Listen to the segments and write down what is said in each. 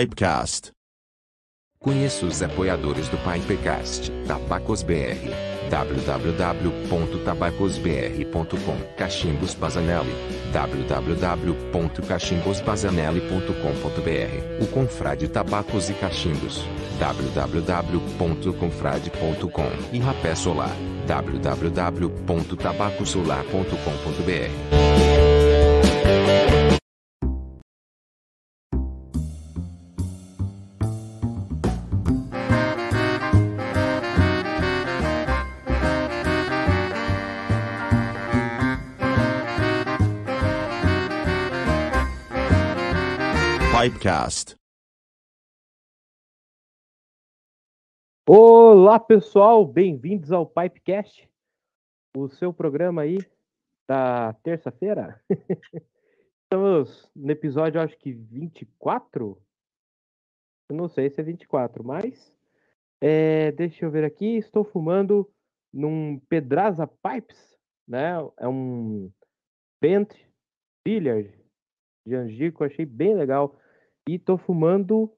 Pipecast. Conheça os apoiadores do Pipecast, Tabacos BR, www.tabacosbr.com, Cachimbos Bazanelli, www.cachimbosbazanelli.com.br, o Confrade Tabacos e Cachimbos, www.confrade.com e Rapé Solar, www.tabacosolar.com.br. Pipecast. Olá pessoal, bem-vindos ao Pipecast, o seu programa aí da terça-feira. Estamos no episódio, acho que 24. Eu não sei se é 24, mas é, deixa eu ver aqui. Estou fumando num Pedraza Pipes, né? É um Bent Billiard de Angico, achei bem legal. E tô fumando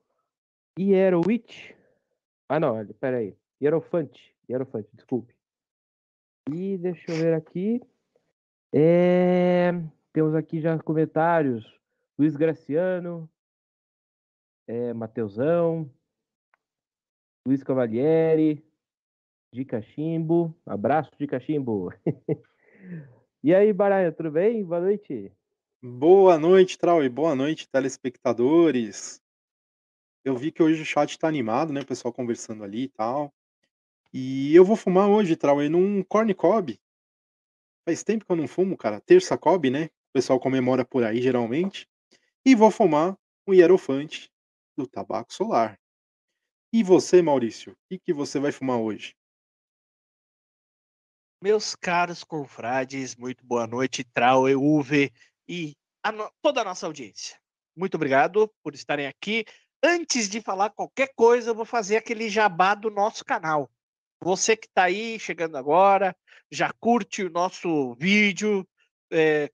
Hierowitch. Ah, não, olha, pera aí. Hierofante. Hierofante, desculpe. E deixa eu ver aqui. É... Temos aqui já comentários. Luiz Graciano. É, Mateusão. Luiz Cavalieri. De Cachimbo. Abraço de Cachimbo. e aí, Baranha, tudo bem? Boa noite. Boa noite, Trau, e boa noite, telespectadores. Eu vi que hoje o chat tá animado, né? O pessoal conversando ali e tal. E eu vou fumar hoje, Trau, num corn cob. Faz tempo que eu não fumo, cara. Terça cob, né? O pessoal comemora por aí, geralmente. E vou fumar um hierofante do tabaco solar. E você, Maurício? O que, que você vai fumar hoje? Meus caros confrades, muito boa noite, Trau, Uve e a no... toda a nossa audiência. Muito obrigado por estarem aqui. Antes de falar qualquer coisa, eu vou fazer aquele jabá do nosso canal. Você que está aí chegando agora, já curte o nosso vídeo, é,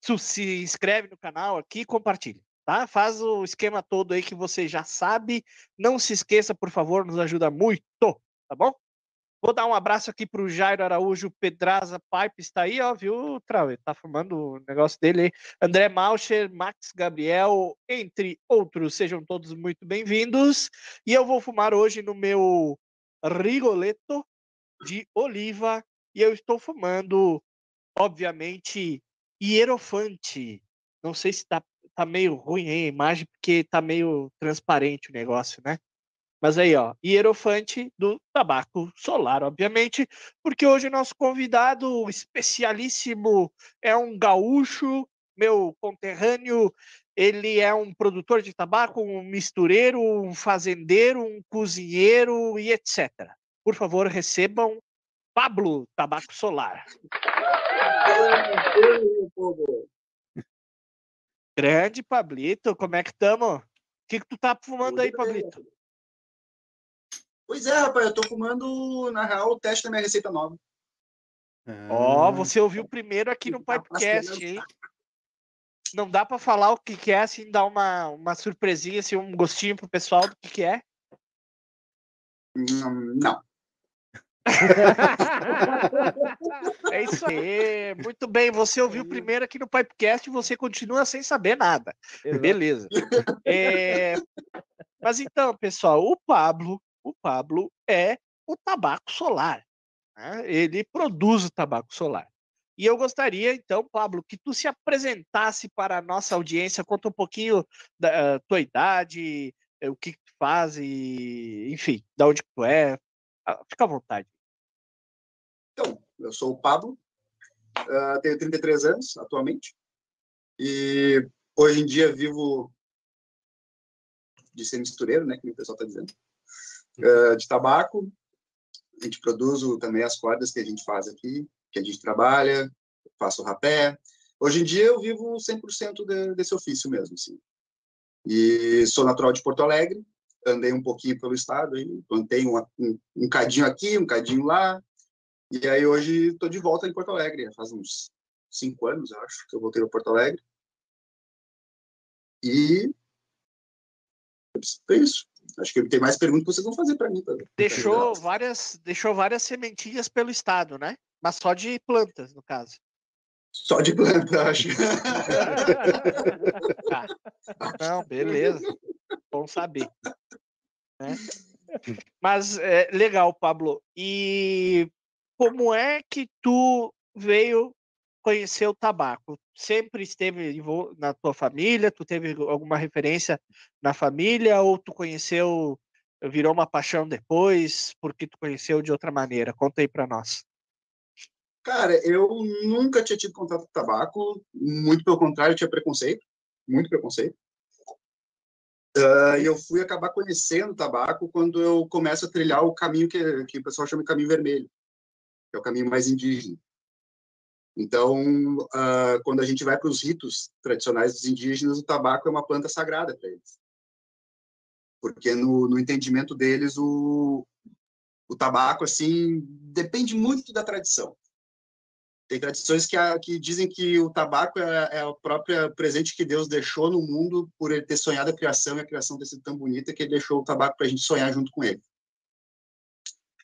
se inscreve no canal aqui e compartilha. Tá? Faz o esquema todo aí que você já sabe. Não se esqueça, por favor, nos ajuda muito, tá bom? Vou dar um abraço aqui para o Jairo Araújo Pedraza Pipe, está aí, ó, viu, Trau? Tá fumando o negócio dele aí. André Malcher, Max Gabriel, entre outros, sejam todos muito bem-vindos. E eu vou fumar hoje no meu Rigoletto de oliva, e eu estou fumando, obviamente, Hierofante. Não sei se tá, tá meio ruim aí a imagem, porque tá meio transparente o negócio, né? Mas aí, ó, hierofante do tabaco solar, obviamente, porque hoje nosso convidado especialíssimo é um gaúcho, meu conterrâneo, ele é um produtor de tabaco, um mistureiro, um fazendeiro, um cozinheiro e etc. Por favor, recebam Pablo Tabaco Solar. Grande Pablito, como é que estamos? O que, que tu tá fumando aí, Pablito? Pois é, rapaz, eu tô fumando, na real, o teste da minha receita nova. Ó, oh, você ouviu primeiro aqui no podcast, hein? Não dá para falar o que, que é, assim, dar uma, uma surpresinha, assim, um gostinho pro pessoal do que, que é? Hum, não. é isso aí. Muito bem, você ouviu primeiro aqui no Pipecast e você continua sem saber nada. Beleza. É... Mas então, pessoal, o Pablo o Pablo é o tabaco solar. Né? Ele produz o tabaco solar. E eu gostaria, então, Pablo, que tu se apresentasse para a nossa audiência, conta um pouquinho da uh, tua idade, eh, o que tu faz, e, enfim, da onde tu é. Fica à vontade. Então, eu sou o Pablo, uh, tenho 33 anos atualmente, e hoje em dia vivo de ser mistureiro, né, que o pessoal está dizendo uh, de tabaco. A gente produz também as cordas que a gente faz aqui, que a gente trabalha, faço rapé. Hoje em dia eu vivo 100% de, desse ofício mesmo, assim. E sou natural de Porto Alegre, andei um pouquinho pelo estado, aí, plantei um, um, um cadinho aqui, um cadinho lá, e aí hoje estou de volta em Porto Alegre, faz uns cinco anos, eu acho, que eu voltei para Porto Alegre. E é isso. Acho que tem mais perguntas que vocês vão fazer para mim. Pra, deixou, pra várias, deixou várias sementinhas pelo estado, né? Mas só de plantas, no caso. Só de planta, acho. tá. Não, beleza. Bom saber. Né? Mas é, legal, Pablo. E como é que tu veio conhecer o tabaco? Sempre esteve na tua família? Tu teve alguma referência na família? Ou tu conheceu, virou uma paixão depois, porque tu conheceu de outra maneira? Conta aí para nós. Cara, eu nunca tinha tido contato com tabaco, muito pelo contrário, tinha preconceito, muito preconceito. Uh, eu fui acabar conhecendo o tabaco quando eu começo a trilhar o caminho que, que o pessoal chama de caminho vermelho, que é o caminho mais indígena. Então, uh, quando a gente vai para os ritos tradicionais dos indígenas, o tabaco é uma planta sagrada para eles. Porque no, no entendimento deles, o, o tabaco, assim, depende muito da tradição. Tem tradições que, que dizem que o tabaco é, é o próprio presente que Deus deixou no mundo por ele ter sonhado a criação e a criação ter sido tão bonita que ele deixou o tabaco para a gente sonhar junto com ele.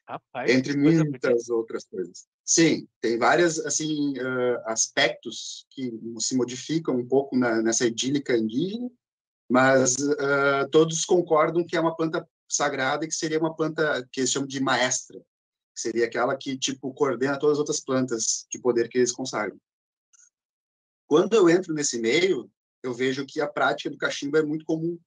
Rapaz, Entre muitas outras coisas. Sim, tem vários assim aspectos que se modificam um pouco na, nessa idílica indígena, mas uh, todos concordam que é uma planta sagrada e que seria uma planta que eles chamam de maestra, seria aquela que tipo coordena todas as outras plantas de poder que eles consagram. Quando eu entro nesse meio, eu vejo que a prática do cachimbo é muito comum.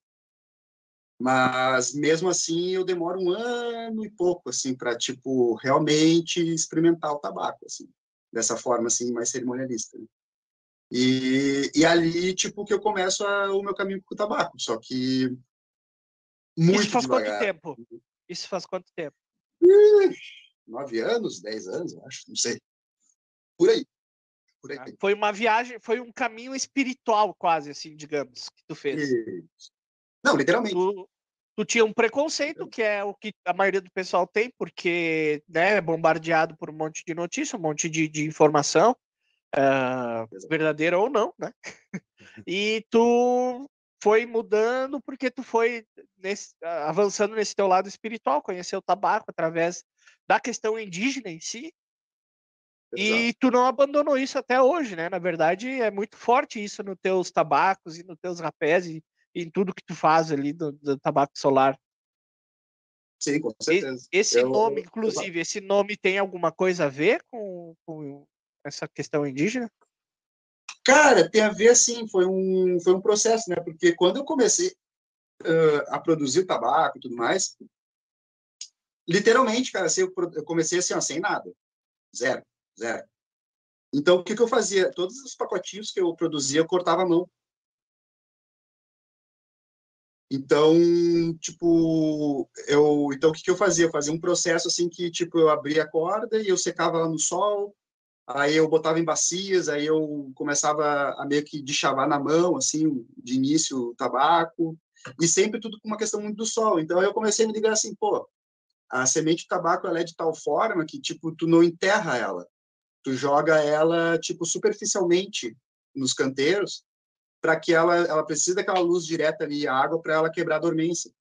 Mas mesmo assim, eu demoro um ano e pouco assim para tipo realmente experimentar o tabaco assim, dessa forma assim mais cerimonialista. Né? E, e ali tipo que eu começo a, o meu caminho com o tabaco, só que muito Isso faz devagar. quanto tempo? Isso faz quanto tempo? nove anos, dez anos, acho, não sei. Por aí. Por aí. Ah, foi uma viagem, foi um caminho espiritual, quase assim, digamos, que tu fez. E... Não, literalmente. Tu, tu, tinha um preconceito, que é o que a maioria do pessoal tem, porque né, é bombardeado por um monte de notícia, um monte de, de informação, uh, verdadeira ou não, né? e tu foi mudando porque tu foi nesse, avançando nesse teu lado espiritual, conheceu o tabaco através da questão indígena em si. Exato. E tu não abandonou isso até hoje, né? Na verdade, é muito forte isso nos teus tabacos e nos teus rapés e, e em tudo que tu faz ali do, do tabaco solar. Sim, com certeza. Esse eu, nome, inclusive, eu... esse nome tem alguma coisa a ver com, com essa questão indígena? Cara, tem a ver, sim. Foi um, foi um processo, né? Porque quando eu comecei uh, a produzir tabaco e tudo mais, literalmente, cara, assim, eu comecei assim, ó, sem nada. Zero, zero. Então, o que, que eu fazia? Todos os pacotinhos que eu produzia, eu cortava a mão. Então, tipo, eu, então o que, que eu fazia? Eu fazia um processo assim que, tipo, eu abria a corda e eu secava ela no sol, aí eu botava em bacias, aí eu começava a meio que de chavar na mão, assim, de início o tabaco, e sempre tudo com uma questão muito do sol. Então, eu comecei a me ligar assim, pô, a semente de tabaco ela é de tal forma que tipo tu não enterra ela, tu joga ela tipo superficialmente nos canteiros para que ela ela precise daquela luz direta ali a água para ela quebrar a dormência.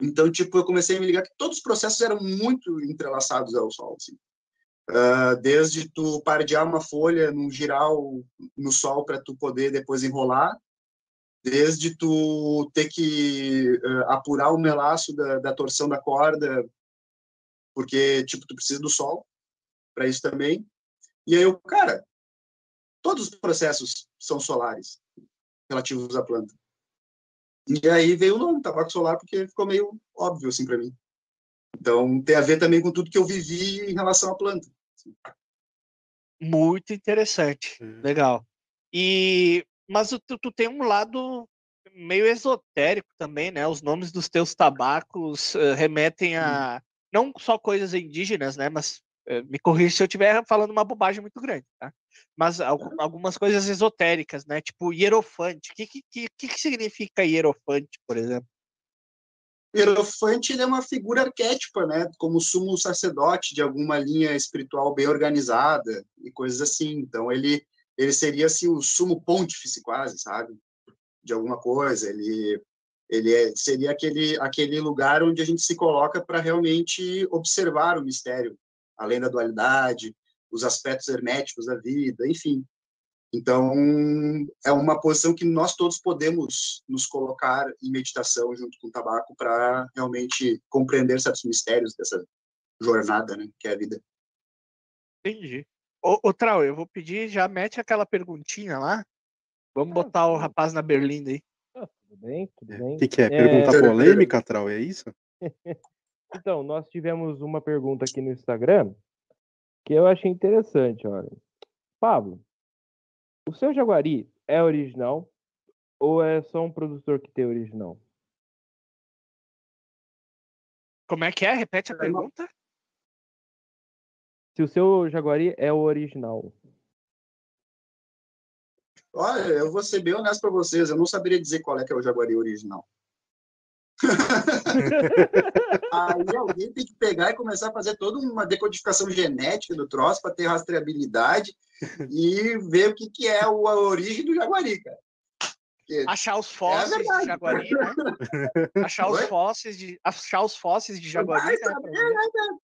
Então tipo eu comecei a me ligar que todos os processos eram muito entrelaçados ao sol, assim. Uh, desde tu pardear uma folha num giral no sol para tu poder depois enrolar, desde tu ter que uh, apurar o melaço da, da torção da corda porque tipo tu precisa do sol para isso também. E aí eu, cara, todos os processos são solares relativos à planta. E aí veio o nome tabaco solar porque ficou meio óbvio assim para mim. Então tem a ver também com tudo que eu vivi em relação à planta. Muito interessante, hum. legal. E mas tu, tu tem um lado meio esotérico também, né? Os nomes dos teus tabacos uh, remetem a não só coisas indígenas, né? Mas me corrija se eu estiver falando uma bobagem muito grande, tá? Mas algumas coisas esotéricas, né? Tipo hierofante. O que, que, que, que significa hierofante, por exemplo? Hierofante é uma figura arquétipa, né? Como sumo sacerdote de alguma linha espiritual bem organizada e coisas assim. Então ele ele seria assim o sumo pontífice quase, sabe? De alguma coisa. Ele Ele é, seria aquele, aquele lugar onde a gente se coloca para realmente observar o mistério, além da dualidade, os aspectos herméticos da vida, enfim. Então, é uma posição que nós todos podemos nos colocar em meditação junto com o tabaco para realmente compreender certos mistérios dessa jornada, né, que é a vida. Entendi. Ô, ô Trau, eu vou pedir, já mete aquela perguntinha lá. Vamos botar o rapaz na berlinda aí. Ah, tudo bem, tudo O bem. que, que é? Pergunta É. polêmica, Trau? É isso? Então, nós tivemos uma pergunta aqui no Instagram que eu achei interessante, olha. Pablo, o seu Jaguari é original ou é só um produtor que tem original? Como é que é? Repete a pergunta. Se o seu Jaguari é o original. Olha, eu vou ser bem honesto para vocês, eu não saberia dizer qual é que é o Jaguari original. Aí alguém tem que pegar e começar a fazer toda uma decodificação genética do troço para ter rastreabilidade e ver o que, que é a origem do Jaguari, cara. Porque Achar os fósseis de verdade. Jaguari, né? Achar os fósseis de achar os fósseis de Jaguari, Vai né? saber, pra ver. né, cara?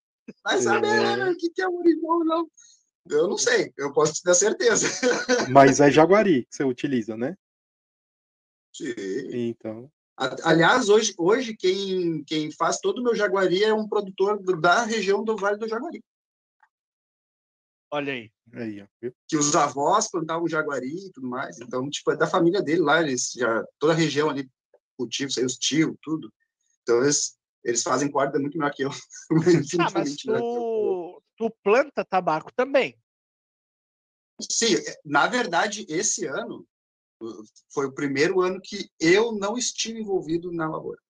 Vai saber né, o que, que é o original, não. Eu não sei, eu posso te dar certeza. Mas é Jaguari que você utiliza, né? Sim. Então. Aliás, hoje, hoje quem, quem faz todo o meu Jaguari é um produtor da região do Vale do Jaguari. Olha aí. Aí, ó. Que os avós plantavam Jaguari e tudo mais. Então, tipo, é da família dele lá. Eles já, toda a região ali, cultivos, aí os tios, tudo. Então, eles, eles fazem corda muito melhor que eu. Ah, mas que eu. tu, tu planta tabaco também. Sim, é, na verdade, esse ano foi o primeiro ano que eu não estive envolvido na lavoura.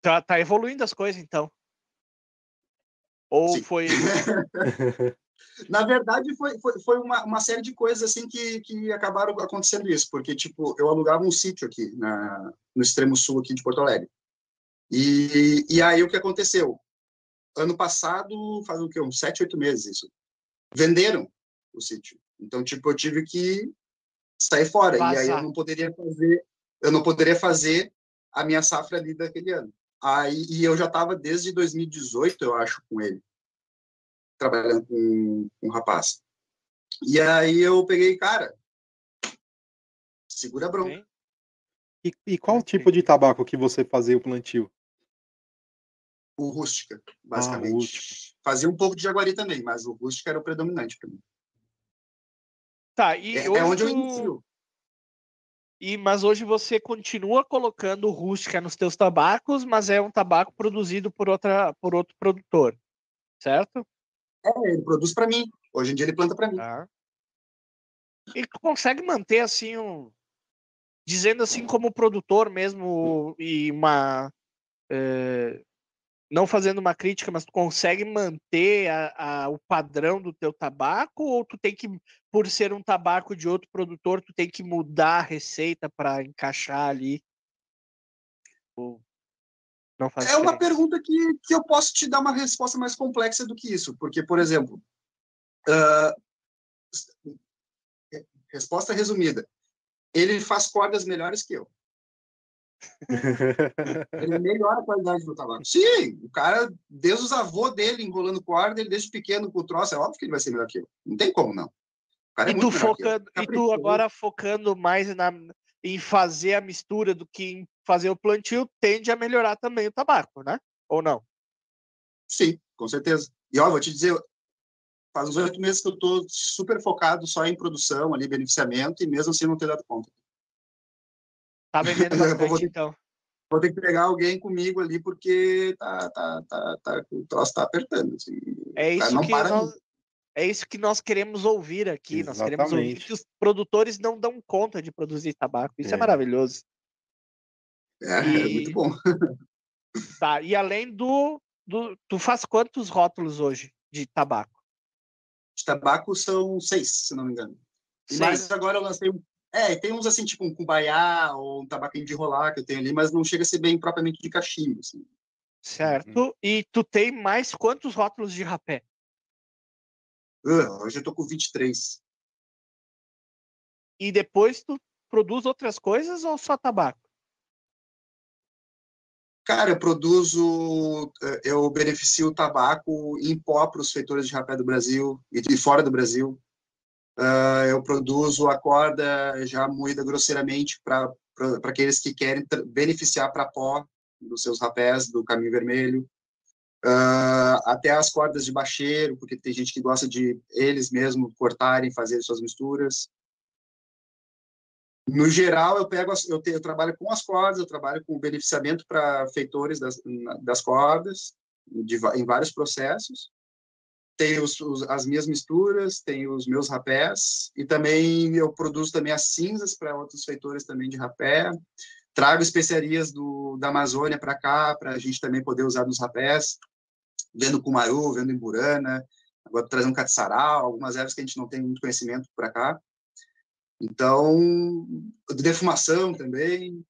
Tá, tá evoluindo as coisas, então. Ou Sim. foi. Na verdade, foi, foi, foi uma, uma série de coisas assim que, que acabaram acontecendo isso, porque tipo eu alugava um sítio aqui na, no extremo sul aqui de Porto Alegre. E, e aí o que aconteceu? Ano passado, faz o quê? Uns sete, oito meses isso. Venderam o sítio. Então, tipo, eu tive que sair fora. E aí eu não poderia fazer, eu não poderia fazer a minha safra ali daquele ano. Aí, e eu já estava desde 2018, eu acho, com ele trabalhando com, com um rapaz. E aí eu peguei, cara, segura a bronca. E, e qual tipo de tabaco que você fazia o plantio? O rústica, basicamente. rústica. Fazia um pouco de jaguari também, mas o rústica era o predominante para mim. Tá, e É, hoje é onde eu inicio. E, mas hoje você continua colocando rústica nos teus tabacos, mas é um tabaco produzido por, outra, por outro produtor, certo? É, ele produz para mim. Hoje em dia ele planta para mim. Tá. E tu consegue manter assim um. Dizendo assim como produtor mesmo, e uma. eh, não fazendo uma crítica, mas tu consegue manter a- a- o padrão do teu tabaco, ou tu tem que, por ser um tabaco de outro produtor, tu tem que mudar a receita para encaixar ali? Ou não faz É uma diferença? pergunta que, que eu posso te dar uma resposta mais complexa do que isso, porque, por exemplo, ah, resposta resumida, ele faz cordas melhores que eu. Ele melhora a qualidade do tabaco. Sim, o cara, desde os avôs dele enrolando corda, ele desde pequeno com o troço, é óbvio que ele vai ser melhor que eu. Não tem como, não. É E tu, focando, e tu agora focando mais na, em fazer a mistura do que em fazer o plantio, tende a melhorar também o tabaco, né? Ou não? Sim, com certeza. E ó, vou te dizer, faz uns oito meses que eu estou super focado só em produção, ali, beneficiamento, e mesmo assim não ter dado conta. Tá vendendo Eu vou bastante, ter- então. Vou ter que pegar alguém comigo ali, porque tá, tá, tá, tá, o troço tá apertando. Assim. É isso, não que para nós, é isso que nós queremos ouvir aqui. Nós queremos ouvir Exatamente. que os produtores não dão conta de produzir tabaco. Isso é, É. maravilhoso. É, é E- muito bom. Tá, e além do, do. Tu faz quantos rótulos hoje de tabaco? De tabaco são seis, se não me engano. E Seis. mais agora eu lancei um. É, tem uns assim, tipo um cumbaiá ou um tabaquinho de rolar que eu tenho ali, mas não chega a ser bem propriamente de cachimbo. Assim. Certo? E tu tem mais quantos rótulos de rapé? Ah, hoje eu tô com 23. E depois tu produz outras coisas ou só tabaco? Cara, eu produzo, eh, eu beneficio o tabaco em pó para os feitores de rapé do Brasil e de fora do Brasil. Uh, eu produzo a corda já moída grosseiramente para aqueles que querem beneficiar para pó dos seus rapés do caminho vermelho. Uh, até as cordas de bacheiro, porque tem gente que gosta de eles mesmos cortarem, fazer suas misturas. No geral, eu pego, eu, te, eu trabalho com as cordas, eu trabalho com o beneficiamento para feitores das, das cordas, de, em vários processos. Tenho os, os, as minhas misturas, tenho os meus rapés, e também eu produzo também as cinzas para outros feitores também de rapé. Trago especiarias do, da Amazônia para cá, para a gente também poder usar nos rapés. Vendo cumaru, vendo imburana, agora trazendo catiçaral, algumas ervas que a gente não tem muito conhecimento para cá. Então, defumação também,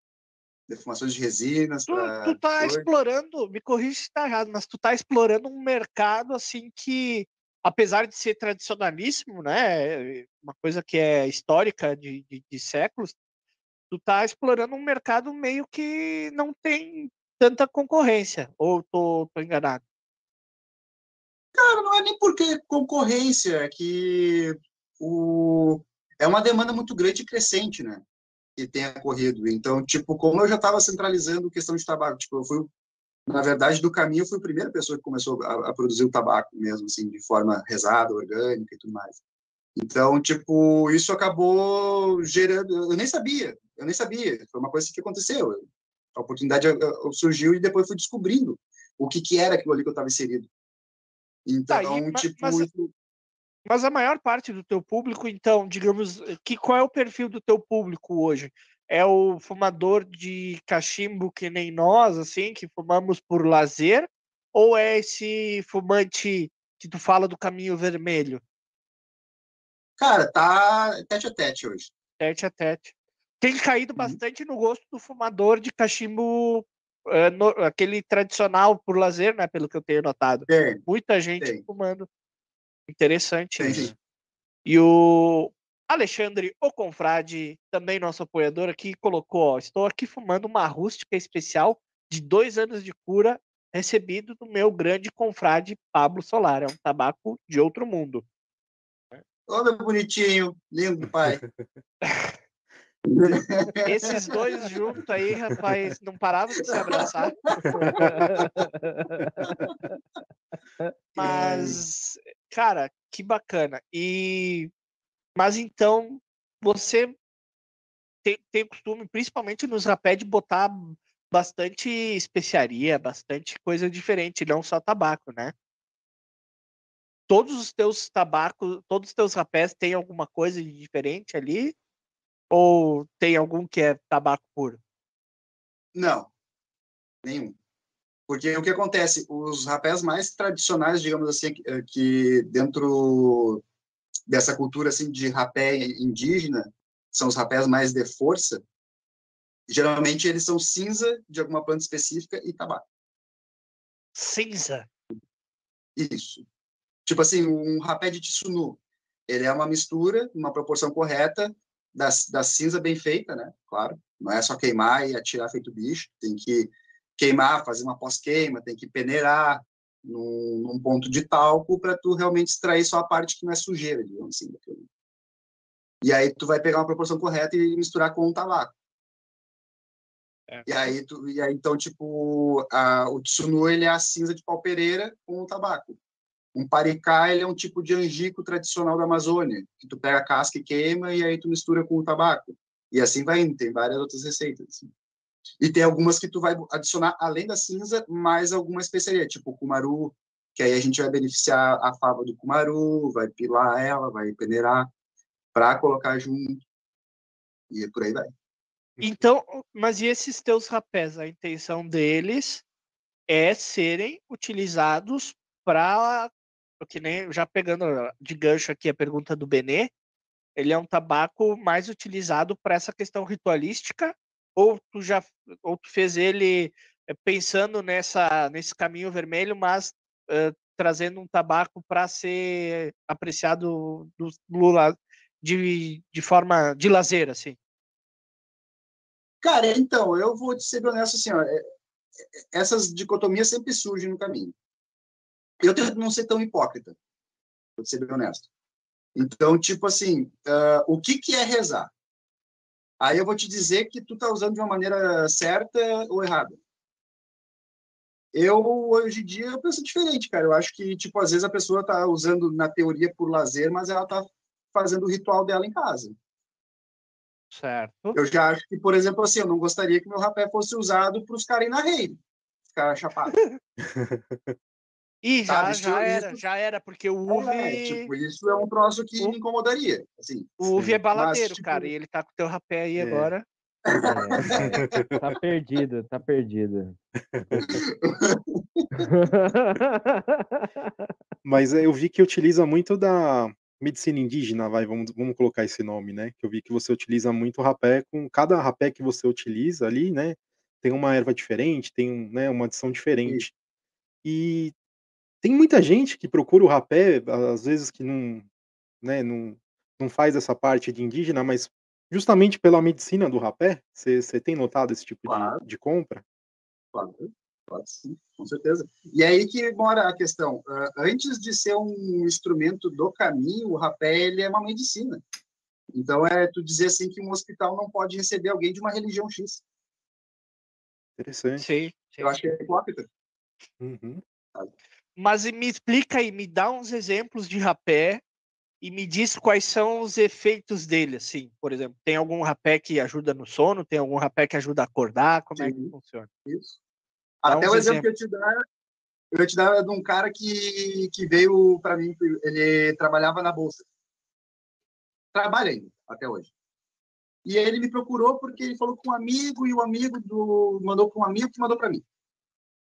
defumações de resinas. Tu, tu tá explorando, me corrija se está errado, mas tu tá explorando um mercado assim que, apesar de ser tradicionalíssimo, né, uma coisa que é histórica de, de, de séculos, tu tá explorando um mercado meio que não tem tanta concorrência, ou tô, tô enganado? Cara, não é nem porque concorrência, é que o, é uma demanda muito grande e crescente, né? Que tem ocorrido. Então, tipo, como eu já estava centralizando questão de tabaco, tipo, eu fui, na verdade, do caminho, eu fui a primeira pessoa que começou a, a produzir o tabaco mesmo, assim, de forma rezada, orgânica e tudo mais. Então, tipo, isso acabou gerando. Eu nem sabia, eu nem sabia. Foi uma coisa que aconteceu. A oportunidade surgiu e depois fui descobrindo o que, que era aquilo ali que eu estava inserido. Então, tá, e, tipo. Mas. Mas a maior parte do teu público, então, digamos, que qual é o perfil do teu público hoje? É o fumador de cachimbo que nem nós, assim, que fumamos por lazer? Ou é esse fumante que tu fala do caminho vermelho? Cara, tá tete a tete hoje. Tete a tete. Tem caído uhum. bastante no gosto do fumador de cachimbo, é, no, aquele tradicional por lazer, né? Pelo que eu tenho notado. Tem, Muita gente tem. fumando. Interessante. Né? E o Alexandre O Confrade, também nosso apoiador aqui, colocou: ó, Estou aqui fumando uma rústica especial de dois anos de cura, recebido do meu grande confrade Pablo Solar. É um tabaco de outro mundo. Ô, meu bonitinho, lindo pai. Esses dois juntos aí, rapaz, não paravam de se abraçar. Mas, cara, que bacana. E mas então você tem, tem costume, principalmente nos rapé, de botar bastante especiaria, bastante coisa diferente, não só tabaco, né? Todos os teus tabacos, todos os teus rapés têm alguma coisa de diferente ali? Ou tem algum que é tabaco puro? Não, nenhum. Porque o que acontece? Os rapés mais tradicionais, digamos assim, eh, que dentro dessa cultura assim de rapé indígena, são os rapés mais de força, geralmente eles são cinza de alguma planta específica e tabaco. Cinza? Isso. Tipo assim, um rapé de tsunu, ele é uma mistura, uma proporção correta da, da cinza bem feita, né? Claro, não é só queimar e atirar feito bicho, tem que queimar, fazer uma pós-queima, tem que peneirar num, num ponto de talco para tu realmente extrair só a parte que não é sujeira, digamos assim. E aí tu vai pegar uma proporção correta e misturar com o tabaco. É. E aí, tu, e aí, então, tipo, a, o tsunu, ele é a cinza de pau-pereira com o tabaco. Um paricá, ele é um tipo de angico tradicional da Amazônia, que tu pega a casca e queima, e aí tu mistura com o tabaco. E assim vai indo, tem várias outras receitas. Assim. E tem algumas que tu vai adicionar, além da cinza, mais alguma especiaria, tipo o cumaru, que aí a gente vai beneficiar a fava do cumaru, vai pilar ela, vai peneirar, para colocar junto. E por aí vai. Então, mas e esses teus rapés? A intenção deles é serem utilizados para. Que nem já pegando de gancho aqui a pergunta do Benê, ele é um tabaco mais utilizado para essa questão ritualística ou tu já ou tu fez ele eh, pensando nessa nesse caminho vermelho, mas uh, trazendo um tabaco para ser apreciado do, do, de, de forma de lazer, assim? Cara, então, eu vou ser honesto assim, ó, é, essas dicotomias sempre surgem no caminho. Eu tento não ser tão hipócrita, vou ser bem honesto. Então, tipo assim, uh, o que, que é rezar? Aí eu vou te dizer que tu tá usando de uma maneira certa ou errada. Eu, hoje em dia, eu penso diferente, cara. Eu acho que, tipo, às vezes a pessoa tá usando na teoria por lazer, mas ela tá fazendo o ritual dela em casa. Certo. Eu já acho que, por exemplo, assim, eu não gostaria que meu rapé fosse usado para os caras ir na rede. Os caras chapados. E já, Sabe, já isso- era, já era, porque o Uve, É, tipo, isso é um troço que O- me incomodaria. Assim. o Uve é baladeiro, mas, tipo- cara, e ele tá com o teu rapé aí É. agora. É, tá perdido, tá perdido. Mas é, eu vi que utiliza muito da medicina indígena, vai, vamos, vamos colocar esse nome, né? Que eu vi que você utiliza muito rapé, com cada rapé que você utiliza ali, né? Tem uma erva diferente, tem um, né, uma adição diferente. E tem muita gente que procura o rapé, às vezes que não, né, não, não faz essa parte de indígena, mas justamente pela medicina do rapé, você tem notado esse tipo de- Claro. de, compra? Claro, claro, sim, com certeza. E é aí que mora a questão. Antes de ser um instrumento do caminho, o rapé ele é uma medicina. Então é tu dizer assim que um hospital não pode receber alguém de uma religião X. Interessante. Sim, sim. Eu acho que é hipócrita. Uhum. Mas me explica aí, me dá uns exemplos de rapé e me diz quais são os efeitos dele, assim. Por exemplo, tem algum rapé que ajuda no sono? Tem algum rapé que ajuda a acordar? Como é que Sim. funciona? Isso. Dá Até o exemplo que eu te dar, eu ia te dar de um cara que, que veio para mim, ele trabalhava na bolsa. Trabalha ainda, até hoje. E aí ele me procurou porque ele falou com um amigo e o amigo do mandou para um amigo que mandou para mim.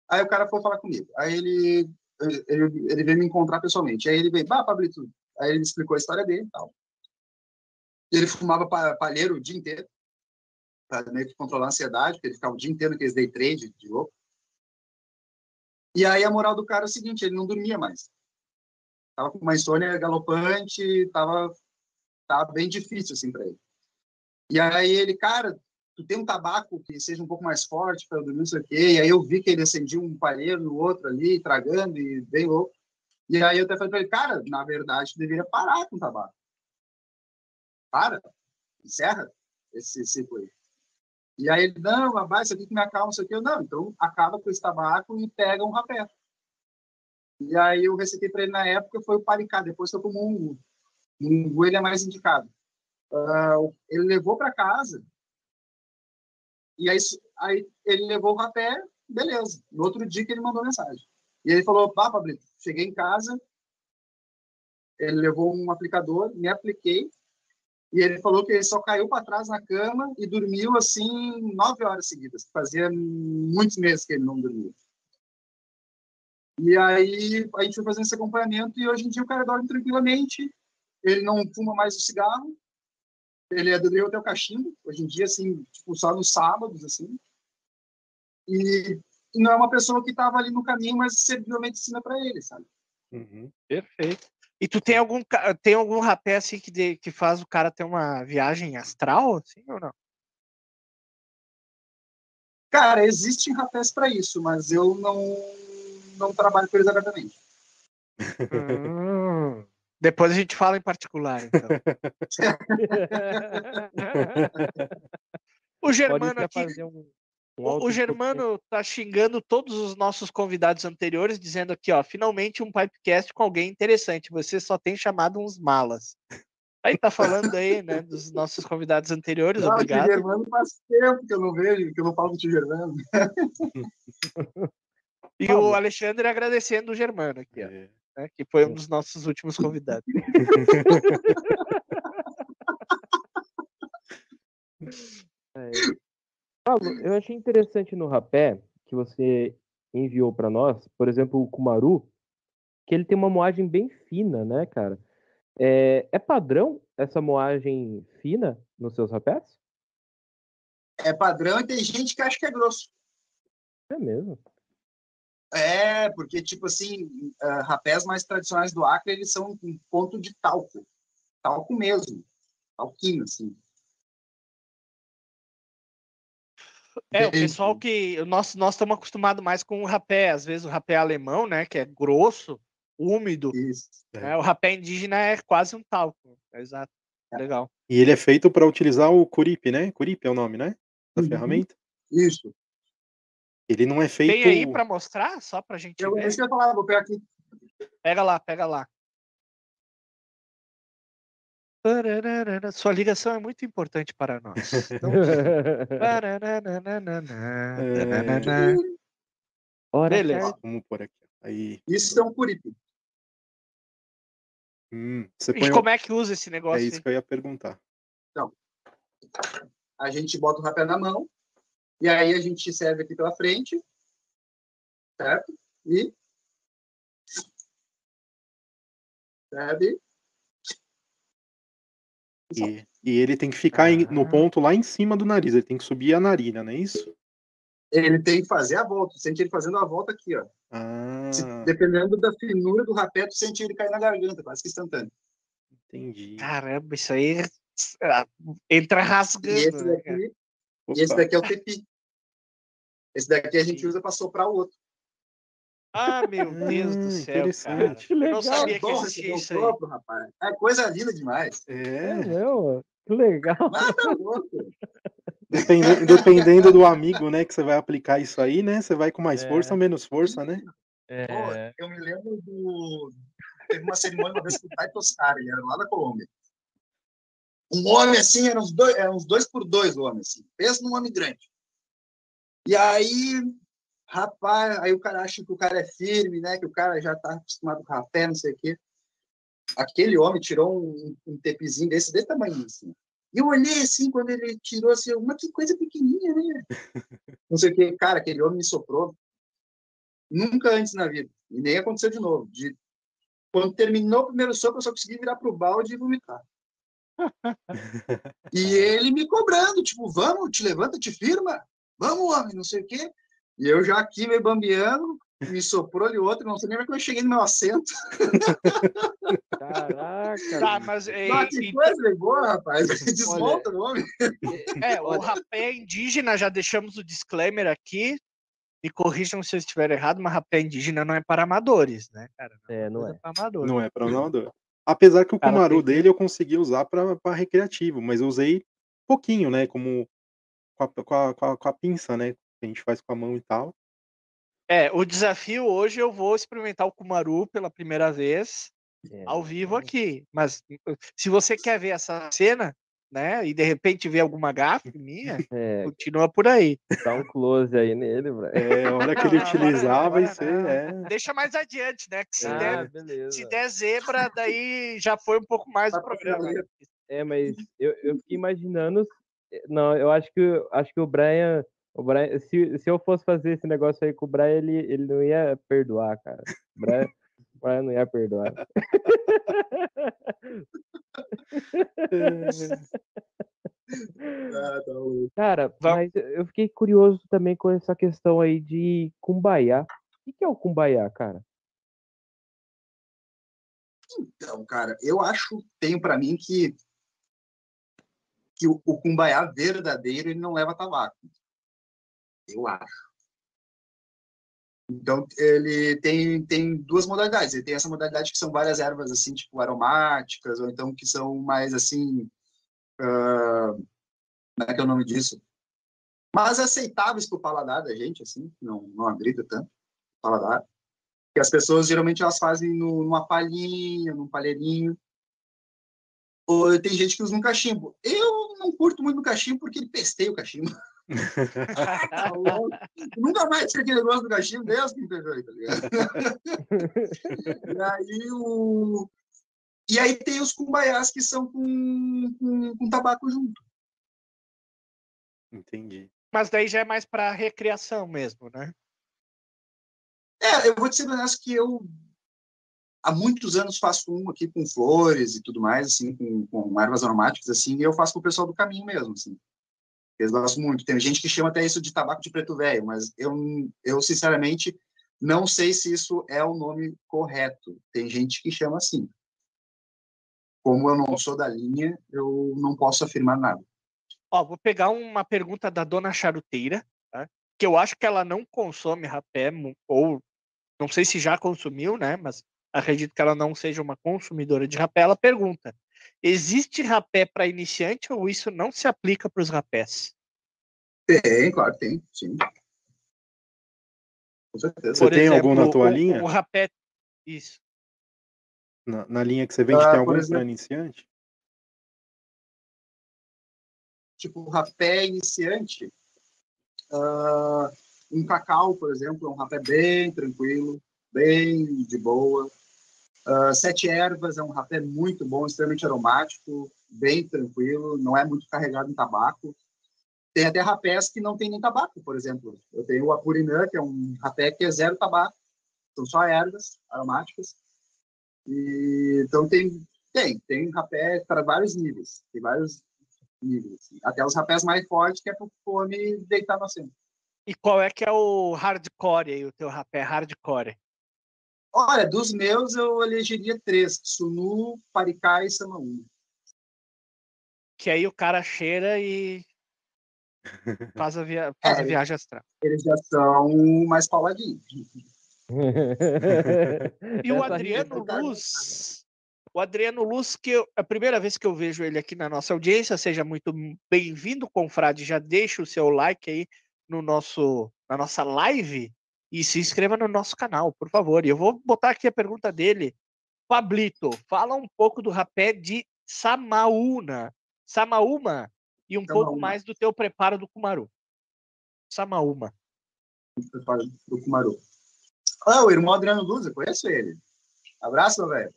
Aí o cara foi falar comigo. Aí ele ele, ele veio me encontrar pessoalmente. Aí ele veio, bah, Pablito. Aí ele explicou a história dele e tal. Ele fumava pa- palheiro o dia inteiro para meio que controlar a ansiedade, porque ele ficava o dia inteiro naqueles day trade de louco. E aí a moral do cara é o seguinte, ele não dormia mais. Tava com uma insônia galopante, tava, tava bem difícil assim para ele. E aí ele, cara, tu tem um tabaco que seja um pouco mais forte para dormir, não sei o quê. E aí eu vi que ele acendia um palheiro no outro ali, tragando e bem louco. E aí eu até falei para ele, cara, na verdade, tu deveria parar com o tabaco. Para, encerra esse ciclo aí. E aí ele, não, babá, isso aqui que me acalma, isso aqui. Eu, não, então acaba com esse tabaco e pega um rapé. E aí eu receitei para ele na época, foi o palicá, depois foi como um um ele é mais indicado. Ah, ele levou para casa, e aí, aí ele levou o rapé, beleza. No outro dia que ele mandou mensagem. E ele falou, pá, Pablito, cheguei em casa, ele levou um aplicador, me apliquei, e ele falou que ele só caiu para trás na cama e dormiu assim nove horas seguidas. Fazia muitos meses que ele não dormia. E aí a gente foi fazendo esse acompanhamento e hoje em dia o cara dorme tranquilamente. Ele não fuma mais o cigarro. Ele aderiu até o cachimbo. Hoje em dia, assim, tipo, só nos sábados, assim. E, e não é uma pessoa que estava ali no caminho, mas serviu a medicina para ele, sabe? Uhum. Perfeito. E tu tem algum, tem algum rapé assim que, de- que faz o cara ter uma viagem astral, assim, ou não? Cara, existem rapés para isso, mas eu não, não trabalho com eles abertamente. Depois a gente fala em particular, então. O Germano aqui, um, um o, o Germano tá xingando todos os nossos convidados anteriores, dizendo aqui, ó, finalmente um Pipecast com alguém interessante. Você só tem chamado uns malas. Aí tá falando aí, né, dos nossos convidados anteriores, Ah, o tio obrigado. Germano faz tempo que eu não vejo, que eu não falo o tio Germano. E o Alexandre agradecendo o Germano aqui, ó, É. né, que foi um dos nossos últimos convidados. É. Pablo, eu achei interessante no rapé que você enviou para nós, por exemplo, o Kumaru, que ele tem uma moagem bem fina, né, cara? É, é padrão essa moagem fina nos seus rapés? É padrão e tem gente que acha que é grosso. É mesmo. É, porque, tipo assim, ah, rapés mais tradicionais do Acre, eles são um ponto de talco. Talco mesmo. Talquinho, assim. É, o pessoal que. Nós nós estamos acostumados mais com o rapé, às vezes o rapé alemão, né? Que é grosso, úmido. Isso. É. né, O rapé indígena é quase um talco. Exato. É. Legal. E ele é feito para utilizar o Curip, né? Curip é o nome, né? Da Uhum. ferramenta. Isso. Ele não é feito. Tem aí pra mostrar, só pra gente Eu, ver? isso que eu falar, vou pegar aqui. Pega lá, pega lá. Sua ligação é muito importante para nós. Então. Hora Beleza. Vamos por aqui. Aí. Isso é um curipe. Hum, E como é que usa esse É negócio? isso aí? que eu ia perguntar. A gente bota o rapé na mão. E aí a gente serve aqui pela frente. Certo? E. Serve. E, e ele tem que ficar em- no Ah. ponto lá em cima do nariz. Ele tem que subir a narina, não é isso? Ele tem que fazer a volta. Sente ele fazendo a volta aqui, ó. Ah, Se- dependendo da finura do rapé, tu sente ele cair na garganta, quase que instantâneo. entendi. Caramba, isso aí ah, entra E rasgando. esse né, daqui, e esse Opa. daqui é o tepi. Esse daqui a gente usa para soprar o outro. Ah, meu Deus do Ah, céu, cara. interessante. Que Eu não legal. sabia É que existia isso aí. sopro, rapaz. É coisa linda demais. É, Meu, que legal. Nada louco. dependendo, dependendo do amigo, né, que você vai aplicar isso aí, né? Você vai com mais É. força ou menos força, né? Pô, É, eu me lembro do. Teve uma cerimônia uma vez com o Pai Toscari, ele era lá da Colômbia. Um homem assim, era uns dois, era uns dois por dois o homem, assim. Pensa num homem grande. E aí, rapaz, aí o cara acha que o cara é firme, né? Que o cara já tá acostumado com rapé, não sei o quê. Aquele homem tirou um, um tepizinho desse, desse tamanho, assim. E eu olhei assim, quando ele tirou assim, eu, mas que coisa pequenininha, né? Não sei o quê. Cara, aquele homem me soprou nunca antes na vida. E nem aconteceu de novo. De... Quando terminou o primeiro sopro, eu só consegui virar pro balde e vomitar. e ele me cobrando, tipo, vamos, te levanta, te firma, vamos, homem, não sei o quê. E eu já aqui meio bambeando, me soprou ali outro, não sei nem como é que eu cheguei no meu assento. caraca. Tá, mas é, Ah, que e- coisa boa, rapaz. Desmonta o homem. é, o rapé indígena, já deixamos o disclaimer aqui. Me corrijam se eu estiver errado, mas rapé indígena não é para amadores, né, cara? É, não é. para amadores. Não é para amador. Apesar que o Cara, Kumaru tem dele eu consegui usar para recreativo, mas eu usei pouquinho, né? Como com a, com, a, com, a, com a pinça, né? Que a gente faz com a mão e tal. É, o desafio hoje eu vou experimentar o Kumaru pela primeira vez É, ao vivo aqui. Mas uh, se você quer ver essa cena, né, e de repente ver alguma gafe minha, É, continua por aí. dá um close aí nele, bro. É, a hora que ele agora ser. não. É, Deixa mais adiante, né? Que se, Ah, der, beleza. se der zebra, daí já foi um pouco mais do Tá programa. É, mas eu, eu fiquei imaginando. Não, eu acho que acho que o Brian. O Brian se, se eu fosse fazer esse negócio aí com o Brian, ele, ele não ia perdoar, cara. O Brian, o Brian não ia perdoar. Ah, tá. Cara, mas eu fiquei curioso também com essa questão aí de Kumbaya. O que é o Kumbaya, cara? Então, cara, eu acho, tenho para mim que que o, o cumbaiá verdadeiro ele não leva tabaco. Eu acho. Então, ele tem, tem duas modalidades. Ele tem essa modalidade que são várias ervas, assim, tipo aromáticas, ou então que são mais, assim, ah, como é que é o nome disso? Mais aceitáveis para o paladar da gente, assim, não, não agrida tanto o paladar. Que as pessoas, geralmente, elas fazem no, numa palhinha, num palheirinho. Ou tem gente que usa um cachimbo. Eu não curto muito o cachimbo porque ele pesteia o cachimbo. Tá. Nunca mais tinha aquele negócio do cachimbo, Deus que me tá ligado? e aí o... E aí tem os cumbaiás que são com, com, com tabaco junto. entendi. Mas daí já é mais para recreação mesmo, né? É, eu vou te ser honesto que eu há muitos anos faço um aqui com flores e tudo mais, assim, com, com ervas aromáticas, assim, e eu faço com o pessoal do caminho mesmo, assim. Eles muito. Tem gente que chama até isso de tabaco de preto velho, mas eu, eu sinceramente não sei se isso é o nome correto. Tem gente que chama assim. Como eu não sou da linha, eu não posso afirmar nada. Ó, vou pegar uma pergunta da dona charuteira, que eu acho que ela não consome rapé, ou não sei se já consumiu, né? Mas acredito que ela não seja uma consumidora de rapé. Ela pergunta: existe rapé para iniciante ou isso não se aplica para os rapés? Tem, claro, que tem, sim. Com certeza. Você tem algum na tua o, linha? O rapé. Isso. Na, na linha que você vende, Ah, tem algum para exemplo- iniciante? Tipo, rapé iniciante, ah, um cacau, por exemplo, é um rapé bem tranquilo, bem de boa. Ah, sete ervas é um rapé muito bom, extremamente aromático, bem tranquilo, não é muito carregado em tabaco. Tem até rapés que não tem nem tabaco, por exemplo. Eu tenho o Apurinã, que é um rapé que é zero tabaco, são só ervas aromáticas. E, então tem, tem, tem rapé para vários níveis, tem vários níveis. assim. Até os rapés mais fortes, que é para o fome deitar na cena. E qual é que é o hardcore aí, o teu rapé hardcore? Olha, dos meus eu elegeria três: Sunu, Paricá e Samaúma. Que aí o cara cheira e faz a, via... faz a É. viagem astral. Eles já são mais pauladinhos. E o Adriano tá Luz, o Adriano Luz, que eu- a primeira vez que eu vejo ele aqui na nossa audiência, seja muito bem-vindo, confrade. Já deixa o seu like aí no nosso, na nossa live e se inscreva no nosso canal, por favor. E eu vou botar aqui a pergunta dele. Pablito, fala um pouco do rapé de Samaúna. Samaúma e um pouco mais do teu preparo do Kumaru. Samaúma. do Kumaru. Ah, o irmão Adriano Luz, eu conheço ele. Abraço, velho.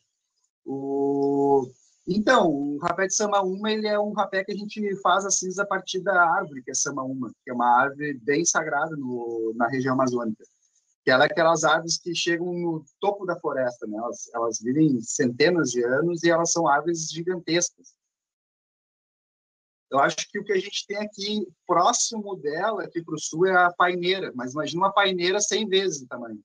O... Então, o rapé de Samaúma, ele é um rapé que a gente faz a cinza a partir da árvore, que é Samaúma, que é uma árvore bem sagrada no, na região amazônica. Que ela é aquelas árvores que chegam no topo da floresta, né? Elas, elas vivem centenas de anos e elas são árvores gigantescas. Eu acho que o que a gente tem aqui próximo dela, aqui para o sul, é a paineira. Mas imagina uma paineira 100 vezes o tamanho.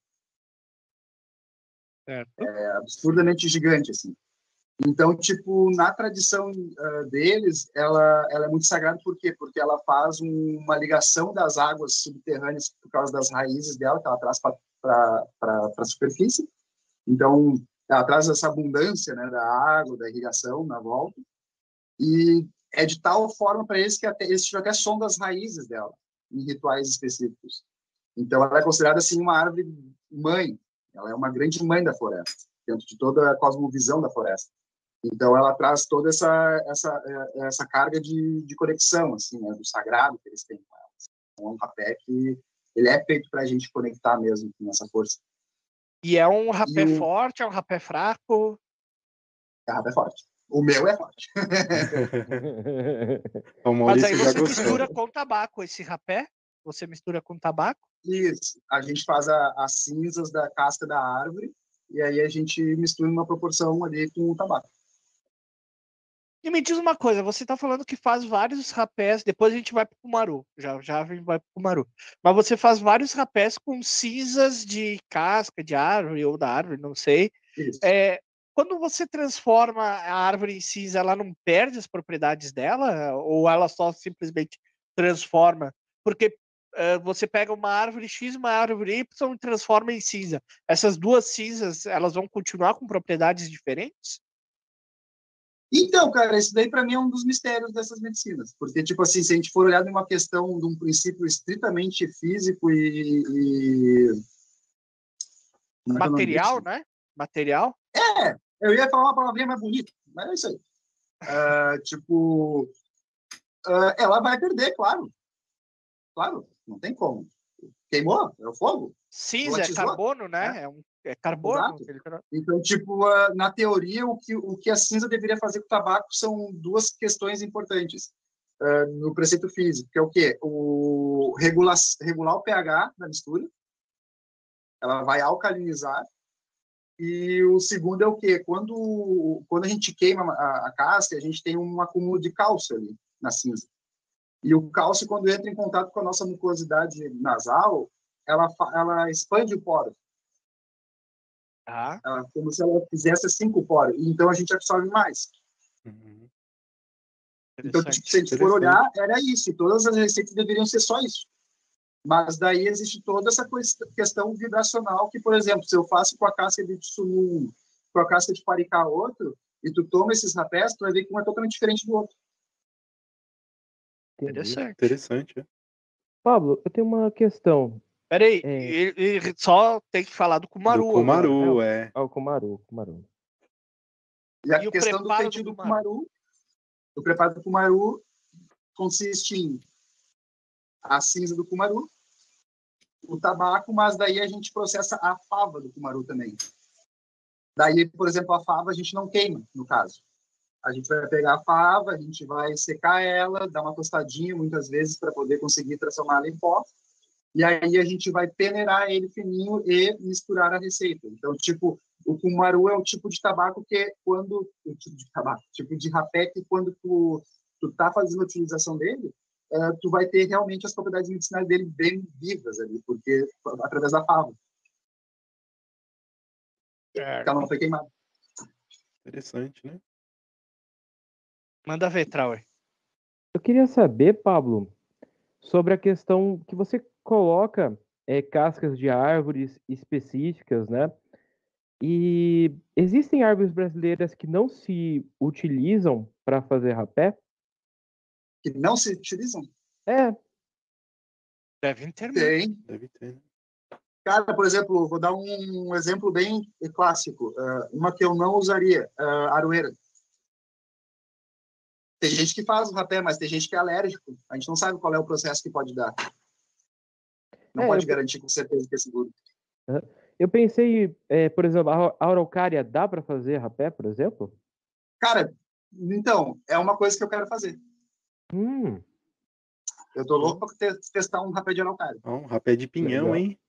Certo. É absurdamente gigante, assim. Então, tipo, na tradição ah, deles, ela, ela é muito sagrada, por quê? Porque ela faz um- uma ligação das águas subterrâneas por causa das raízes dela, que ela traz para a superfície. Então, ela traz essa abundância né, da água, da irrigação na volta. E é de tal forma para eles que até, eles tiram até som das raízes dela, em rituais específicos. Então, ela é considerada, assim, uma árvore mãe. Ela é uma grande mãe da floresta, dentro de toda a cosmovisão da floresta. Então, ela traz toda essa essa eh, essa carga de, de conexão, assim, né, do sagrado que eles têm com elas. Então, é um rapé que ele é feito para a gente conectar mesmo com essa força. E é um rapé E forte, é um rapé fraco. É rapé forte. O meu é forte. O Mas aí você gostou. mistura com tabaco esse rapé? Você mistura com tabaco? Isso. A gente faz a- as cinzas da casca da árvore e aí a gente mistura numa proporção ali com o tabaco. E me diz uma coisa, você tá falando que faz vários rapés, depois a gente vai pro Kumaru, já, já a gente vai pro Kumaru. Mas você faz vários rapés com cinzas de casca de árvore ou da árvore, não sei. É, quando você transforma a árvore em cinza, ela não perde as propriedades dela? Ou ela só simplesmente transforma? Porque eh, você pega uma árvore X, uma árvore Y e transforma em cinza. Essas duas cinzas, elas vão continuar com propriedades diferentes? Então, cara, isso daí para mim é um dos mistérios dessas medicinas, porque tipo assim, se a gente for olhar uma questão de um princípio estritamente físico e, e... É é Material, disso? né? Material. Eu ia falar uma palavrinha mais bonita, mas é isso aí. Ah, tipo, ah, ela vai perder, claro. Claro, não tem como. Queimou, é o fogo. Cinza é carbono, né? É, um, é carbono. Então, tipo, ah, na teoria, o que, o que a cinza deveria fazer com o tabaco são duas questões importantes ah, no preceito físico, que é o quê? O regular, regular o pH da mistura, ela vai alcalinizar, e o segundo é o quê? Quando, quando a gente queima a, a casca, a gente tem um acúmulo de cálcio ali na cinza. E o cálcio, quando entra em contato com a nossa mucosidade nasal, ela, ela expande o poro. Tá. Ela, como se ela fizesse cinco poros. Então a gente absorve mais. Uhum. Então, tipo, se a gente for olhar, era isso. Todas as receitas deveriam ser só isso. Mas daí existe toda essa quest- questão vibracional que, por exemplo, se eu faço com a casca de tsunum, com a casca de paricá outro, e tu toma esses rapés, tu vai ver que um é totalmente diferente do outro. Interessante. Interessante, é. Pablo, eu tenho uma questão. Peraí, É. ele, ele só tem que falar do Kumaru. Do. Kumaru, é. Ah, o Kumaru, Kumaru. E a E o questão do do do kumaru, o preparo do kumaru consiste em a cinza do kumaru, o tabaco, mas daí a gente processa a fava do kumaru também. Daí, por exemplo, a fava a gente não queima, no caso. A gente vai pegar a fava, a gente vai secar ela, dar uma tostadinha muitas vezes para poder conseguir transformar ela em pó. E aí a gente vai peneirar ele fininho e misturar a receita. Então, tipo, o kumaru é um tipo de tabaco que é quando o tipo de tabaco, tipo de rapé que quando tu tu tá fazendo a utilização dele, eh, tu vai ter realmente as propriedades medicinais dele bem vivas ali, porque através da fava, que ela não foi queimada. Interessante, né? Manda ver, Trauer. Eu queria saber, Pablo, sobre a questão que você coloca é, cascas de árvores específicas, né? E existem árvores brasileiras que não se utilizam para fazer rapé? Que não se utilizam? É, Devem ter mesmo. Tem. Deve ter. né? Cara, por exemplo, vou dar um exemplo bem clássico. eh, uma que eu não usaria, eh, aroeira. Tem gente que faz o rapé, mas tem gente que é alérgico. A gente não sabe qual é o processo que pode dar. Não É, pode eu- garantir com certeza que é seguro. eu pensei, é, por exemplo, a araucária dá para fazer rapé, por exemplo? Cara, então, é uma coisa que eu quero fazer. Hum, Eu tô louco para testar um rapé de araucária. Um rapé de pinhão, Legal. hein?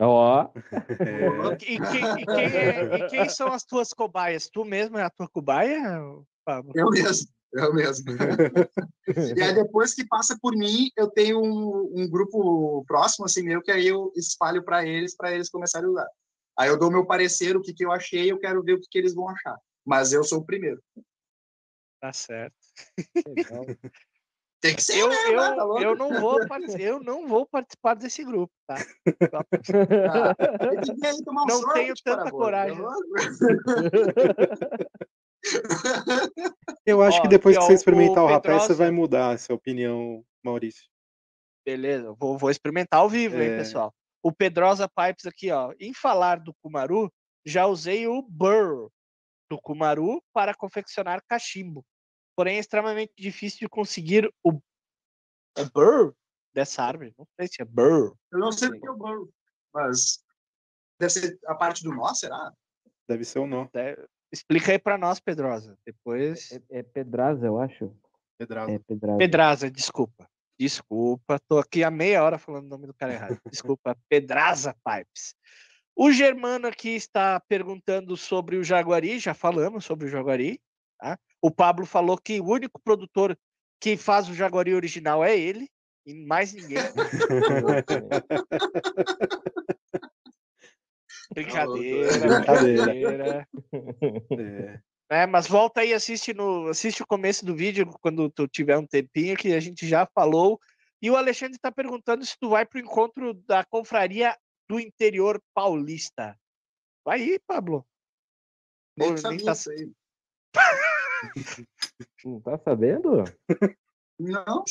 ó, É, E, quem, e quem é- e quem são as tuas cobaias? Tu mesmo é a tua cobaia, Pablo? Eu mesmo, eu mesmo. e aí depois que passa por mim, eu tenho um, um grupo próximo assim meu que aí eu espalho para eles, para eles começarem a usar. Aí eu dou meu parecer, o que que eu achei, eu quero ver o que que eles vão achar. Mas eu sou o primeiro. Tá certo. legal. Tem que ser, Eu, né? eu, Tá louco? eu, não vou, eu não vou participar desse grupo, tá? Ah, Não sorvete, tenho tanta coragem. Eu acho Ó, que depois que ó, você o experimentar o rapé, você vai mudar a sua opinião, Maurício. Beleza, vou, vou experimentar ao vivo, hein, É. pessoal. O Pedrosa Pipes aqui, ó. Em falar do Kumaru, já usei o burr do Kumaru para confeccionar cachimbo. Porém, é extremamente difícil de conseguir o, o burr dessa árvore. Não sei se é burr. Eu não sei o que é o burro, mas deve ser a parte do nó, será? Deve ser o nó, né? Explica aí para nós, Pedrosa. Depois. É, é pedraza, eu acho. É pedraza. Pedraza, desculpa. Desculpa, tô aqui há meia hora falando o nome do cara errado. Desculpa, Pedraza Pipes. O Germano aqui está perguntando sobre o Jaguari, já falamos sobre o Jaguari. Tá? O Pablo falou que o único produtor que faz o Jaguari original é ele, e mais ninguém. Brincadeira, Brincadeira. É, É, mas volta aí, assiste, no, assiste o começo do vídeo quando tu tiver um tempinho, que a gente já falou. E o Alexandre está perguntando se tu vai para o encontro da confraria do interior paulista. Vai aí, Pablo. Nem Pô, sabia tá-. Não tá sabendo? Não,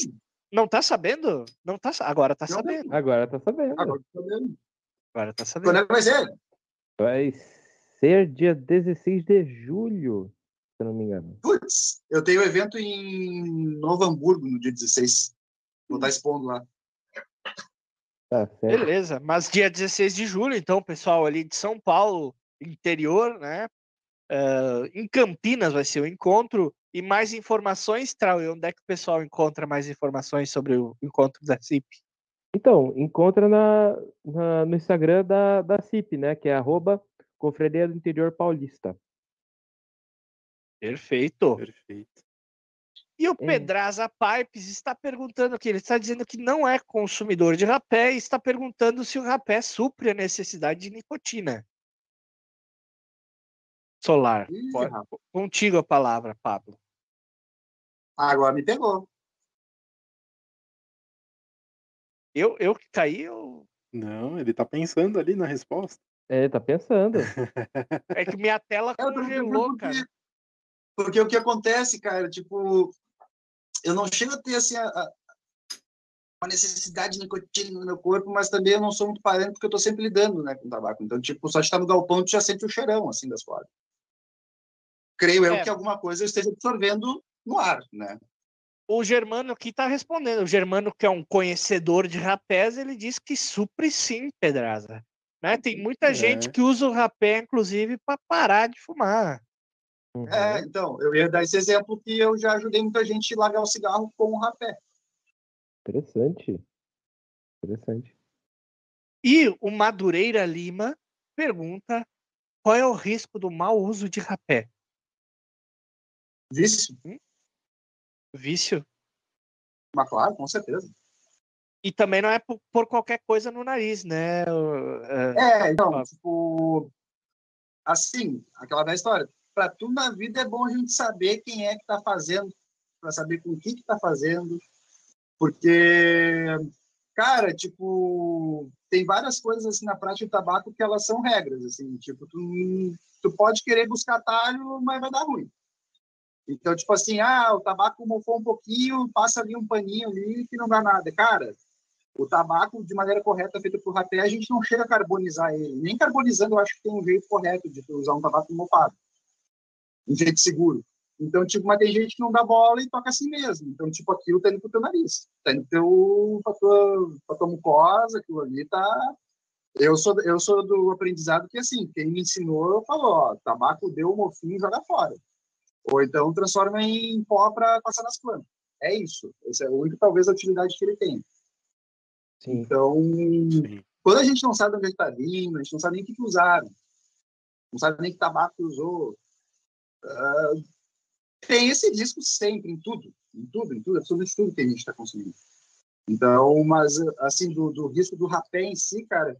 Não tá sabendo? Não tá, agora tá Não. sabendo. Agora tá sabendo. agora tô sabendo. Agora tá Quando sabendo. é que vai ser? Ser dia 16 de julho, se eu não me engano. Putz, eu tenho evento em Novo Hamburgo no dia 16. Vou estar expondo lá. Tá certo. Beleza, mas dia 16 de julho, então, pessoal ali de São Paulo, interior, né? eh, em Campinas vai ser o encontro. E mais informações, Trau, onde é que o pessoal encontra mais informações sobre o encontro da CIP? Então, encontra na, na- no Instagram da, da CIP, né? Que é arroba Confraria do Interior Paulista. Perfeito. perfeito. E o Pedraza Pipes está perguntando aqui, ele está dizendo que não é consumidor de rapé e está perguntando se o rapé supre a necessidade de nicotina. Solar. Ih. Contigo a palavra, Pablo. Agora me pegou. Eu, eu que caí, eu... Não, ele tá pensando ali na resposta. É, tá pensando. é que minha tela É, eu congelou, porque- cara. Porque o que acontece, cara, tipo, eu não chego a ter assim a, a- uma necessidade de nicotina no meu corpo, mas também eu não sou muito parente porque eu tô sempre lidando, né, com tabaco. Então, tipo, só de estar no galpão tu já sente o cheirão assim das folhas. Creio eu É. que alguma coisa eu esteja absorvendo no ar, né? O Germano aqui tá respondendo. O Germano, que é um conhecedor de rapés, ele diz que supre sim, Pedraza. Né? Tem muita É. gente que usa o rapé, inclusive, para parar de fumar. Uhum. É, então, eu ia dar esse exemplo que eu já ajudei muita gente a largar o cigarro com o rapé. Interessante. Interessante. E o Madureira Lima pergunta qual é o risco do mau uso de rapé? Vício? Vício? Mas claro, com certeza. E também não é por, por qualquer coisa no nariz, né? é, É, então, tipo, assim, aquela velha história. Para tudo na vida é bom a gente saber quem é que está fazendo, para saber com o que que tá fazendo, porque, cara, tipo, tem várias coisas assim na prática do tabaco que elas são regras, assim, tipo, tu, tu pode querer buscar atalho, mas vai dar ruim. Então, tipo assim, ah, o tabaco mofou um pouquinho, passa ali um paninho ali que não dá nada. Cara, o tabaco, de maneira correta, feito por rapé, a gente não chega a carbonizar ele. Nem carbonizando, eu acho que tem um jeito correto de usar um tabaco mofado. Um jeito seguro. Então, tipo, mas tem gente que não dá bola e toca assim mesmo. Então, tipo, aquilo tá indo pro teu nariz. Tá indo teu, pra, tua, pra tua mucosa, aquilo ali tá... Eu sou, eu sou do aprendizado que, assim, quem me ensinou, falou, ó, tabaco deu um mofinho, joga fora. Ou então transforma em pó para passar nas plantas. É isso. Essa é a única, talvez, a utilidade que ele tem. Sim. Então, Sim. quando a gente não sabe onde ele está vindo, a gente não sabe nem o que, que usaram, não sabe nem que tabaco usou, ah, tem esse risco sempre, em tudo, em tudo, em tudo, absolutamente tudo que a gente está consumindo. Então, mas, assim, do, do risco do rapé em si, cara,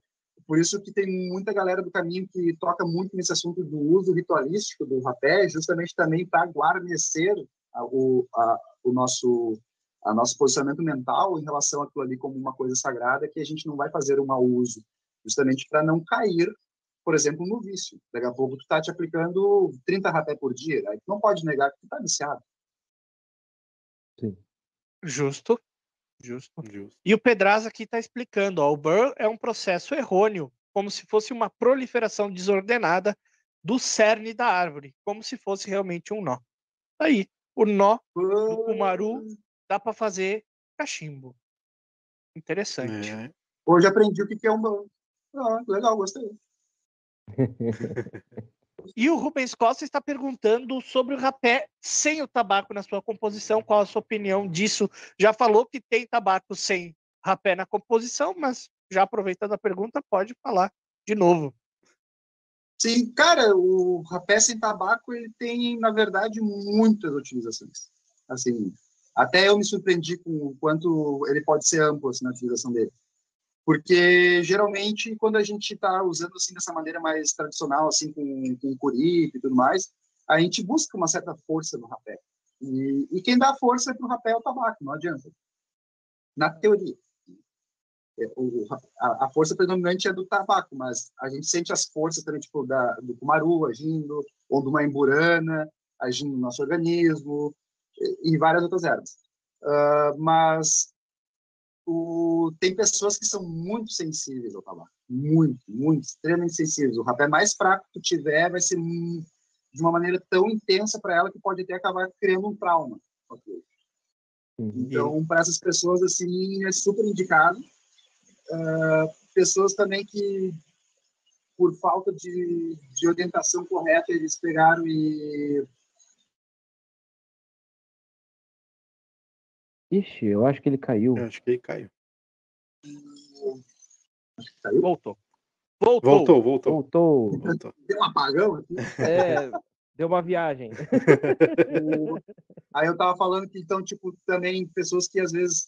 por isso que tem muita galera do caminho que toca muito nesse assunto do uso ritualístico do rapé, justamente também para guarnecer a, o, a, o nosso a nosso posicionamento mental em relação àquilo ali como uma coisa sagrada que a gente não vai fazer um mau uso, justamente para não cair, por exemplo, no vício. Daqui a pouco tu tá te aplicando 30 rapé por dia, aí tu não pode negar que tu tá viciado. Justo. Justo. Justo. E o Pedraza aqui está explicando, ó, o burr é um processo errôneo, como se fosse uma proliferação desordenada do cerne da árvore, como se fosse realmente um nó. Aí, o nó do cumaru dá para fazer cachimbo. Interessante. É. Hoje aprendi o que é um bom. Ah, legal, gostei. E o Rubens Costa está perguntando sobre o rapé sem o tabaco na sua composição. Qual a sua opinião disso? Já falou que tem tabaco sem rapé na composição, mas já aproveitando a pergunta, pode falar de novo. Sim, cara, o rapé sem tabaco ele tem, na verdade, muitas utilizações. Assim, até eu me surpreendi com o quanto ele pode ser amplo assim, na utilização dele. Porque geralmente quando a gente está usando assim dessa maneira mais tradicional, assim com, com curipe e tudo mais, a gente busca uma certa força no rapé. E, e quem dá força para o rapé é o tabaco, não adianta. Na teoria. É, o, a, a, força predominante é do tabaco, mas a gente sente as forças também, tipo, da, do cumaru agindo, ou de uma emburana agindo no nosso organismo, e, várias outras ervas. Uh, mas o, tem pessoas que são muito sensíveis ao tabaco. Muito, muito, extremamente sensíveis. O rapé mais fraco que tu tiver vai ser de uma maneira tão intensa para ela que pode até acabar criando um trauma. Uhum. Então, para essas pessoas, assim, é super indicado. Uh, pessoas também que, por falta de, de orientação correta, eles pegaram e Ixi, eu acho que ele caiu. Eu acho que ele caiu. Caiu? Voltou. Voltou. Voltou, voltou. Voltou. voltou. Deu um apagão aqui. É, deu uma viagem. Aí eu tava falando que, então, tipo, também pessoas que, às vezes,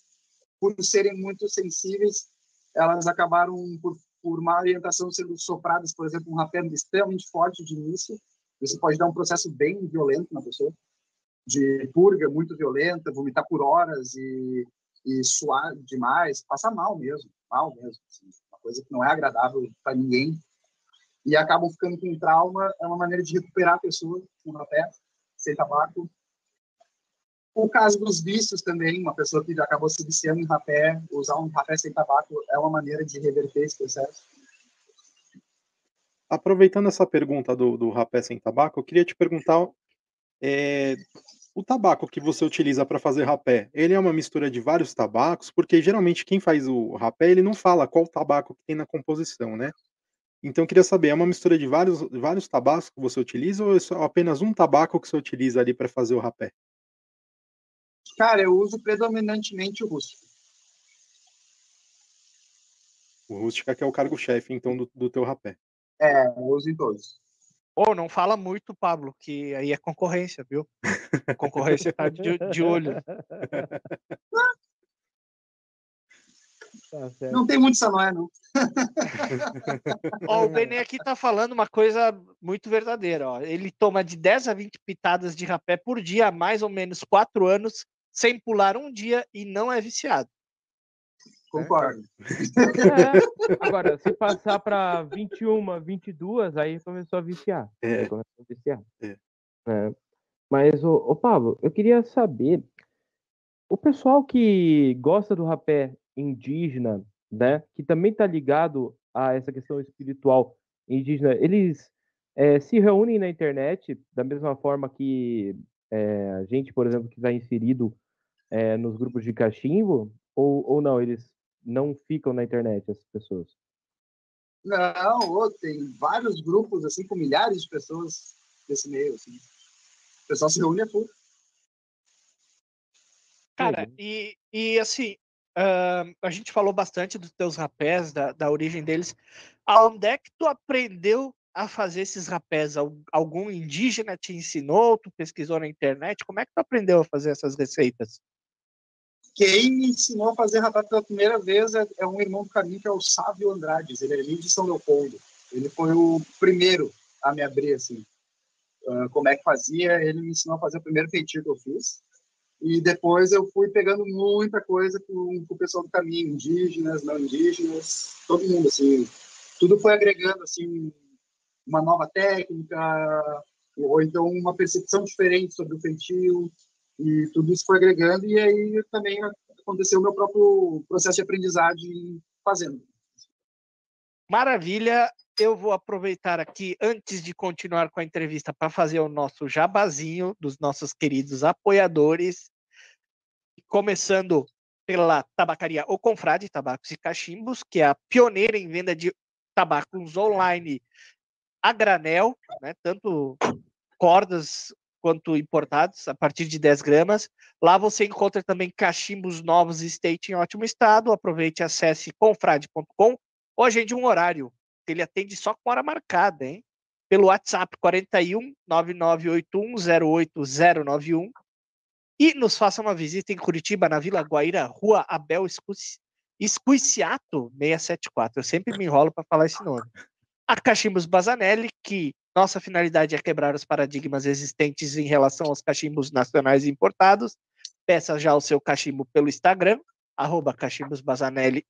por serem muito sensíveis, elas acabaram, por, por má orientação, sendo sopradas, por exemplo, um rapé extremamente forte de início. Isso pode dar um processo bem violento na pessoa, de purga muito violenta, vomitar por horas e, e suar demais, passa mal mesmo, mal mesmo. Assim, uma coisa que não é agradável para ninguém. E acabam ficando com trauma, é uma maneira de recuperar a pessoa com rapé, sem tabaco. O caso dos vícios também, uma pessoa que acabou se viciando em rapé, usar um rapé sem tabaco é uma maneira de reverter esse processo. Aproveitando essa pergunta do, do rapé sem tabaco, eu queria te perguntar é, o tabaco que você utiliza para fazer rapé, ele é uma mistura de vários tabacos? Porque geralmente quem faz o rapé, ele não fala qual tabaco que tem na composição, né? Então eu queria saber, é uma mistura de vários, vários tabacos que você utiliza ou é só apenas um tabaco que você utiliza ali para fazer o rapé? Cara, eu uso predominantemente o rústico. O rústico é que é o cargo-chefe, então, do, do teu rapé. É, eu uso em todos. Ô, não fala muito, Pablo, que aí é concorrência, viu? A concorrência tá de, de olho. Tá. Não tem muito Sanoé, não. Ó, o Benê aqui tá falando uma coisa muito verdadeira. Ó. Ele toma de 10 a 20 pitadas de rapé por dia há mais ou menos 4 anos, sem pular um dia e não é viciado. Concordo. É, agora, se passar para 21, 22, aí começou a viciar. É. Começou a viciar. É. É. Mas, ô, ô, Pablo, eu queria saber, o pessoal que gosta do rapé indígena, né, que também está ligado a essa questão espiritual indígena, eles é, se reúnem na internet da mesma forma que é, a gente, por exemplo, que está inserido é, nos grupos de cachimbo, ou, ou não, eles não ficam na internet, essas pessoas? Não, tem vários grupos, assim, com milhares de pessoas nesse meio, assim. O pessoal se reúne a full. Cara, Uhum. e, e assim, ahn, a gente falou bastante dos teus rapés, da, da origem deles. Aonde é que tu aprendeu a fazer esses rapés? Al- Algum indígena te ensinou? Tu pesquisou na internet? Como é que tu aprendeu a fazer essas receitas? Quem me ensinou a fazer rapé pela primeira vez é, é um irmão do caminho, que é o Sávio Andrades. Ele é ali de São Leopoldo. Ele foi o primeiro a me abrir, assim. ah, como é que fazia, ele me ensinou a fazer o primeiro feitio que eu fiz. E depois eu fui pegando muita coisa com, com o pessoal do caminho, indígenas, não indígenas, todo mundo, assim. Tudo foi agregando, assim, uma nova técnica, ou então uma percepção diferente sobre o feitio, e tudo isso foi agregando, e aí também aconteceu o meu próprio processo de aprendizagem fazendo. Maravilha! Eu vou aproveitar aqui, antes de continuar com a entrevista, para fazer o nosso jabazinho dos nossos queridos apoiadores. Começando pela tabacaria O Confrade Tabacos e Cachimbos, que é a pioneira em venda de tabacos online a granel, né, tanto cordas quanto importados, a partir de 10 gramas. Lá você encontra também cachimbos novos e state em ótimo estado. Aproveite e acesse confrade.com ou agende um horário, ele atende só com hora marcada, hein? Pelo WhatsApp 41 9981 08091 e nos faça uma visita em Curitiba, na Vila Guaíra, Rua Abel Escuiciato 674. Eu sempre me enrolo para falar esse nome. A Cachimbos Bazanelli, que nossa finalidade é quebrar os paradigmas existentes em relação aos cachimbos nacionais importados. Peça já o seu cachimbo pelo Instagram, arroba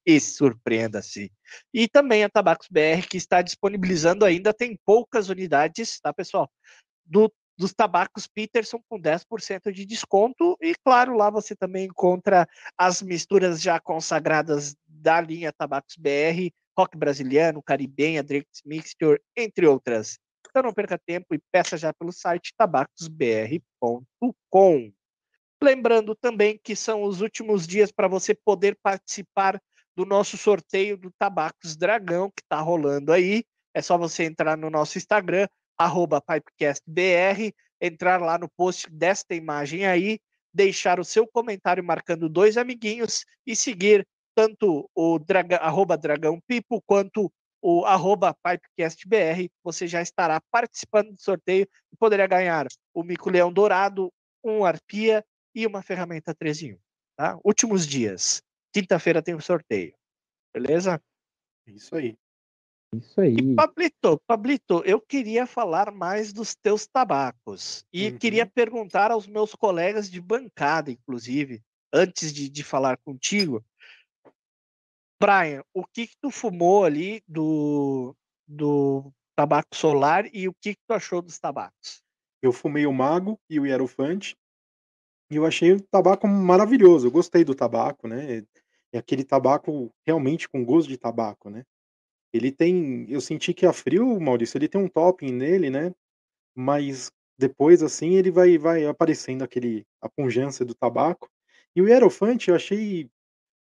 e surpreenda-se. E também a Tabacos BR, que está disponibilizando ainda, tem poucas unidades, tá, pessoal? Do, dos tabacos Peterson com 10% de desconto. E, claro, lá você também encontra as misturas já consagradas da linha Tabacos BR, rock brasiliano, caribenha, Drake's Mixture, entre outras. Então não perca tempo e peça já pelo site tabacosbr.com. Lembrando também que são os últimos dias para você poder participar do nosso sorteio do Tabacos Dragão, que está rolando aí. É só você entrar no nosso Instagram, PipecastBR, entrar lá no post desta imagem aí, deixar o seu comentário marcando dois amiguinhos e seguir tanto o draga, arroba Dragão Pipo quanto o arroba PipecastBR. Você já estará participando do sorteio e poderá ganhar o Mico Leão Dourado, um Arpia e uma ferramenta 3 em 1. Tá? Últimos dias. Quinta-feira tem o sorteio. Beleza? É Isso aí. Isso aí. E Pablito, Pablito, eu queria falar mais dos teus tabacos. E Uhum. queria perguntar aos meus colegas de bancada, inclusive, antes de, de falar contigo. Brian, o que, que tu fumou ali do, do tabaco solar e o que, que tu achou dos tabacos? Eu fumei o Mago e o Hierofante. E eu achei o tabaco maravilhoso. Eu gostei do tabaco, né? É aquele tabaco realmente com gosto de tabaco, né? Ele tem. Eu senti que a frio, Maurício, ele tem um topping nele, né? Mas depois, assim, ele vai, vai aparecendo aquele, a pungência do tabaco. E o Hierofante, eu achei.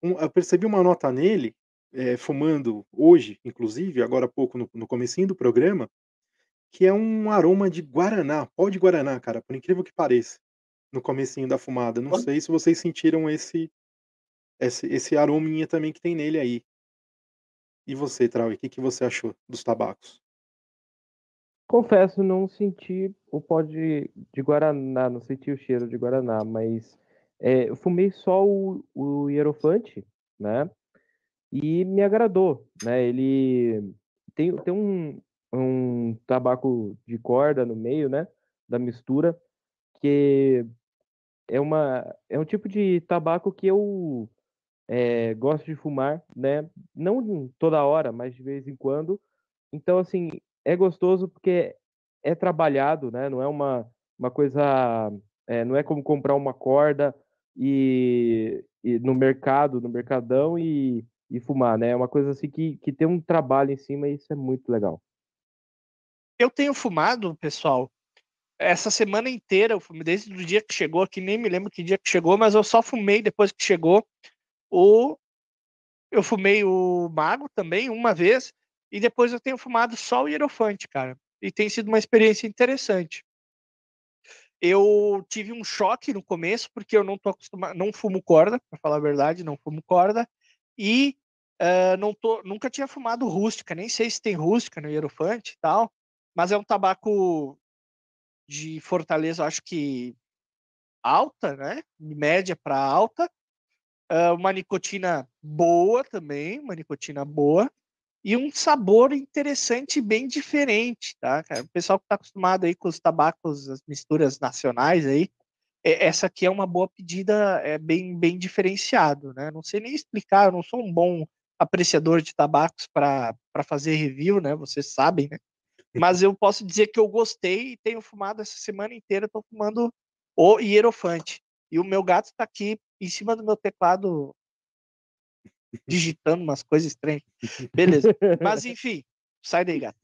Um- eu percebi uma nota nele, eh, fumando hoje, inclusive, agora há pouco, no, no comecinho do programa, que é um aroma de Guaraná, pó de Guaraná, cara, por incrível que pareça, no comecinho da fumada. Não sei se vocês sentiram esse, esse, esse arominha também que tem nele aí. E você, Trau, o que, que você achou dos tabacos? Confesso, não senti o pó de, de Guaraná, não senti o cheiro de Guaraná, mas é, eu fumei só o, o Hierofante, né? E me agradou, né? Ele tem, tem um, um tabaco de corda no meio, né? Da mistura, que é, uma, é um tipo de tabaco que eu é, gosto de fumar, né? Não toda hora, mas de vez em quando. Então, assim, é gostoso porque é trabalhado, né? Não é uma, uma coisa. é, não é como comprar uma corda e, e no mercado, no mercadão e, e fumar, né? É uma coisa assim que, que tem um trabalho em cima e isso é muito legal. Eu tenho fumado, pessoal, essa semana inteira, eu fumei desde o dia que chegou aqui, nem me lembro que dia que chegou, mas eu só fumei depois que chegou o. Eu fumei o Mago também, uma vez, e depois eu tenho fumado só o Hierofante, cara. E tem sido uma experiência interessante. Eu tive um choque no começo, porque eu não tô acostumado, não fumo corda, para falar a verdade, não fumo corda, e eh, não tô, nunca tinha fumado rústica, nem sei se tem rústica no Hierofante e tal, mas é um tabaco de Fortaleza, acho que alta, né? Média para alta. Ah, uma nicotina boa também, uma nicotina boa. E um sabor interessante bem diferente, tá? O pessoal que está acostumado aí com os tabacos, as misturas nacionais aí, é- essa aqui é uma boa pedida, é bem, bem diferenciado, né? Não sei nem explicar, eu não sou um bom apreciador de tabacos para fazer review, né? Vocês sabem, né? Mas eu posso dizer que eu gostei e tenho fumado essa semana inteira, estou fumando o Hierofante. E o meu gato está aqui em cima do meu teclado digitando umas coisas estranhas. Beleza. Mas enfim, sai daí, gato.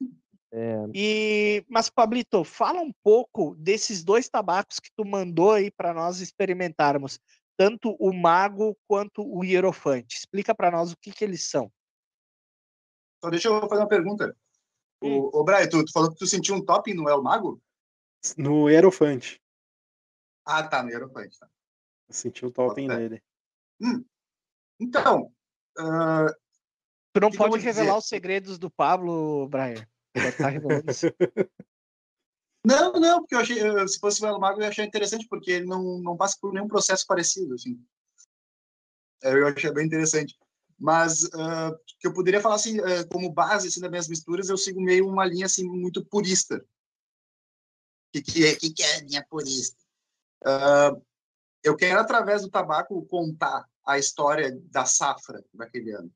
É, E mas Pablito, fala um pouco desses dois tabacos que tu mandou aí para nós experimentarmos, tanto o Mago quanto o Hierofante. Explica para nós o que que eles são. Só deixa eu fazer uma pergunta. Hum. O, o Brian, tu, tu falou que tu sentiu um topping no El Mago? No Hierofante, Ah, tá, no Aerofante. Tá. eu senti o topping nele. Então, ah, Tu não pode revelar dizer? os segredos do Pablo, Brian. Ele revelando isso. não, não, porque eu achei, se fosse o El Mago, eu ia achar interessante, porque ele não, não passa por nenhum processo parecido, assim. Eh, Eu achei bem interessante. Mas ah, que eu poderia falar assim, eh, como base assim, das minhas misturas, eu sigo meio uma linha assim muito purista. O que, que, é, que, que é a linha purista? Ah, eu quero, através do tabaco, contar a história da safra daquele ano.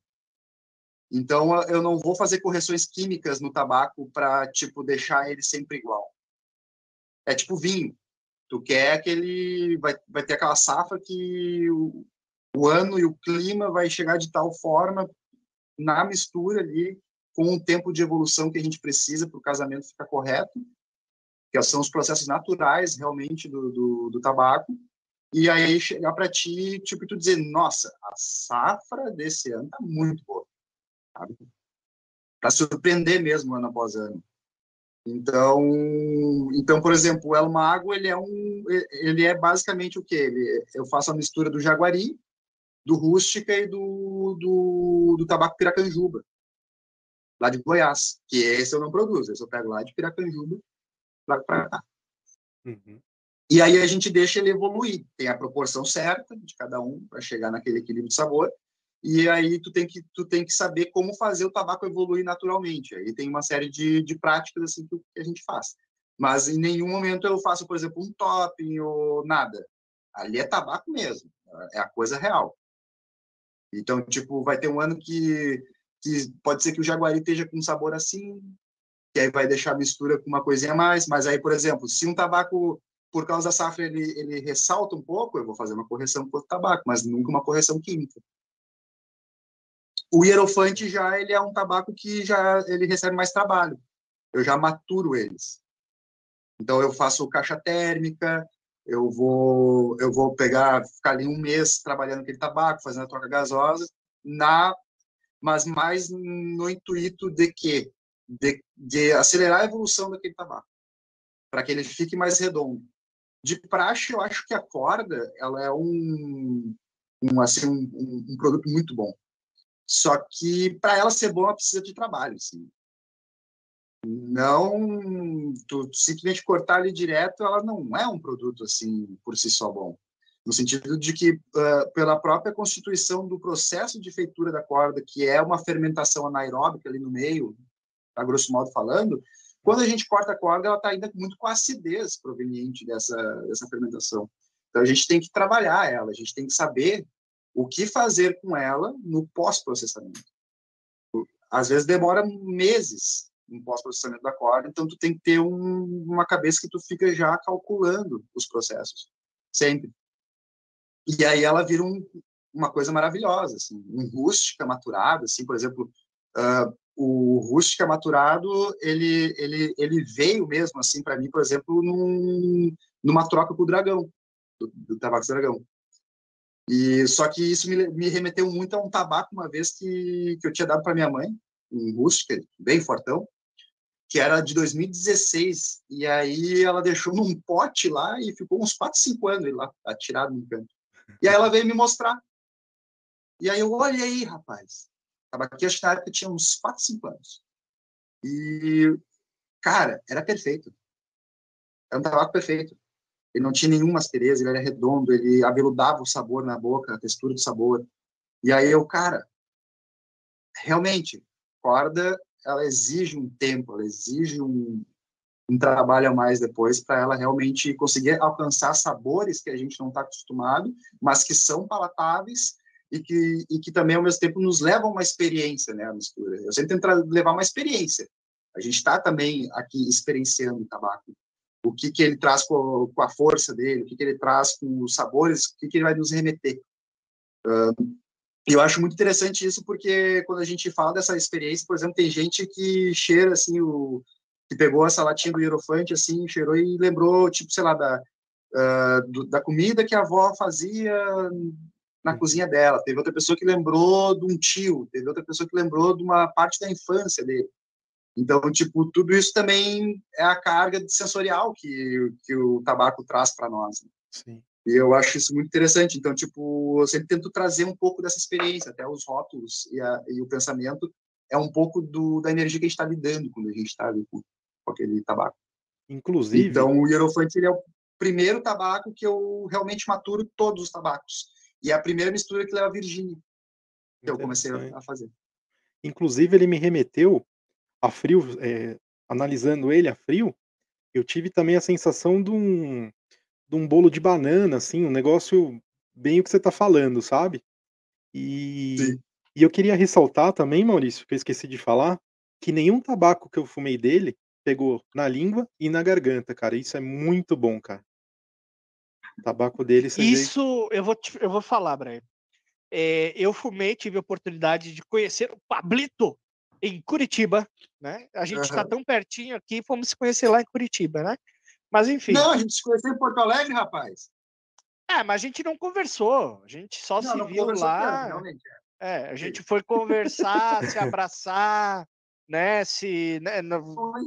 Então, eu não vou fazer correções químicas no tabaco para tipo deixar ele sempre igual. É tipo vinho. Tu quer aquele vai, vai ter aquela safra que o, o ano e o clima vai chegar de tal forma na mistura ali com o tempo de evolução que a gente precisa para o casamento ficar correto, que são os processos naturais realmente do, do, do tabaco. E aí chegar para ti, tipo, e tu dizer, nossa, a safra desse ano tá muito boa sabe? Para surpreender mesmo ano após ano. Então, então, por exemplo, o El Mago, ele é um, ele é basicamente o que? Ele, eu faço a mistura do jaguari, do rústica e do, do, do tabaco piracanjuba, lá de Goiás, que esse eu não produzo, esse eu pego lá de piracanjuba, lá para cá. Uhum. E aí a gente deixa ele evoluir, tem a proporção certa de cada um para chegar naquele equilíbrio de sabor. E aí tu tem que tu tem que saber como fazer o tabaco evoluir naturalmente. Aí tem uma série de, de práticas assim que, a gente faz. Mas em nenhum momento eu faço, por exemplo, um topping ou nada. Ali é tabaco mesmo, é a coisa real. Então, tipo, vai ter um ano que, que pode ser que o Jaguari esteja com um sabor assim, que aí vai deixar a mistura com uma coisinha a mais, mas aí, por exemplo, se um tabaco, por causa da safra, ele, ele ressalta um pouco, eu vou fazer uma correção com o tabaco, mas nunca uma correção química. O hierofante já ele é um tabaco que já ele recebe mais trabalho. Eu já maturo eles. Então eu faço caixa térmica, eu vou eu vou pegar ficar ali um mês trabalhando aquele tabaco, fazendo a troca gasosa, na mas mais no intuito de que de, de acelerar a evolução daquele tabaco, para que ele fique mais redondo. De praxe, eu acho que a corda ela é um, um assim um, um produto muito bom. Só que para ela ser boa, ela precisa de trabalho, assim. Não, tu, tu simplesmente cortar ali direto, ela não é um produto assim por si só bom. No sentido de que, uh, pela própria constituição do processo de feitura da corda, que é uma fermentação anaeróbica ali no meio, a grosso modo falando, quando a gente corta a corda, ela está ainda muito com acidez proveniente dessa, dessa fermentação. Então, a gente tem que trabalhar ela, a gente tem que saber o que fazer com ela no pós-processamento. Às vezes demora meses no pós-processamento da corda, então tu tem que ter um, uma cabeça que tu fica já calculando os processos, sempre. E aí ela vira um, uma coisa maravilhosa, assim, um rústica maturado, assim, por exemplo, uh, o rústica maturado, ele, ele, ele veio mesmo, assim, para mim, por exemplo, num, numa troca com o Dragão, do, do Tabaco Dragão. E só que isso me, me remeteu muito a um tabaco uma vez que, que eu tinha dado para minha mãe, um rústica, bem fortão, que era de 2016, e aí ela deixou num pote lá e ficou uns 4, 5 anos lá, atirado no canto. E aí ela veio me mostrar. E aí eu olhei aí, rapaz. Que na época tinha uns 4, 5 anos. E, cara, era perfeito. Era um tabaco perfeito. Ele não tinha nenhuma aspereza, ele era redondo, ele aveludava o sabor na boca, a textura do sabor. E aí eu, cara, realmente, corda, ela exige um tempo, ela exige um, um trabalho a mais depois para ela realmente conseguir alcançar sabores que a gente não está acostumado, mas que são palatáveis e que, e que também, ao mesmo tempo, nos levam uma experiência, né, a mistura. Eu sempre tento levar uma experiência. A gente está também aqui experienciando o tabaco. O que, que ele traz com, com a força dele, o que, que ele traz com os sabores, o que, que ele vai nos remeter. Uh, eu acho muito interessante isso porque quando a gente fala dessa experiência, por exemplo, tem gente que cheira assim o que pegou essa latinha do hierofante assim, cheirou e lembrou tipo, sei lá, da uh, do, da comida que a avó fazia na uhum. cozinha dela. Teve outra pessoa que lembrou de um tio, teve outra pessoa que lembrou de uma parte da infância dele. Então, tipo, tudo isso também é a carga sensorial que, que o tabaco traz para nós. Né? Sim. E eu acho isso muito interessante. Então, tipo, eu sempre tento trazer um pouco dessa experiência, até os rótulos e, a, e o pensamento é um pouco do, da energia que a gente está lidando quando a gente está com, com, aquele tabaco. Inclusive. Então, o Hierofante é o primeiro tabaco que eu realmente maturo todos os tabacos. E é a primeira mistura que leva a Virgínia, que eu comecei a fazer. Inclusive, ele me remeteu a frio, é, analisando ele a frio, eu tive também a sensação de um, de um bolo de banana, assim, um negócio bem o que você está falando, sabe? E, e eu queria ressaltar também, Maurício, que eu esqueci de falar, que nenhum tabaco que eu fumei dele pegou na língua e na garganta, cara. Isso é muito bom, cara. O tabaco dele. Isso vê... eu vou, te, eu vou falar, Brian. É, eu fumei, tive a oportunidade de conhecer o Pablito em Curitiba, né? A gente está uhum. tão pertinho aqui, fomos se conhecer lá em Curitiba, né? Mas enfim. Não, a gente se conheceu em Porto Alegre, rapaz. É, mas a gente não conversou, a gente só não, se não viu lá. É. é, a gente foi conversar, se abraçar, né? Se né,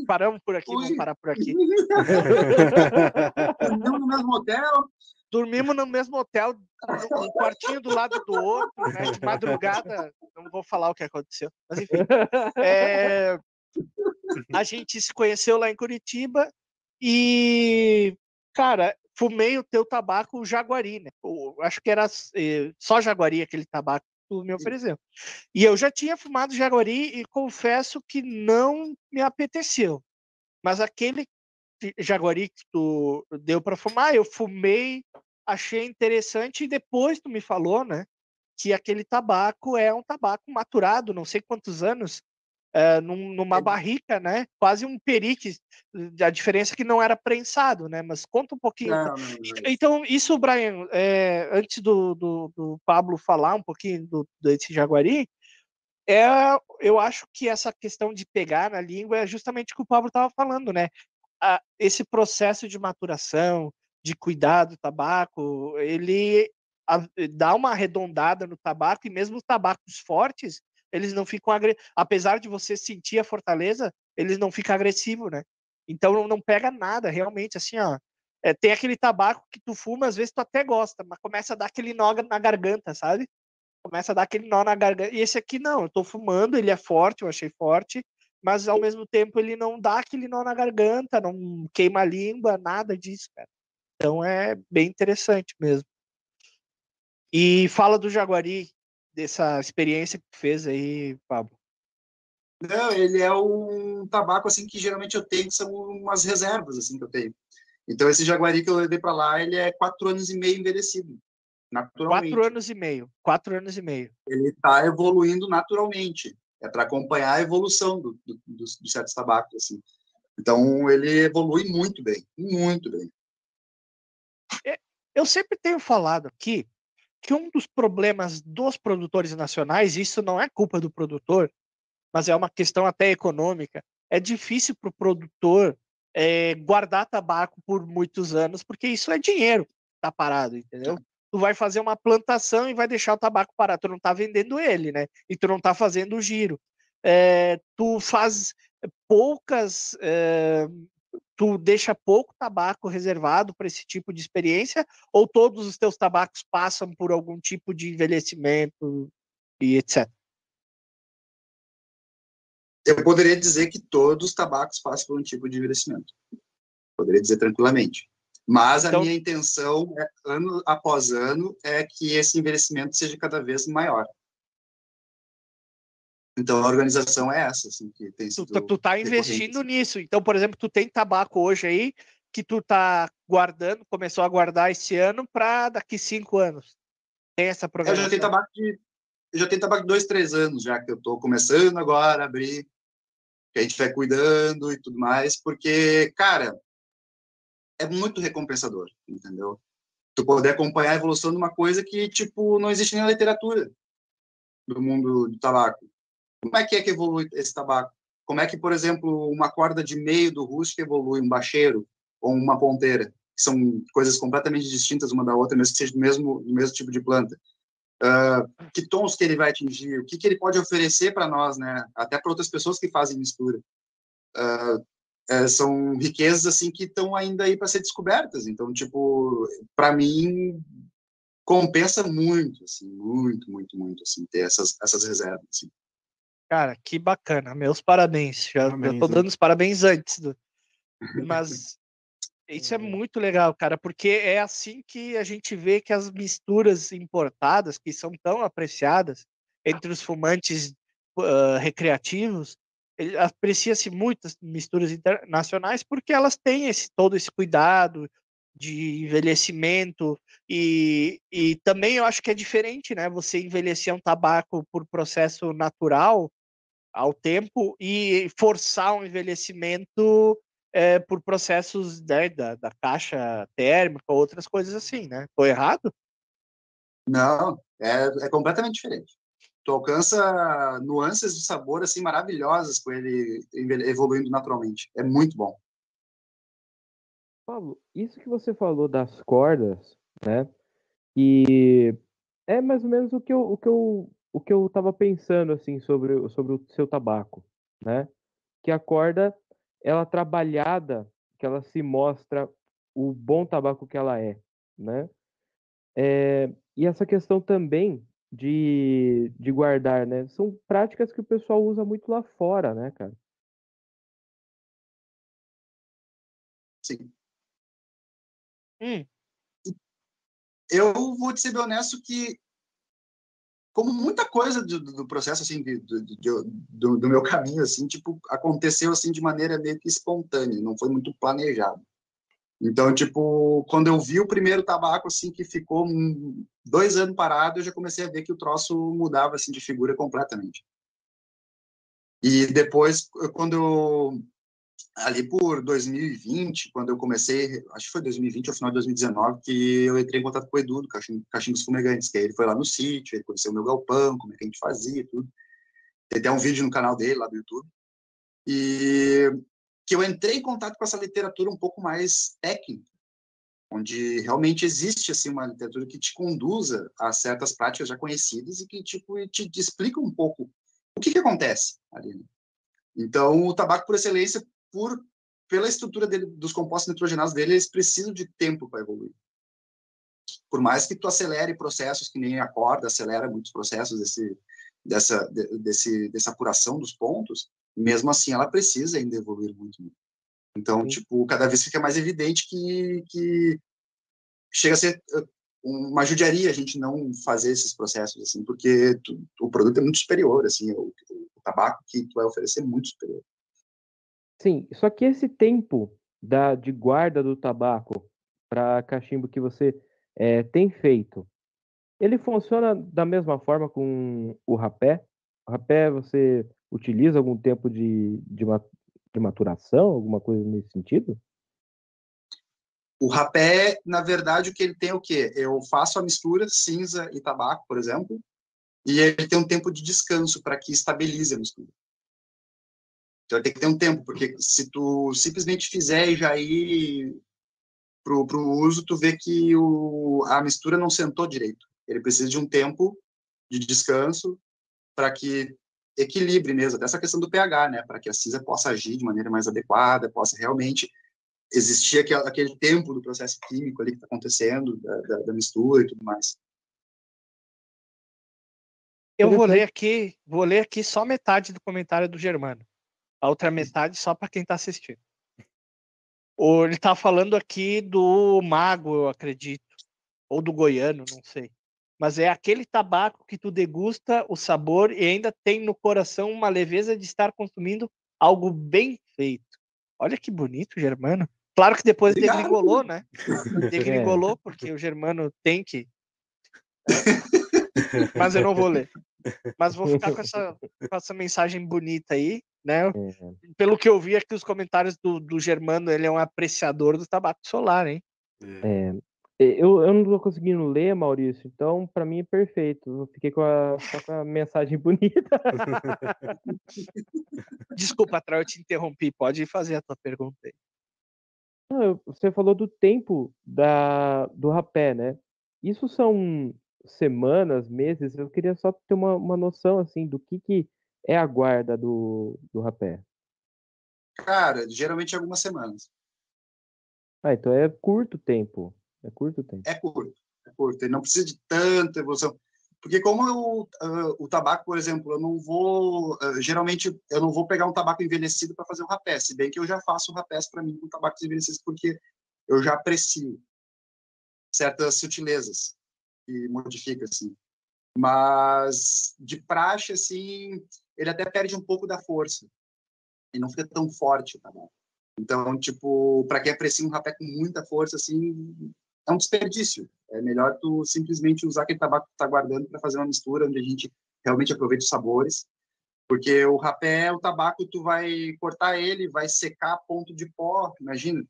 paramos por aqui, Oi. vamos parar por aqui. Dormimos no mesmo hotel. Dormimos no mesmo hotel, um quartinho do lado do outro, né? De madrugada, não vou falar o que aconteceu, mas enfim. É, a gente se conheceu lá em Curitiba e, cara, fumei o teu tabaco Jaguari, né? acho que era eh, só Jaguari aquele tabaco tu me ofereceu. E eu já tinha fumado Jaguari e confesso que não me apeteceu. Mas aquele Jaguari que tu deu para fumar, eu fumei achei interessante e depois tu me falou, né, que aquele tabaco é um tabaco maturado, não sei quantos anos, é, num, numa barrica, né? Quase um perique. A diferença é que não era prensado, né? Mas conta um pouquinho. Não, não. Então, isso, Brian, é, antes do, do, do, Pablo falar um pouquinho do, desse jaguari, é, eu acho que essa questão de pegar na língua é justamente o que o Pablo estava falando, né? A, esse processo de maturação, de cuidado do tabaco, ele a, dá uma arredondada no tabaco, e mesmo os tabacos fortes, eles não ficam apesar de você sentir a fortaleza, eles não ficam agressivos, né? Então não pega nada, realmente, assim, ó. É, tem aquele tabaco que tu fuma, às vezes tu até gosta, mas começa a dar aquele nó na garganta, sabe? Começa a dar aquele nó na garganta. E esse aqui não, eu tô fumando, ele é forte, eu achei forte, mas ao mesmo tempo ele não dá aquele nó na garganta, não queima a língua, nada disso, cara. Então é bem interessante mesmo. E fala do Jaguari, dessa experiência que tu fez aí, Pablo? Não, ele é um tabaco assim que geralmente eu tenho, que são umas reservas assim que eu tenho. Então esse Jaguari que eu levei para lá, ele é quatro anos e meio envelhecido, naturalmente. Quatro anos e meio, quatro anos e meio. Ele está evoluindo naturalmente. É para acompanhar a evolução do, do, dos, dos certos tabacos assim. Então ele evolui muito bem, muito bem. É, eu sempre tenho falado aqui que um dos problemas dos produtores nacionais, isso não é culpa do produtor, mas é uma questão até econômica, é difícil para o produtor é, guardar tabaco por muitos anos, porque isso é dinheiro tá parado, entendeu? Tu vai fazer uma plantação e vai deixar o tabaco parado, tu não tá vendendo ele, né? E tu não tá fazendo o giro. É, tu faz poucas é, tu deixa pouco tabaco reservado para esse tipo de experiência ou todos os teus tabacos passam por algum tipo de envelhecimento e etc? Eu poderia dizer que todos os tabacos passam por um tipo de envelhecimento. Poderia dizer tranquilamente. Mas então, a minha intenção, é, ano após ano, é que esse envelhecimento seja cada vez maior. Então a organização é essa, assim, que tem sido. Tu, tu tá investindo nisso. Então, por exemplo, tu tem tabaco hoje aí que tu tá guardando, começou a guardar esse ano para daqui cinco anos. Tem essa programação. Eu já tenho tabaco de, eu já tenho tabaco de dois, três anos já que eu tô começando agora a abrir, que a gente vai cuidando e tudo mais, porque, cara, é muito recompensador, entendeu? Tu poder acompanhar a evolução de uma coisa que, tipo, não existe nem na literatura do mundo do tabaco. Como é que é que evolui esse tabaco? Como é que, por exemplo, uma corda de meio do rústico evolui, um bacheiro ou uma ponteira, que são coisas completamente distintas uma da outra, mesmo que seja do mesmo, do mesmo tipo de planta. Uh, que tons que ele vai atingir, o que, que ele pode oferecer para nós, né? Até para outras pessoas que fazem mistura. Uh, é, são riquezas assim que estão ainda aí para ser descobertas. Então, tipo, para mim compensa muito, assim, muito, muito, muito, assim, ter essas essas reservas. Assim. Cara, que bacana. Meus parabéns. Já, parabéns, já tô dando os parabéns antes. Do... Mas isso é muito legal, cara, porque é assim que a gente vê que as misturas importadas, que são tão apreciadas entre os fumantes uh, recreativos, aprecia-se muito as misturas internacionais porque elas têm esse, todo esse cuidado de envelhecimento e, e também eu acho que é diferente, né? Você envelhecer um tabaco por processo natural ao tempo e forçar um envelhecimento é, por processos né, da, da caixa térmica, outras coisas assim, né? Tô errado? Não, é, é completamente diferente. Tu alcança nuances de sabor assim maravilhosas com ele evoluindo naturalmente. É muito bom. Paulo, isso que você falou das cordas, né? E é mais ou menos o que eu, o que eu o que eu estava pensando assim sobre, sobre o seu tabaco, né? Que a corda, ela trabalhada, que ela se mostra o bom tabaco que ela é, né? É, e essa questão também de, de guardar, né? São práticas que o pessoal usa muito lá fora, né, cara? Sim. Hum. Eu vou te ser bem honesto que como muita coisa do, do processo assim de, do, do, do, meu caminho assim tipo aconteceu assim de maneira meio que espontânea não foi muito planejado Então, tipo, quando eu vi o primeiro tabaco, assim, que ficou dois anos parado, eu já comecei a ver que o troço mudava, assim, de figura completamente. E depois, quando eu, ali por 2020, quando eu comecei, acho que foi 2020 ou final de 2019, que eu entrei em contato com o Edu, do Cachimbo, Cachimbos Fumegantes, que aí ele foi lá no sítio, ele conheceu o meu galpão, como é que a gente fazia, tudo. Tem até um vídeo no canal dele, lá do YouTube. E que eu entrei em contato com essa literatura um pouco mais técnica, onde realmente existe assim uma literatura que te conduza a certas práticas já conhecidas e que tipo te, te explica um pouco o que, que acontece ali. Né? Então, o tabaco por excelência, por pela estrutura dele, dos compostos nitrogenados dele, eles precisam de tempo para evoluir. Por mais que tu acelere processos que nem a corda acelera muitos processos desse dessa desse dessa apuração dos pontos, mesmo assim ela precisa ainda evoluir muito. Então, Sim. tipo, cada vez fica mais evidente que, que chega a ser uma judiaria a gente não fazer esses processos, assim, porque tu, o produto é muito superior, assim, o, o, tabaco que tu vai oferecer é muito superior. Sim, só que esse tempo da, de guarda do tabaco para cachimbo que você é, tem feito, ele funciona da mesma forma com o rapé? O rapé você utiliza algum tempo de, de, de maturação, alguma coisa nesse sentido? O rapé, na verdade, o que ele tem é o quê? Eu faço a mistura cinza e tabaco, por exemplo, e ele tem um tempo de descanso para que estabilize a mistura. Então tem que ter um tempo, porque se tu simplesmente fizer e já ir pro, pro uso, tu vê que o, a mistura não sentou direito. Ele precisa de um tempo de descanso para que equilibre mesmo, dessa questão do pH, né, para que a cinza possa agir de maneira mais adequada, possa realmente existir aquele, aquele tempo do processo químico ali que está acontecendo, da, da, da, mistura e tudo mais. Eu vou ler aqui, vou ler aqui só metade do comentário do Germano. A outra metade só para quem está assistindo. Ele está falando aqui do mago, eu acredito, ou do goiano, não sei mas é aquele tabaco que tu degusta o sabor e ainda tem no coração uma leveza de estar consumindo algo bem feito. Olha que bonito, Germano. Claro que depois Obrigado. degringolou, né? Degringolou, porque o Germano tem que. Mas eu não vou ler. Mas vou ficar com essa, com essa mensagem bonita aí, né? Uhum. Pelo que eu vi aqui, os comentários do, do Germano, ele é um apreciador do tabaco solar, hein? É, eu, eu não tô conseguindo ler, Maurício, então para mim é perfeito. Eu fiquei com a, só com a mensagem bonita. Desculpa, Trau, eu te interrompi. Pode fazer a tua pergunta aí. Não, você falou do tempo da, do rapé, né? Isso são semanas, meses? Eu queria só ter uma, uma noção, assim, do que, que é a guarda do, do rapé. Cara, geralmente algumas semanas. Ah, então é curto tempo. É curto tempo? É curto, é curto. Ele não precisa de tanta evolução. Porque como eu, uh, o tabaco, por exemplo, eu não vou, uh, geralmente eu não vou pegar um tabaco envelhecido para fazer um rapé, se bem que eu já faço rapés para mim com tabacos envelhecidos porque eu já aprecio certas sutilezas que modifica assim. Mas de praxe assim, ele até perde um pouco da força. E não fica tão forte o tabaco. Então, tipo, para quem aprecia um rapé com muita força assim, é um desperdício. É melhor tu simplesmente usar aquele tabaco que tu tá guardando para fazer uma mistura onde a gente realmente aproveita os sabores. Porque o rapé, o tabaco, tu vai cortar ele, vai secar a ponto de pó, imagina.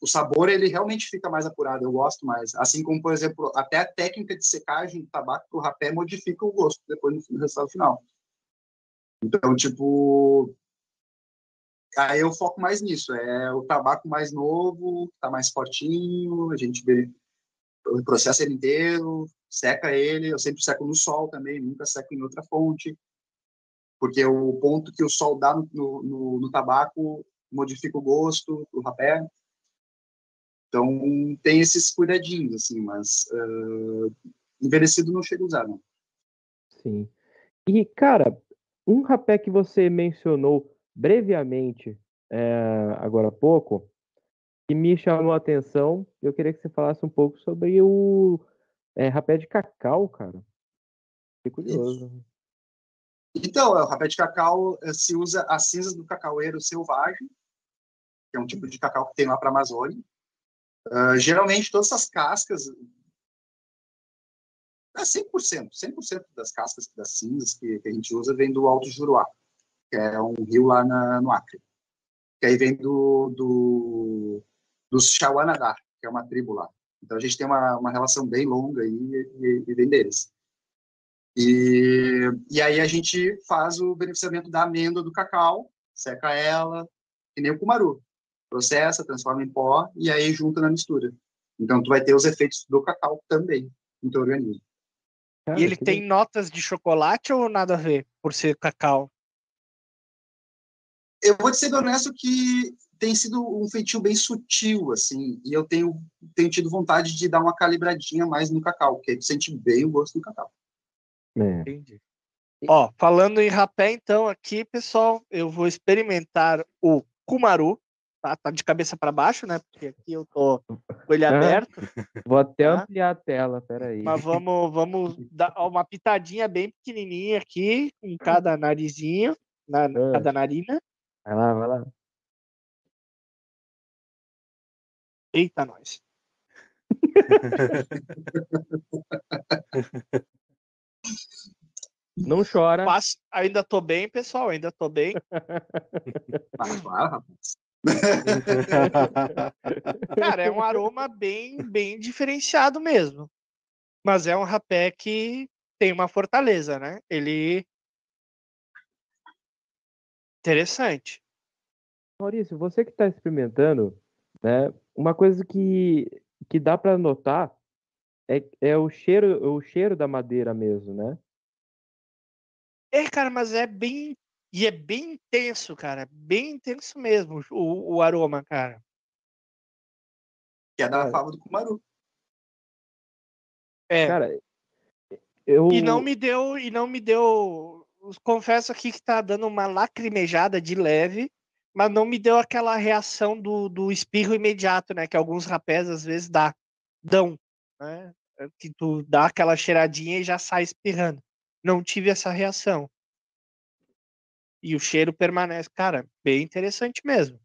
O sabor, ele realmente fica mais apurado, eu gosto mais. Assim como, por exemplo, até a técnica de secagem do tabaco pro rapé modifica o gosto depois no resultado final. Então, tipo, Aí eu foco mais nisso, é o tabaco mais novo, tá mais fortinho, a gente vê o processo ele inteiro, seca ele, eu sempre seco no sol também, nunca seco em outra fonte, porque o ponto que o sol dá no, no, no tabaco modifica o gosto do rapé. Então, tem esses cuidadinhos, assim, mas uh, envelhecido não chega a usar, não. Sim. E, cara, um rapé que você mencionou brevemente é, agora há pouco, que me chamou a atenção. Eu queria que você falasse um pouco sobre o é, rapé de cacau, cara. Fiquei curioso. Então, o rapé de cacau eh, se usa as cinzas do cacaueiro selvagem que é um tipo de cacau que tem lá para a Amazônia. Uh, geralmente, todas essas cascas, é 100%, 100% das cascas das cinzas que, que, a gente usa vem do Alto Juruá, que é um rio lá na, no Acre. Que aí vem do, do, dos Xauanadá, que é uma tribo lá. Então a gente tem uma, uma relação bem longa aí e, e vem deles. E, e aí a gente faz o beneficiamento da amêndoa do cacau, seca ela, que nem o cumaru. Processa, transforma em pó e aí junta na mistura. Então tu vai ter os efeitos do cacau também no teu organismo. e ele tem notas de chocolate ou nada a ver por ser cacau? Eu vou te ser honesto que tem sido um feitio bem sutil, assim, e eu tenho, tenho tido vontade de dar uma calibradinha mais no cacau, porque tu sente bem o gosto do cacau. É. Entendi. Ó, falando em rapé, então, aqui, pessoal, eu vou experimentar o Kumaru, tá? Tá de cabeça para baixo, né? Porque aqui eu tô com ele aberto. Vou até Tá. ampliar a tela, peraí. Mas vamos, vamos dar uma pitadinha bem pequenininha aqui, em cada narizinho, na, cada narina. Vai lá, vai lá. Eita, nós. Não chora. Mas ainda tô bem, pessoal, ainda tô bem. Claro, rapaz. Cara, é um aroma bem, bem diferenciado mesmo. Mas é um rapé que tem uma fortaleza, né? Ele. Interessante. Maurício, você que está experimentando, né? Uma coisa que, que dá para notar é, é o cheiro, o cheiro da madeira mesmo, né? É, cara, mas é bem. E é bem intenso, cara. Bem intenso mesmo o, o aroma, cara. Que é da fava do cumaru. É. Cara, eu E não me deu, e não me deu. Confesso aqui que tá dando uma lacrimejada de leve, mas não me deu aquela reação do, do espirro imediato, né? Que alguns rapés às vezes dá, dão, né? Que tu dá aquela cheiradinha e já sai espirrando. Não tive essa reação. E o cheiro permanece, cara, bem interessante mesmo.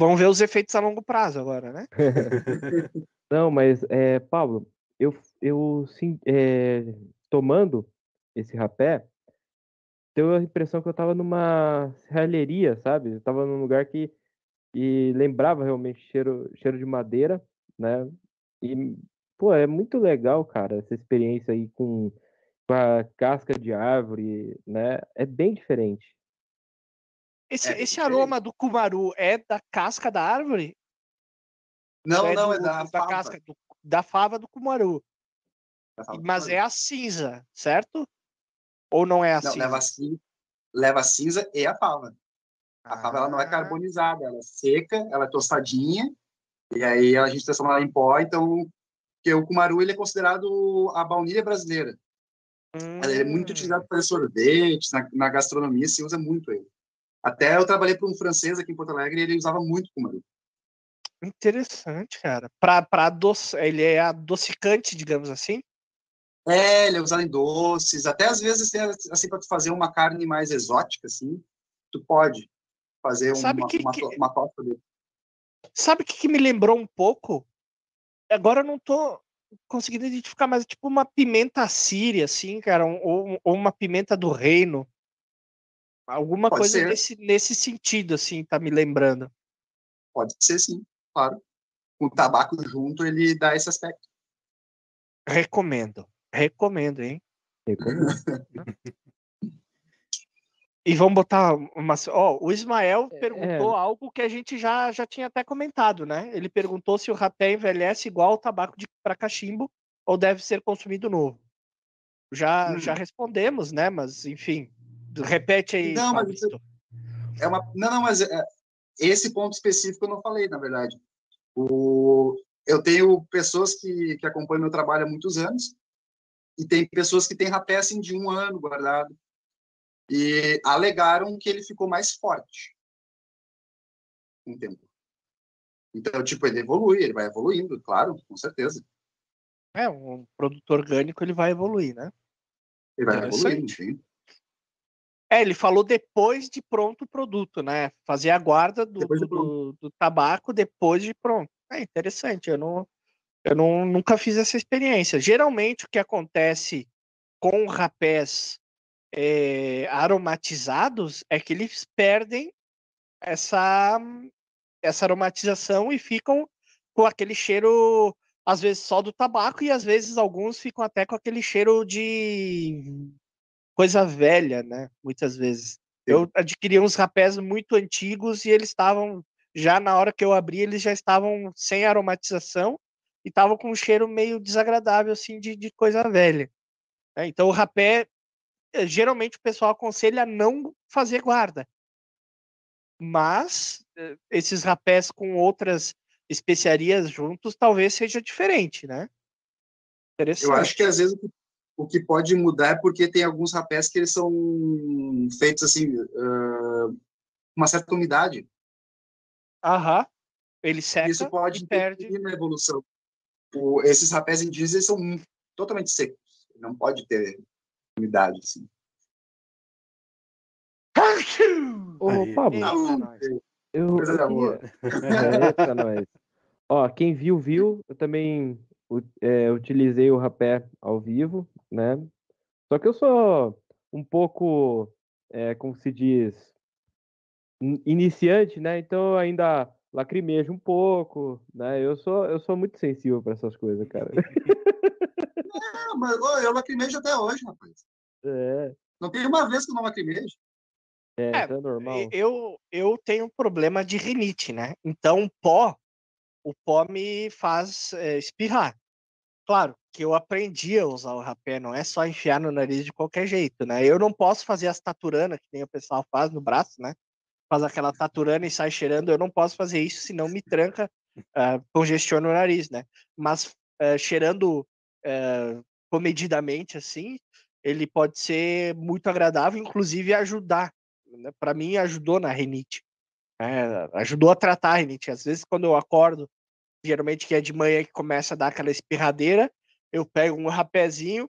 Vamos ver os efeitos a longo prazo agora, né? Não, mas, é, Pablo, eu, eu sim, é, tomando esse rapé, deu a impressão que eu tava numa serralheria, sabe? Eu tava num lugar que, que lembrava realmente cheiro, cheiro de madeira, né? E, pô, é muito legal, cara, essa experiência aí com, com a casca de árvore, né? É bem diferente. Esse, É, esse aroma do cumaru é da casca da árvore? Não, é não, do- é da, fava. casca do- da fava do cumaru. Da fava Mas é a cinza, certo? Ou não é a Não, cinza? leva a cinza, leva a cinza e a fava. A fava ela não é Ah, carbonizada, ela é seca, ela é tostadinha, e aí a gente transforma ela em pó, então porque o cumaru ele é considerado a baunilha brasileira. Ele é muito hum, utilizado para fazer sorvetes, na, na gastronomia se usa muito ele. Até eu trabalhei para um francês aqui em Porto Alegre e ele usava muito cumaru. Interessante, cara. Pra, pra adoç... Ele é adocicante, digamos assim. É, ele é usado em doces, até às vezes assim para tu fazer uma carne mais exótica assim, tu pode fazer Sabe uma que- uma, que- uma dele. Sabe o que, que me lembrou um pouco? Agora eu não tô conseguindo identificar, mas é tipo uma pimenta síria, assim, cara, um- ou, ou uma pimenta do reino. Alguma Pode coisa ser. nesse, nesse sentido, assim, tá me lembrando. Pode ser sim, claro. Com o tabaco junto, ele dá esse aspecto. Recomendo. Recomendo, hein? Recomendo. E vamos botar uma. Ó, o Ismael É, perguntou algo que a gente já, já tinha até comentado, né? Ele perguntou se o rapé envelhece igual ao tabaco de para cachimbo ou deve ser consumido novo. Já, Hum. já respondemos, né? Mas, enfim, repete aí. Não, mas. É uma, não, não, mas é, esse ponto específico eu não falei, na verdade. O, eu tenho pessoas que, que acompanham meu trabalho há muitos anos e tem pessoas que têm rapé assim de um ano guardado e alegaram que ele ficou mais forte com o tempo. Então, tipo, ele evolui, ele vai evoluindo, claro, com certeza. É, um produto orgânico ele vai evoluir, né? Ele vai evoluindo, enfim. É, ele falou depois de pronto o produto, né? Fazer a guarda do, de do, do tabaco depois de pronto. É interessante, eu não, eu não, nunca fiz essa experiência. Geralmente o que acontece com rapés é, aromatizados é que eles perdem essa, essa aromatização e ficam com aquele cheiro, às vezes só do tabaco, e às vezes alguns ficam até com aquele cheiro de coisa velha, né? Muitas vezes. Eu adquiri uns rapés muito antigos e eles estavam, já na hora que eu abri, eles já estavam sem aromatização e estavam com um cheiro meio desagradável, assim, de, de coisa velha. né? Então, o rapé, geralmente o pessoal aconselha a não fazer guarda. Mas eh, esses rapés com outras especiarias juntos talvez seja diferente, né? Eu acho que às vezes o que- pode mudar é porque tem alguns rapés que eles são feitos assim, ah, uma certa umidade. Aham. Ele seca Isso pode perde. interferir na evolução. O- esses rapés indígenas são totalmente secos. Não pode ter umidade. Assim. Ô. Pablo, Não, nós. eu, coisa eu. Eita, nós. Ó, quem viu, viu. Eu também é, utilizei o rapé ao vivo, né? Só que eu sou um pouco, é, como se diz, in- iniciante, né? Então eu ainda lacrimejo um pouco, né? Eu sou, eu sou muito sensível para essas coisas, cara. Mas ô, eu lacrimejo até hoje, rapaz. É, Não tem uma vez que eu não lacrimejo. é, É, então é normal. Eu, eu tenho um problema de rinite, né? Então, o pó, o pó me faz é, espirrar. Claro que eu aprendi a usar o rapé, não é só enfiar no nariz de qualquer jeito, né? Eu não posso fazer as taturanas, que nem o pessoal faz no braço, né? Faz aquela taturana e sai cheirando. Eu não posso fazer isso, senão me tranca, ah, congestiona o nariz, né? Mas ah, cheirando ah, comedidamente, assim, ele pode ser muito agradável, inclusive ajudar né, para mim ajudou na rinite. né, ajudou a tratar a rinite. Às vezes, quando eu acordo, geralmente que é de manhã que começa a dar aquela espirradeira, eu pego um rapézinho,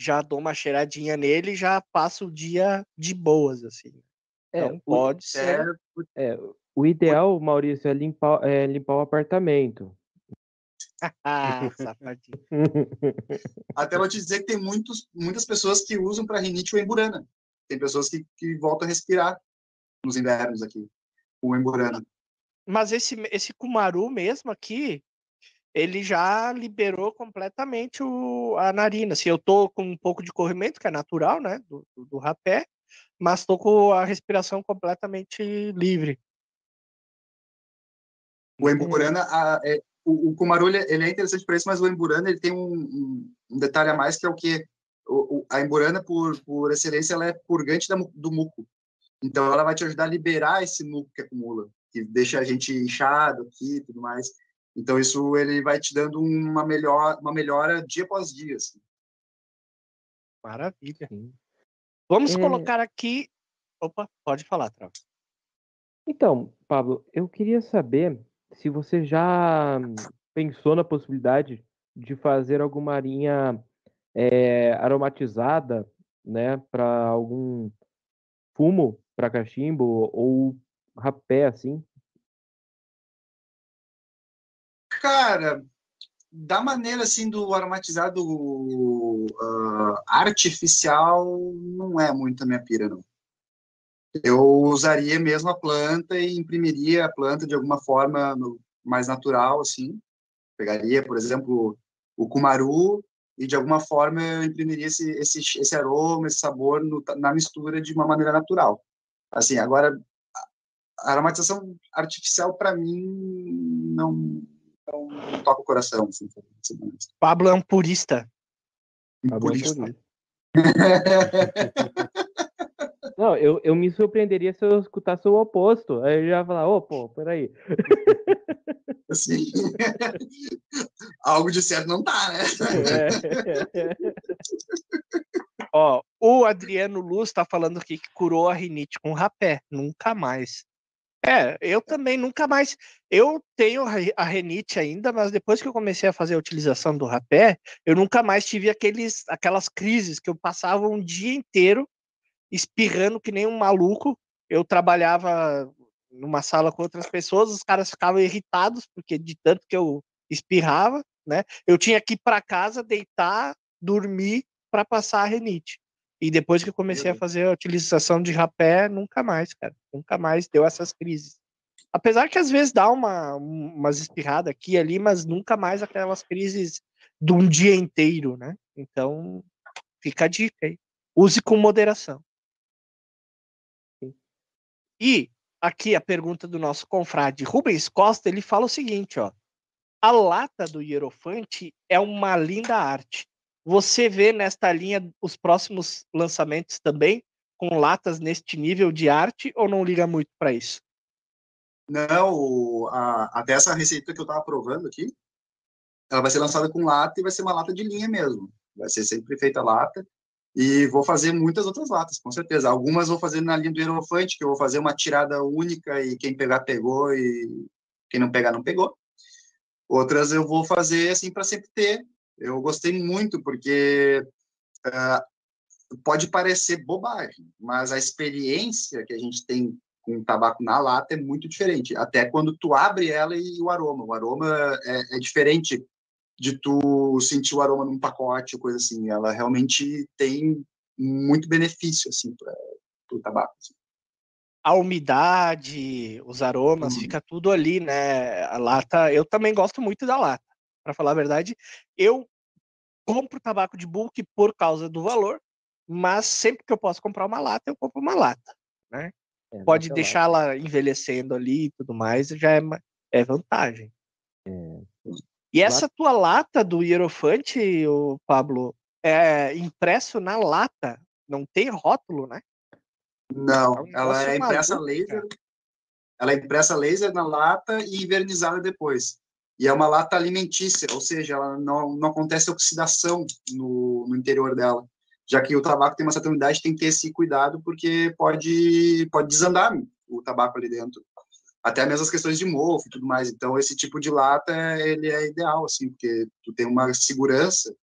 já dou uma cheiradinha nele já passo o dia de boas, assim. É, Então o- pode ser. É, É, o ideal, Maurício, é limpar, é limpar o apartamento. Até vou te dizer que tem muitos, muitas pessoas que usam para rinite o emburana. Tem pessoas que, que voltam a respirar nos invernos aqui, o emburana. Mas esse, esse Kumaru mesmo aqui, ele já liberou completamente o, a narina. Assim, eu tô com um pouco de corrimento, que é natural, né? Do, do, do rapé, mas tô com a respiração completamente livre. O emburana, a- é, o, o Kumaru, ele, ele é interessante para isso, mas o emburana, ele tem um, um, detalhe a mais, que é o que o, o- a emburana, por, por excelência, ela é purgante da do muco. Então, ela vai te ajudar a liberar esse muco que acumula, que deixa a gente inchado aqui e tudo mais. Então, isso ele vai te dando uma, melhor, uma melhora dia após dia. Assim. Maravilha. Sim. Vamos É. colocar aqui. Opa, pode falar, Trau. Então, Pablo, eu queria saber se você já pensou na possibilidade de fazer alguma linha é, aromatizada, né, para algum fumo para cachimbo ou rapé, assim. Cara, da maneira assim do aromatizado ah, artificial, não é muito a minha pira, não. Eu usaria mesmo a planta e imprimiria a planta de alguma forma no- mais natural, assim. Pegaria, por exemplo, o cumaru e de alguma forma eu imprimiria esse, esse, esse aroma, esse sabor no- na mistura de uma maneira natural. Assim, agora, a aromatização artificial, para mim, não, não, não toca o coração. Assim. Pablo é um purista. Pablo, é Purista. Não, eu, eu me surpreenderia se eu escutasse o oposto. Aí eu já ia falar, ô, pô, peraí. Assim, algo de certo não tá, né? É. Ó, o Adriano Luz tá falando aqui que curou a rinite com rapé. Nunca mais. É, eu também nunca mais. Eu tenho a rinite ainda, mas depois que eu comecei a fazer a utilização do rapé, eu nunca mais tive aqueles, aquelas crises que eu passava um dia inteiro espirrando que nem um maluco. Eu trabalhava numa sala com outras pessoas, os caras ficavam irritados porque de tanto que eu espirrava, né? Eu tinha que ir para casa, deitar, dormir para passar a renite. E depois que eu comecei a fazer a utilização de rapé, nunca mais, cara. Nunca mais deu essas crises. Apesar que às vezes dá uma, umas espirradas aqui e ali, mas nunca mais aquelas crises de um dia inteiro, né? Então, fica a dica aí. Use com moderação. E aqui a pergunta do nosso confrade Rubens Costa, ele fala o seguinte, ó. A lata do Hierofante é uma linda arte. Você vê nesta linha os próximos lançamentos também com latas neste nível de arte ou não liga muito para isso? Não, a, até essa receita que eu estava provando aqui, ela vai ser lançada com lata e vai ser uma lata de linha mesmo. Vai ser sempre feita lata. E vou fazer muitas outras latas, com certeza. Algumas vou fazer na linha do Hierofante, que eu vou fazer uma tirada única e quem pegar, pegou, e quem não pegar, não pegou. Outras eu vou fazer assim para sempre ter. Eu gostei muito, porque uh, pode parecer bobagem, mas a experiência que a gente tem com tabaco na lata é muito diferente. Até quando tu abre ela e o aroma. O aroma é, é diferente de tu sentir o aroma num pacote ou coisa assim. Ela realmente tem muito benefício assim para o tabaco. Assim. A umidade, os aromas, hum. fica tudo ali, né? A lata, eu também gosto muito da lata. Para falar a verdade, eu compro tabaco de bulk por causa do valor, mas sempre que eu posso comprar uma lata, eu compro uma lata, né? É, Pode deixá-la envelhecendo ali e tudo mais, já é, é vantagem. É. E essa tua lata do Hierofante, o Pablo, é impresso na lata, não tem rótulo, né? Não, é ela é impressa laser. Ela é impressa laser na lata e invernizada depois. E é uma lata alimentícia, ou seja, ela não, não acontece oxidação no, no interior dela já que o tabaco tem uma certa umidade, tem que ter esse cuidado, porque pode, pode desandar o tabaco ali dentro. Até mesmo as questões de mofo e tudo mais. Então, esse tipo de lata, ele é ideal, assim, porque tu tem uma segurança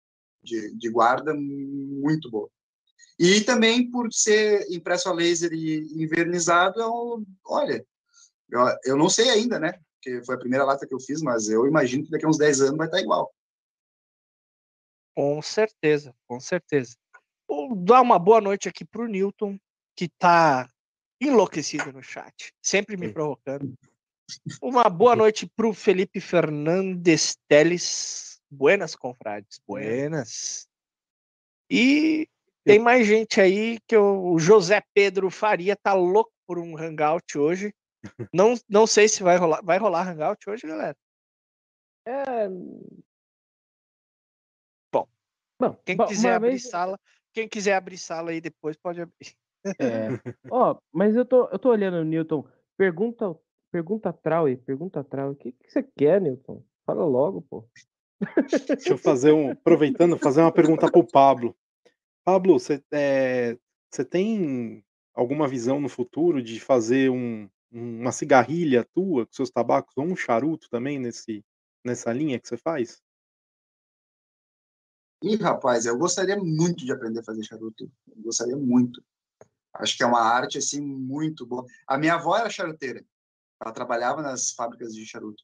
de, de guarda muito boa. E também por ser impresso a laser e invernizado, eu, olha, eu, eu não sei ainda, né? Porque foi a primeira lata que eu fiz, mas eu imagino que daqui a uns 10 anos vai estar igual. Com certeza, com certeza. Vou dar uma boa noite aqui para o Newton, que está enlouquecido no chat, sempre me provocando. Uma boa noite para o Felipe Fernandes Teles. Buenas, confrades. Buenas. E tem mais gente aí que o José Pedro Faria tá louco por um hangout hoje. Não, não sei se vai rolar. Vai rolar hangout hoje, galera? É... Bom, Bom quem quiser abrir vez... sala, quem quiser abrir sala aí depois pode abrir. É. Ó, oh, mas eu tô, eu tô olhando, Newton. Pergunta, pergunta Trau pergunta Trau. O que, que você quer, Newton? Fala logo, pô. Deixa eu fazer um. Aproveitando, fazer uma pergunta pro Pablo. Pablo, você é, tem alguma visão no futuro de fazer um, uma cigarrilha tua com seus tabacos ou um charuto também nesse, nessa linha que você faz? Ih, rapaz, eu gostaria muito de aprender a fazer charuto. Eu gostaria muito. Acho que é uma arte, assim, muito boa. A minha avó era charuteira. Ela trabalhava nas fábricas de charuto.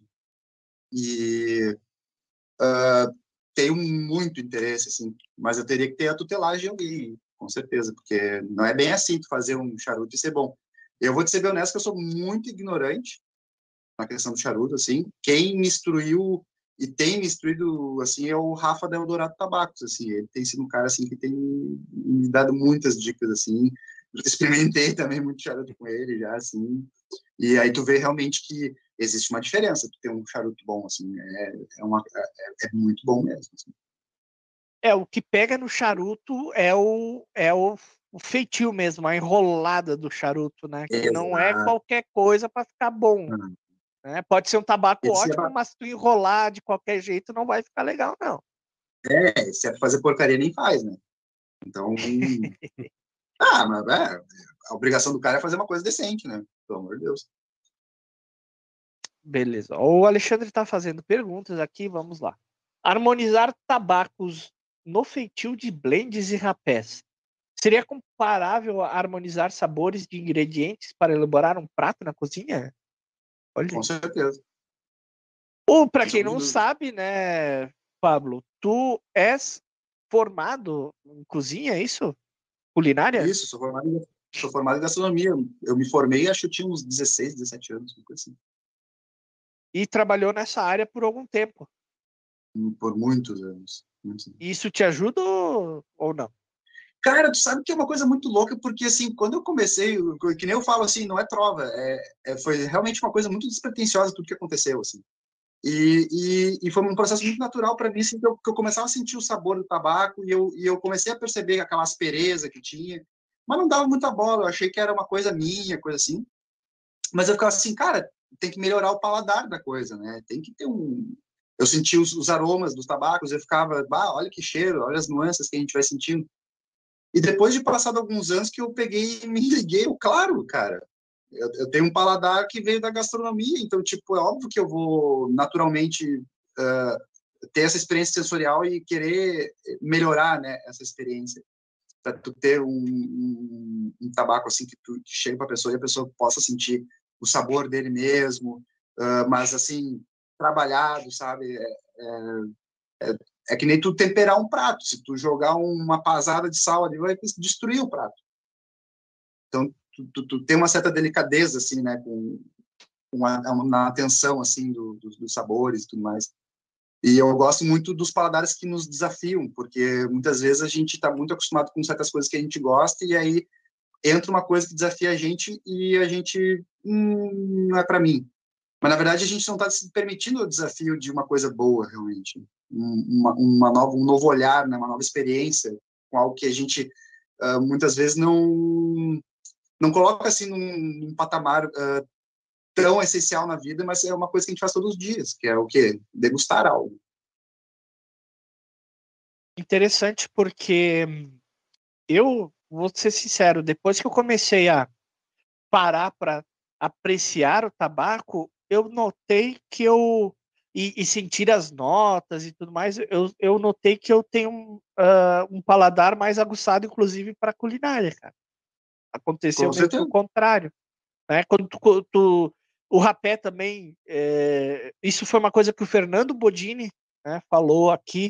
E uh, tenho muito interesse, assim. Mas eu teria que ter a tutelagem de alguém, com certeza. Porque não é bem assim tu fazer um charuto e ser bom. Eu vou te ser bem honesto que eu sou muito ignorante na questão do charuto, assim. Quem me instruiu e tem me instruído, assim, é o Rafa da Eldorado Tabacos, assim, ele tem sido um cara, assim, que tem me dado muitas dicas, assim, experimentei também muito charuto com ele já, assim, e aí tu vê realmente que existe uma diferença, tu ter um charuto bom, assim, é, é, uma, é, é muito bom mesmo, assim. É, o que pega no charuto é o, é o, o feitio mesmo, a enrolada do charuto, né? Que Exato. não é qualquer coisa para ficar bom. Uhum. Né? Pode ser um tabaco esse ótimo, é... mas se tu enrolar de qualquer jeito não vai ficar legal, não. É, se é fazer porcaria, nem faz, né? Então. ah, mas é, a obrigação do cara é fazer uma coisa decente, né? Pelo amor de Deus. Beleza. O Alexandre está fazendo perguntas aqui, vamos lá. Harmonizar tabacos no feitio de blends e rapés Seria comparável a harmonizar sabores de ingredientes para elaborar um prato na cozinha? Olha. Com certeza. Ou para quem não sabe, né, Pablo, tu és formado em cozinha, é isso? Culinária? Isso, sou formado, em, sou formado em gastronomia. Eu me formei, acho que eu tinha uns 16, 17 anos, uma coisa assim. E trabalhou nessa área por algum tempo. Por muitos anos. muitos anos. Isso te ajuda ou ou não? Cara, tu sabe que é uma coisa muito louca, porque assim, quando eu comecei, que nem eu falo assim, não é trova, é, é- foi realmente uma coisa muito despretensiosa tudo que aconteceu, assim. E, e, e foi um processo muito natural para mim, assim, que eu, que eu começava a sentir o sabor do tabaco e eu, e eu comecei a perceber aquela aspereza que tinha, mas não dava muita bola, eu achei que era uma coisa minha, coisa assim. Mas eu ficava assim, cara, tem que melhorar o paladar da coisa, né? Tem que ter um. Eu sentia os, os aromas dos tabacos, eu ficava, bah, olha que cheiro, olha as nuances que a gente vai sentindo. E depois de passado alguns anos que eu peguei e me liguei, eu, claro, cara, eu, eu tenho um paladar que veio da gastronomia, então, tipo, é óbvio que eu vou naturalmente ah, ter essa experiência sensorial e querer melhorar, né, essa experiência. Para tu ter um, um, um tabaco assim que tu chega para a pessoa e a pessoa possa sentir o sabor dele mesmo, ah, mas assim, trabalhado, sabe? É, é, é, é que nem tu temperar um prato. Se tu jogar uma pasada de sal ali, vai destruir o prato. Então, tu, tu, tem uma certa delicadeza, assim, né? Com, na atenção, assim, do, do, dos sabores e tudo mais. E eu gosto muito dos paladares que nos desafiam, porque muitas vezes a gente está muito acostumado com certas coisas que a gente gosta e aí entra uma coisa que desafia a gente e a gente hum, não é para mim. Mas na verdade a gente não está se permitindo o desafio de uma coisa boa realmente, Um- uma, uma nova, um novo olhar, né? uma nova experiência com algo que a gente ah, muitas vezes não não coloca assim num, num patamar ah, tão essencial na vida, mas é uma coisa que a gente faz todos os dias, que é o quê? Degustar algo. Interessante porque eu vou ser sincero, depois que eu comecei a parar para apreciar o tabaco, eu notei que eu e, e sentir as notas e tudo mais, eu, eu notei que eu tenho um, ah, um paladar mais aguçado, inclusive para culinária, cara. Aconteceu Com certeza. o contrário, né? Quando tu, tu- o rapé também, é, isso foi uma coisa que o Fernando Bodini né, falou aqui,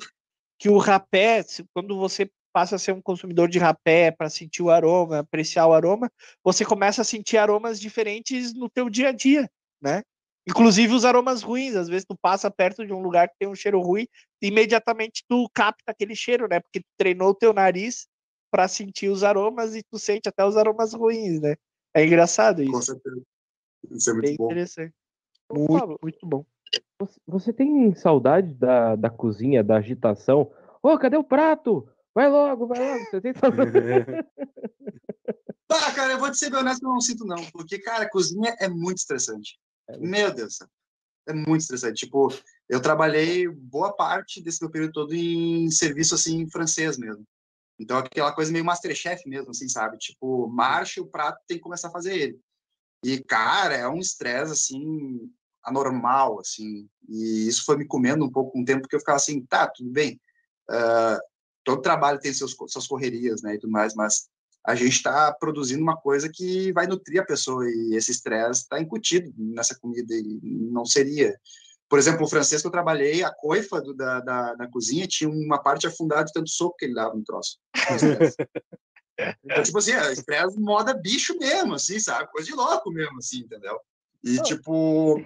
que o rapé, quando você passa a ser um consumidor de rapé para sentir o aroma, apreciar o aroma, você começa a sentir aromas diferentes no teu dia a dia, né? Inclusive os aromas ruins, às vezes tu passa perto de um lugar que tem um cheiro ruim, imediatamente tu capta aquele cheiro, né? Porque tu treinou o teu nariz para sentir os aromas e tu sente até os aromas ruins, né? É engraçado Com isso, certeza. Isso é bem muito bom. interessante. Muito, muito bom. Você, tem saudade da, da cozinha, da agitação? Ô, cadê o prato? Vai logo, vai logo. Você tem saudade? Ah, cara, eu vou te ser bem honesto, eu não sinto não, porque, cara, cozinha é muito estressante. Meu Deus, é muito estressante. Tipo, eu trabalhei boa parte desse meu período todo em serviço, assim, francês mesmo. Então, aquela coisa meio Masterchef mesmo, assim, sabe? Tipo, marcha, o prato tem que começar a fazer ele. E, cara, é um estresse, assim, anormal, assim. E isso foi me comendo um pouco o tempo, porque eu ficava assim, tá, tudo bem. ah, todo trabalho tem seus, suas correrias, né, e tudo mais, mas a gente está produzindo uma coisa que vai nutrir a pessoa e esse estresse está incutido nessa comida e não seria. Por exemplo, o francês que eu trabalhei, a coifa do, da, da, da cozinha tinha uma parte afundada de tanto soco que ele dava no troço. Então, tipo assim, é, estresse moda bicho mesmo, assim, sabe? Coisa de louco mesmo, assim, entendeu? E, Ah. tipo...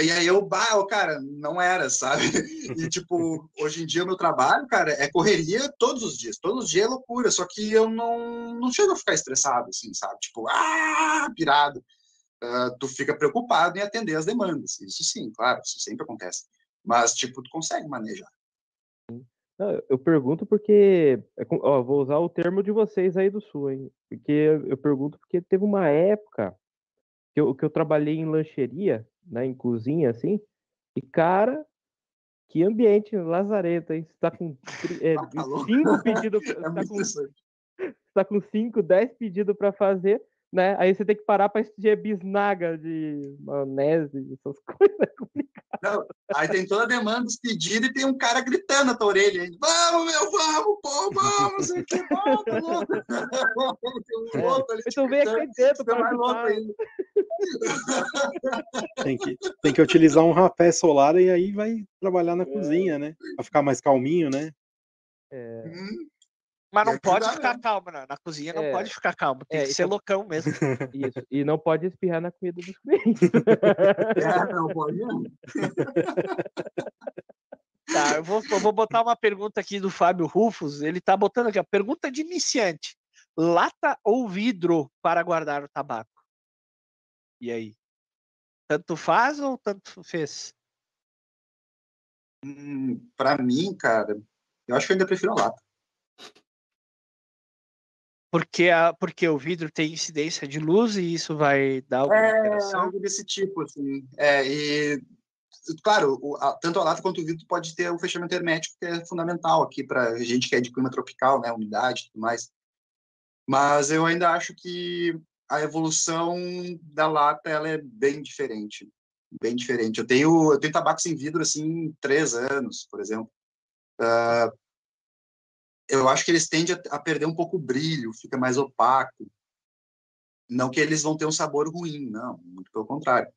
E aí eu, bah, cara, não era, sabe? E, tipo, hoje em dia o meu trabalho, cara, é correria todos os dias. Todos os dias é loucura, só que eu não, não chego a ficar estressado, assim, sabe? Tipo, ah, pirado. Ah, tu fica preocupado em atender as demandas. Isso sim, claro, isso sempre acontece. Mas, tipo, tu consegue manejar. Não, eu- pergunto porque. é Ó, vou usar o termo de vocês aí do Sul, hein? Porque eu pergunto porque teve uma época que eu, que eu trabalhei em lancheria, né? Em cozinha, assim. E, cara, que ambiente lazareta, hein? Você tá com é, tá cinco pedidos. É Você tá muito com interessante. tá com 5, 10 pedidos para fazer, né? Aí você tem que parar para exigir bisnaga de maionese, essas coisas. Não, aí tem toda a demanda dos pedidos e tem um cara gritando na tua orelha. Vamos, meu, vamos, pô, vamos, o que, vamos, louco. Tem um outro ali Então vem aqui dentro para. Tem que, tem que utilizar um rapé solar e aí vai trabalhar na cozinha, né? Pra ficar mais calminho, né? É, Hum, Mas não pode dá, ficar né? calmo, né? na cozinha não É. pode ficar calmo, tem É, que ser então- loucão mesmo. isso. E não pode espirrar na comida dos clientes. É, não pode não. Tá, eu vou, eu vou botar uma pergunta aqui do Fábio Rufus. Ele tá botando aqui, ó, pergunta de iniciante: lata ou vidro para guardar o tabaco? E aí? Tanto faz ou tanto fez? Hum, pra mim, cara, eu acho que eu ainda prefiro a lata. Porque, a, porque o vidro tem incidência de luz e isso vai dar alguma É, alteração? algo desse tipo, assim. É, e, claro, o- a- tanto a lata quanto o vidro pode ter o fechamento hermético, que é fundamental aqui para gente que é de clima tropical, né, umidade e tudo mais. Mas eu ainda acho que a evolução da lata ela é bem diferente, bem diferente. Eu tenho eu tenho tabaco sem vidro assim três anos, por exemplo. Ah, eu acho que eles tendem a, perder um pouco o brilho, fica mais opaco. Não que eles vão ter um sabor ruim, não, muito pelo contrário.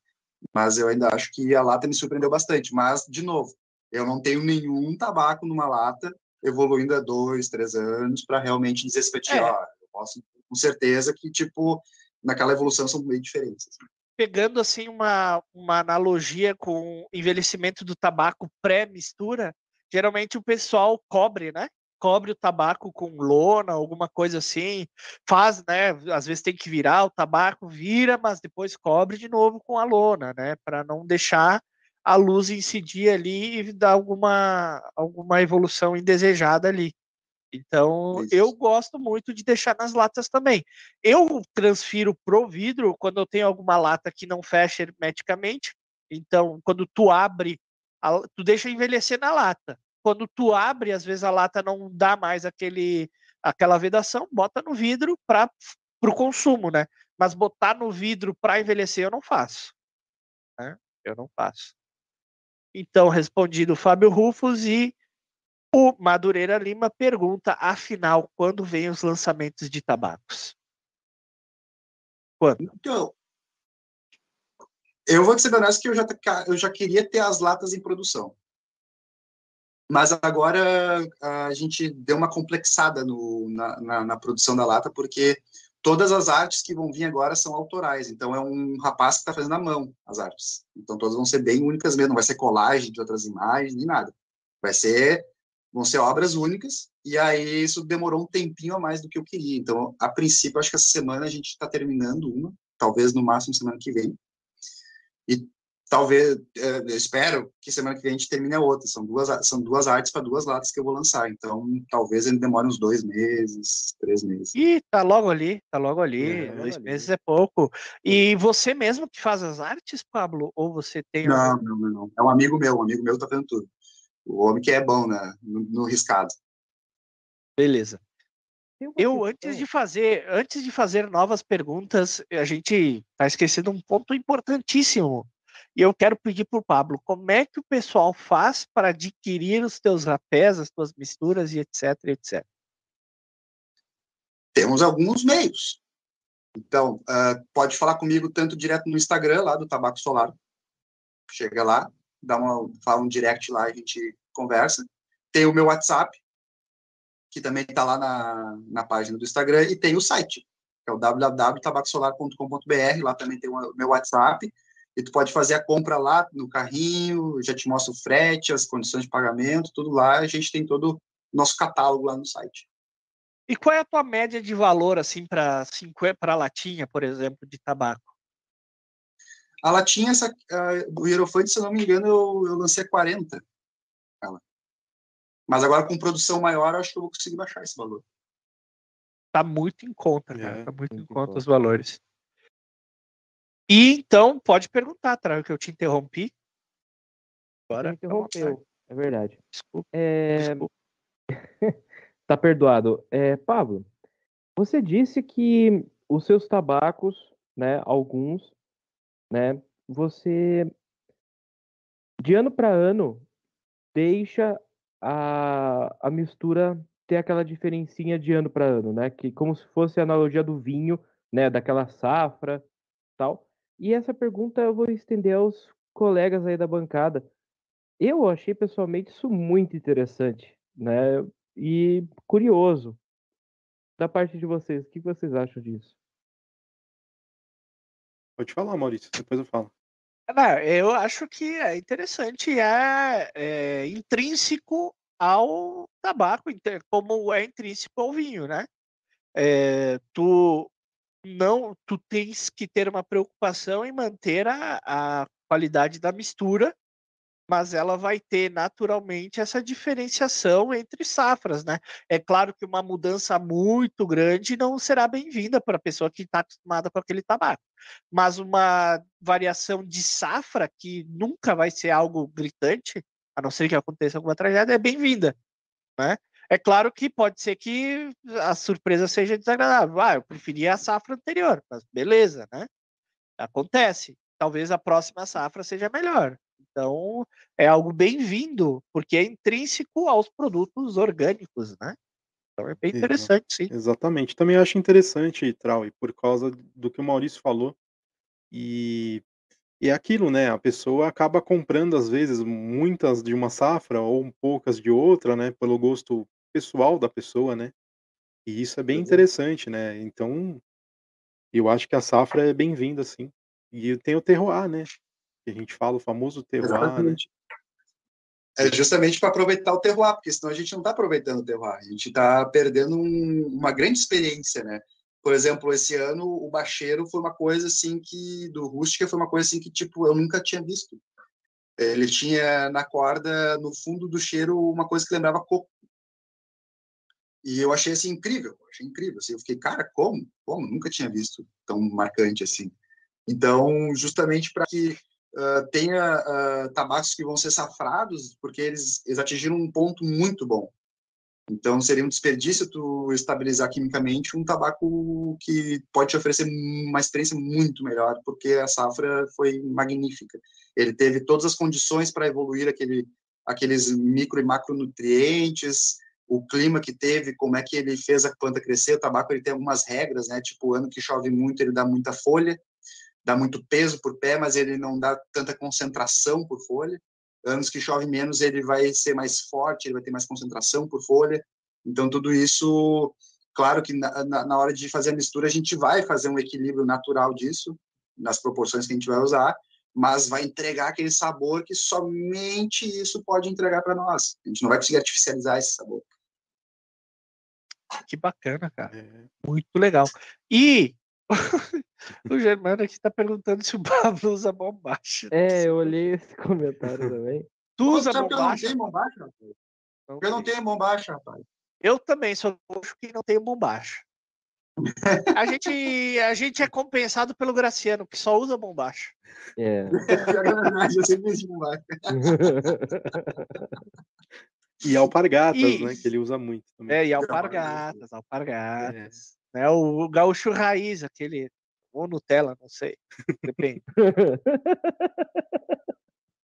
Mas eu ainda acho que a lata me surpreendeu bastante. Mas, de novo, eu não tenho nenhum tabaco numa lata evoluindo há dois, três anos para realmente dizer assim, É. ó, eu posso com certeza que, tipo, naquela evolução são meio diferentes. assim. Pegando assim uma, uma analogia com o envelhecimento do tabaco pré-mistura, geralmente o pessoal cobre, né? Cobre o tabaco com lona, alguma coisa assim, faz, né? Às vezes tem que virar o tabaco, vira, mas depois cobre de novo com a lona, né? Para não deixar a luz incidir ali e dar alguma, alguma evolução indesejada ali. Então, Isso. eu gosto muito de deixar nas latas também. Eu transfiro pro vidro quando eu tenho alguma lata que não fecha hermeticamente. Então, quando tu abre, a- tu deixa envelhecer na lata. Quando tu abre, às vezes a lata não dá mais aquele, aquela vedação, bota no vidro para o consumo, né? Mas botar no vidro para envelhecer eu não faço. né? Eu não faço. Então, respondido Fábio Rufus e o Madureira Lima pergunta, afinal, quando vem os lançamentos de tabacos? Então, eu vou te ser honesto que eu já, eu já queria ter as latas em produção. Mas agora a gente deu uma complexada no, na, na, na produção da lata, porque todas as artes que vão vir agora são autorais. Então é um rapaz que está fazendo à mão as artes. Então todas vão ser bem únicas mesmo, não vai ser colagem de outras imagens, nem nada. Vai ser, vão ser obras únicas, e aí isso demorou um tempinho a mais do que eu queria. Então, a princípio, acho que essa semana a gente está terminando uma, talvez no máximo semana que vem. E talvez, é, eu espero que semana que vem a gente termine a outra. São duas, são duas artes para duas latas que eu vou lançar. Então, talvez ele demore uns dois meses, três meses. Ih, tá logo ali, tá logo ali, É, dois ali. meses é pouco. E você mesmo que faz as artes, Pablo? Ou você tem Não, não, não, não. É um amigo meu, um amigo meu tá fazendo tudo. O homem que é bom né, no, no riscado. Beleza. Eu, antes de fazer, antes de fazer novas perguntas, a gente tá esquecendo um ponto importantíssimo. E eu quero pedir pro Pablo, como é que o pessoal faz para adquirir os teus rapés, as tuas misturas e etc, etc. Temos alguns meios. Então, ah, pode falar comigo tanto direto no Instagram, lá do Tabaco Solar. Chega lá, dá uma, fala um direct lá, a gente conversa. Tem o meu WhatsApp, que também está lá na, na página do Instagram, e tem o site, que é o www.tabacosolar.com.br, lá também tem o meu WhatsApp, e tu pode fazer a compra lá no carrinho, já te mostro o frete, as condições de pagamento, tudo lá, a gente tem todo o nosso catálogo lá no site. E qual é a tua média de valor, assim, para para latinha, por exemplo, de tabaco? A latinha, essa, uh, do Hierofante, se eu não me engano, eu, eu lancei a 40. Ela. Mas agora com produção maior, eu acho que eu vou conseguir baixar esse valor. Tá muito em conta, cara. É, tá muito, em muito em conta conta. os valores. E então, pode perguntar, Traio, que eu te interrompi. Agora, me interrompeu, é verdade. Desculpa, É, desculpa. Tá perdoado. É, Pablo, você disse que os seus tabacos, né, alguns, né, você de ano para ano deixa a, a mistura ter aquela diferencinha de ano para ano, né, que como se fosse a analogia do vinho, né, daquela safra, tal. E essa pergunta eu vou estender aos colegas aí da bancada. Eu achei pessoalmente isso muito interessante, né, e curioso. Da parte de vocês, o que vocês acham disso? Pode falar, Maurício, depois eu falo. Não, eu acho que é interessante, é, é intrínseco ao tabaco, como é intrínseco ao vinho, né? É, tu não, tu tens que ter uma preocupação em manter a, a qualidade da mistura, mas ela vai ter naturalmente essa diferenciação entre safras, né? É claro que uma mudança muito grande não será bem-vinda para a pessoa que está acostumada com aquele tabaco, mas uma variação de safra que nunca vai ser algo gritante, a não ser que aconteça alguma tragédia, é bem-vinda, né? É claro que pode ser que a surpresa seja desagradável. Ah, eu preferia a safra anterior, mas beleza, né? Acontece. Talvez a próxima safra seja melhor. Então, é algo bem-vindo, porque é intrínseco aos produtos orgânicos, né? Então é bem interessante, sim. Exatamente. Também acho interessante, Trau, e por causa do que o Maurício falou. E, e é aquilo, né? A pessoa acaba comprando, às vezes, muitas de uma safra ou poucas de outra, né? Pelo gosto pessoal da pessoa, né? E isso é bem Uhum. interessante, né? Então, eu acho que a safra é bem-vinda, sim. E tem o terroir, né? Que a gente fala, o famoso terroir, né? Exatamente. É justamente para aproveitar o terroir, porque senão a gente não está aproveitando o terroir, a gente está perdendo um- uma grande experiência, né? Por exemplo, esse ano o bacheiro foi uma coisa assim que do rústica foi uma coisa assim que tipo eu nunca tinha visto. Ele tinha na corda, no fundo do cheiro, uma coisa que lembrava coco. E eu achei assim incrível, achei incrível. Assim, eu fiquei, cara, como? Como? Nunca tinha visto tão marcante assim. Então, justamente para que ah, tenha ah, tabacos que vão ser safrados, porque eles, eles atingiram um ponto muito bom. Então, seria um desperdício tu estabilizar quimicamente um tabaco que pode te oferecer uma experiência muito melhor, porque a safra foi magnífica. Ele teve todas as condições para evoluir aquele, aqueles micro e macronutrientes, o clima que teve, como é que ele fez a planta crescer. O tabaco ele tem algumas regras, né? Tipo, ano que chove muito, ele dá muita folha, dá muito peso por pé, mas ele não dá tanta concentração por folha. Anos que chove menos, ele vai ser mais forte, ele vai ter mais concentração por folha. Então, tudo isso, claro que na, na, hora de fazer a mistura, a gente vai fazer um equilíbrio natural disso, nas proporções que a gente vai usar, mas vai entregar aquele sabor que somente isso pode entregar para nós. A gente não vai conseguir artificializar esse sabor. Que bacana, cara. É, Muito legal. E o Germano aqui está perguntando se o Pablo usa bombacha. É, eu olhei esse comentário também. Tu usa Sabe que eu não bombacha? tenho bombacha, rapaz? Não Eu não tenho bombacha, rapaz. Eu também sou roxo que não tenho bombacha. A gente, a gente é compensado pelo Graciano, que só usa bombacha. É. É verdade, eu sempre fiz bombacha. E alpargatas, E- né? Que ele usa muito também. É, e alpargatas, alpargatas. Né, o gaúcho raiz, aquele. Ou Nutella, não sei. Depende.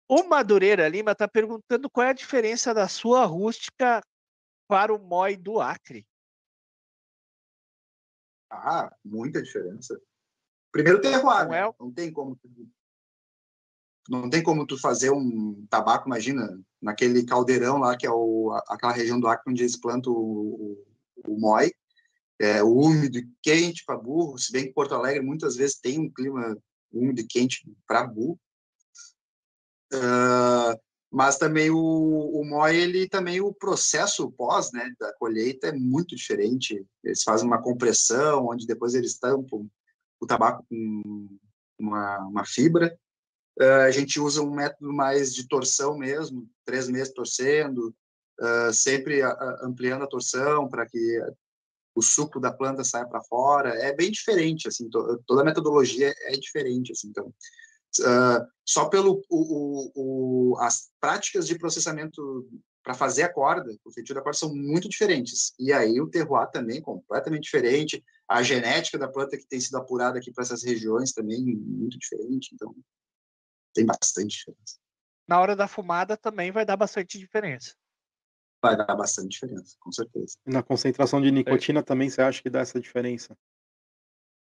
O Madureira Lima está perguntando qual é a diferença da sua rústica para o Moi do Acre. Ah, muita diferença. Primeiro terroir, Não né? é o- Não tem como tu, não tem como tu fazer um tabaco, imagina, naquele caldeirão lá que é o, aquela região do Acre onde eles plantam o, o, o moi, é úmido e quente para burro, se bem que Porto Alegre muitas vezes tem um clima úmido e quente para burro. Ah, mas também o, o moi, ele também o processo pós, né, da colheita é muito diferente. Eles fazem uma compressão, onde depois eles tampam o tabaco com uma, uma fibra. Ah, a gente usa um método mais de torção mesmo, três meses torcendo, ah, sempre ampliando a torção para que o suco da planta saia para fora. É bem diferente, assim, to- toda a metodologia é diferente, assim, então. ah, só pelo o, o, as práticas de processamento para fazer a corda, o feitio da corda são muito diferentes. E aí o terroir também é completamente diferente, a genética da planta que tem sido apurada aqui para essas regiões também muito diferente, então tem bastante diferença. Na hora da fumada também vai dar bastante diferença. Vai dar bastante diferença, com certeza. E na concentração de nicotina também você acha que dá essa diferença?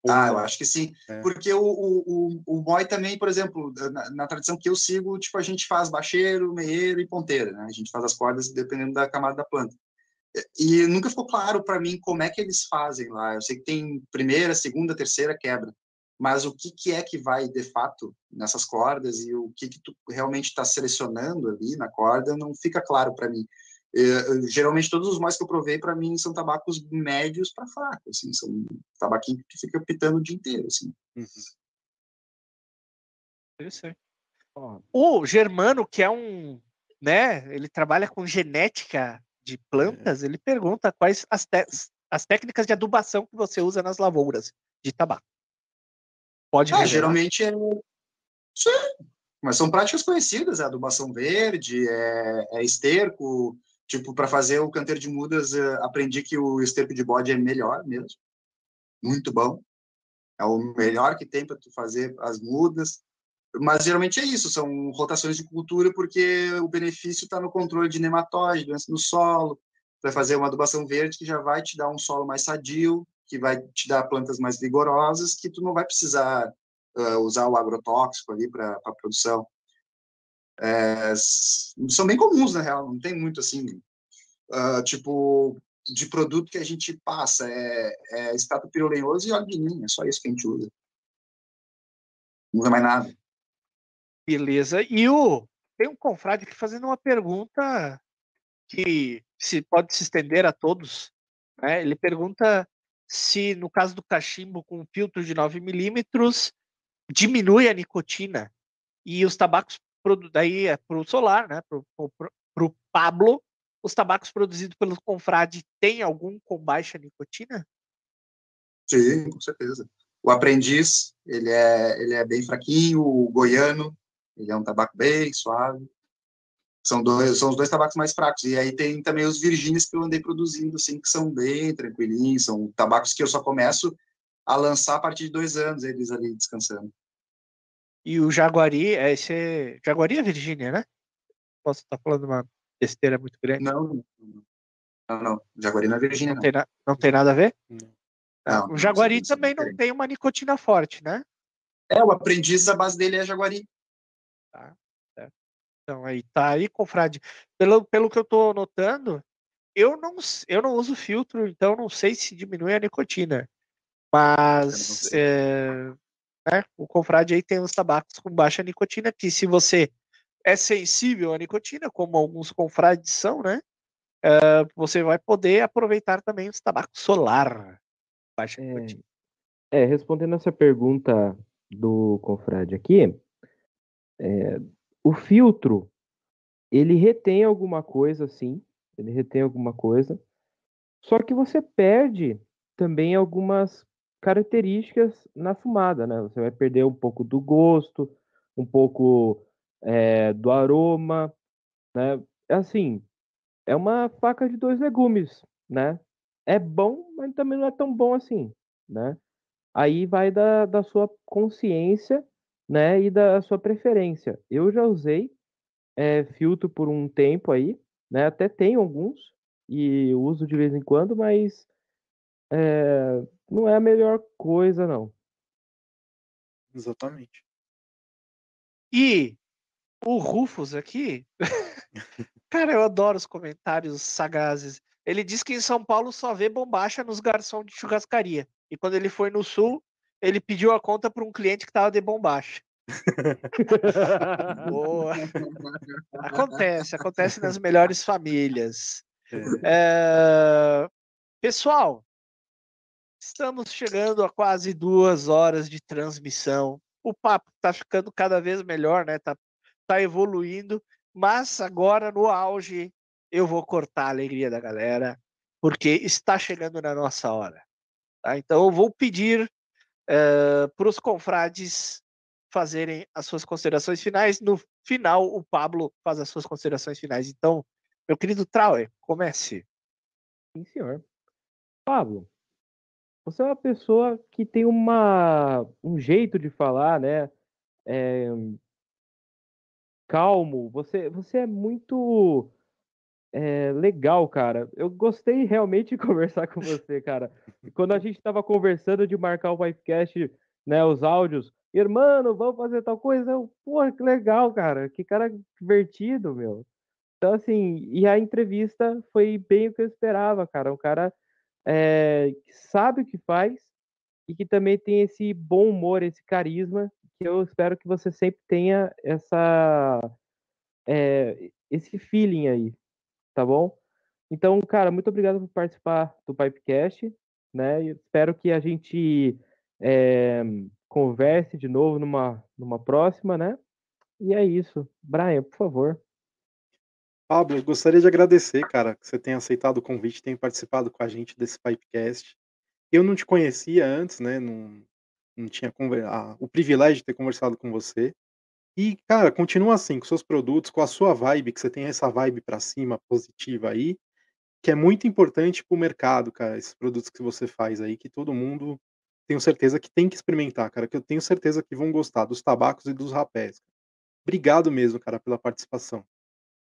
Ou Ah, não? eu acho que sim. É. Porque o, o, o, o Moi também, por exemplo, na, na tradição que eu sigo, tipo, a gente faz bacheiro, meieiro e ponteira, né? A gente faz as cordas dependendo da camada da planta. E nunca ficou claro para mim como é que eles fazem lá. Eu sei que tem primeira, segunda, terceira quebra, mas o que, que é que vai de fato nessas cordas e o que, que tu realmente está selecionando ali na corda não fica claro para mim. Eh, geralmente todos os mais que eu provei para mim são tabacos médios para fracos, assim, são tabaquinho que fica pitando o dia inteiro, assim. Uhum. Interessante. O Germano, que é um, né, ele trabalha com genética de plantas, ele pergunta quais as, te- as técnicas de adubação que você usa nas lavouras de tabaco. Pode É, geralmente é. Sim, mas são práticas conhecidas, é adubação verde, é, é esterco. Tipo, para fazer o canteiro de mudas, eh, aprendi que o esterco de bode é melhor mesmo. Muito bom. É o melhor que tem para tu fazer as mudas. Mas geralmente é isso, são rotações de cultura, porque o benefício está no controle de nematóide, doença no solo. Vai fazer uma adubação verde que já vai te dar um solo mais sadio, que vai te dar plantas mais vigorosas, que tu não vai precisar ah, usar o agrotóxico ali para a produção. É, são bem comuns, na real, não tem muito assim. ah, tipo, de produto que a gente passa é, é pirolenhoso e óleo é só isso que a gente usa. Não usa mais nada. Beleza. E o tem um confrade aqui fazendo uma pergunta que se pode se estender a todos. né? Ele pergunta se, no caso do cachimbo com filtro de 9 milímetros, diminui a nicotina. E os tabacos, daí é para o solar, né? para o Pablo, os tabacos produzidos pelo confrade têm algum com baixa nicotina? Sim, com certeza. O aprendiz, ele é, ele é bem fraquinho, o goiano, ele é um tabaco bem suave. São, dois, são os dois tabacos mais fracos. E aí tem também os virgínios que eu andei produzindo, assim, que são bem tranquilinhos, são tabacos que eu só começo a lançar a partir de dois anos, eles ali descansando. E o Jaguari, é esse. Jaguari é Virgínia, né? Posso estar falando uma besteira muito grande. Não, não, não, não. Jaguari não é Virgínia, Não não. tem, na- não tem nada a ver? Não. Não, o não, Jaguari são- são também não tem uma nicotina forte, né? É, o aprendiz, a base dele é Jaguari. Então aí tá aí, confrade. Pelo, pelo que eu tô notando, eu não, eu não uso filtro, então não sei se diminui a nicotina. Mas é, né, o confrade aí tem os tabacos com baixa nicotina, que se você é sensível à nicotina, como alguns confrades são, né? é, você vai poder aproveitar também os tabacos solar. Baixa É, nicotina. É, respondendo essa pergunta do confrade aqui, é, o filtro, ele retém alguma coisa, sim, ele retém alguma coisa, só que você perde também algumas características na fumada, né? Você vai perder um pouco do gosto, um pouco é, do aroma, né? Assim, é uma faca de dois legumes, né? É bom, mas também não é tão bom assim, né? Aí vai da, da sua consciência, né, e da sua preferência. Eu já usei é, filtro por um tempo aí, né, até tenho alguns e uso de vez em quando, mas é, não é a melhor coisa, não. Exatamente. E o Rufus aqui, cara, eu adoro os comentários sagazes. Ele diz que em São Paulo só vê bombacha nos garçons de churrascaria. E quando ele foi no sul, ele pediu a conta para um cliente que tava de bombacha. Boa. Acontece, acontece nas melhores famílias. É, Pessoal, estamos chegando a quase duas horas de transmissão. O papo tá ficando cada vez melhor, né? Tá, tá evoluindo, mas agora no auge eu vou cortar a alegria da galera, porque está chegando na nossa hora. tá? Então eu vou pedir para os confrades fazerem as suas considerações finais. No final, o Pablo faz as suas considerações finais. Então, meu querido Trauer, comece. Sim, senhor. Pablo, você é uma pessoa que tem uma, um jeito de falar, né? É, calmo. Você, você é muito é, legal, cara. Eu gostei realmente de conversar com você, cara. Quando a gente estava conversando de marcar o podcast, né, os áudios, irmão, vamos fazer tal coisa. Eu, que legal, cara. Que cara divertido, meu. Então, assim, e a entrevista foi bem o que eu esperava, cara. Um cara é, que sabe o que faz e que também tem esse bom humor, esse carisma, que eu espero que você sempre tenha essa, é, esse feeling aí, tá bom? Então, cara, muito obrigado por participar do Pipecast, né? Espero que a gente é, converse de novo numa, numa próxima, né? E é isso. Brian, por favor. Pablo, gostaria de agradecer, cara, que você tenha aceitado o convite, tenha participado com a gente desse Pipecast. Eu não te conhecia antes, né? Não, não tinha conver... ah, o privilégio de ter conversado com você. E, cara, continua assim, com seus produtos, com a sua vibe, que você tem essa vibe para cima, positiva aí, que é muito importante pro mercado, cara, esses produtos que você faz aí, que todo mundo tenho certeza que tem que experimentar, cara, que eu tenho certeza que vão gostar dos tabacos e dos rapés. Obrigado mesmo, cara, pela participação.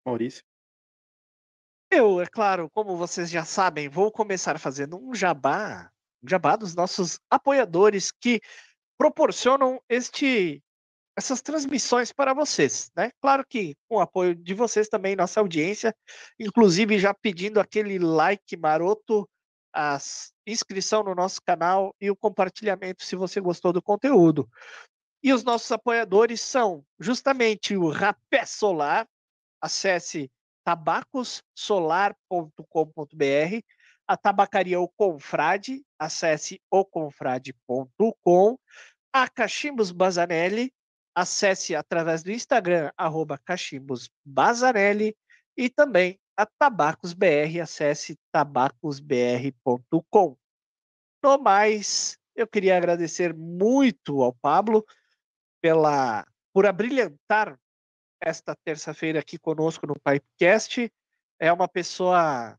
Maurício? Eu, é claro, como vocês já sabem, vou começar fazendo um jabá, um jabá dos nossos apoiadores que proporcionam este essas transmissões para vocês, né? Claro que com o apoio de vocês também, nossa audiência, inclusive já pedindo aquele like maroto, a inscrição no nosso canal e o compartilhamento se você gostou do conteúdo. E os nossos apoiadores são justamente o Rapé Solar, acesse tabacossolar.com.br, a tabacaria O Confrade, acesse oconfrade.com, a Cachimbos Bazanelli, acesse através do Instagram, arroba e também a Tabacos BR, acesse tabacosbr.com. No mais, eu queria agradecer muito ao Pablo pela por abrilhantar esta terça-feira aqui conosco no Pipecast. É uma pessoa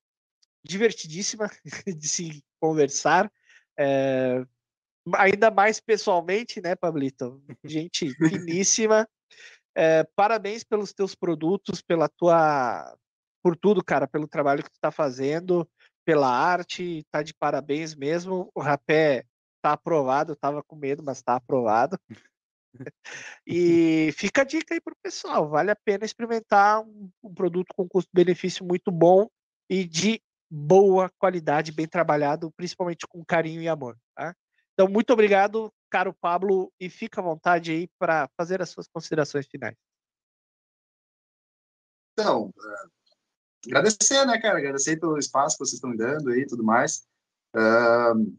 divertidíssima de se conversar, é, ainda mais pessoalmente, né, Pablito? Gente finíssima. É, parabéns pelos teus produtos, pela tua, por tudo, cara, pelo trabalho que tu está fazendo, pela arte, tá de parabéns mesmo. O rapé tá aprovado, eu tava com medo, mas tá aprovado. E fica a dica aí para o pessoal: vale a pena experimentar um, um produto com custo-benefício muito bom e de boa qualidade, bem trabalhado, principalmente com carinho e amor. Então, muito obrigado, caro Pablo, e fica à vontade aí para fazer as suas considerações finais. Então, uh, agradecer, né, cara? Agradecer pelo espaço que vocês estão me dando aí e tudo mais. Uh,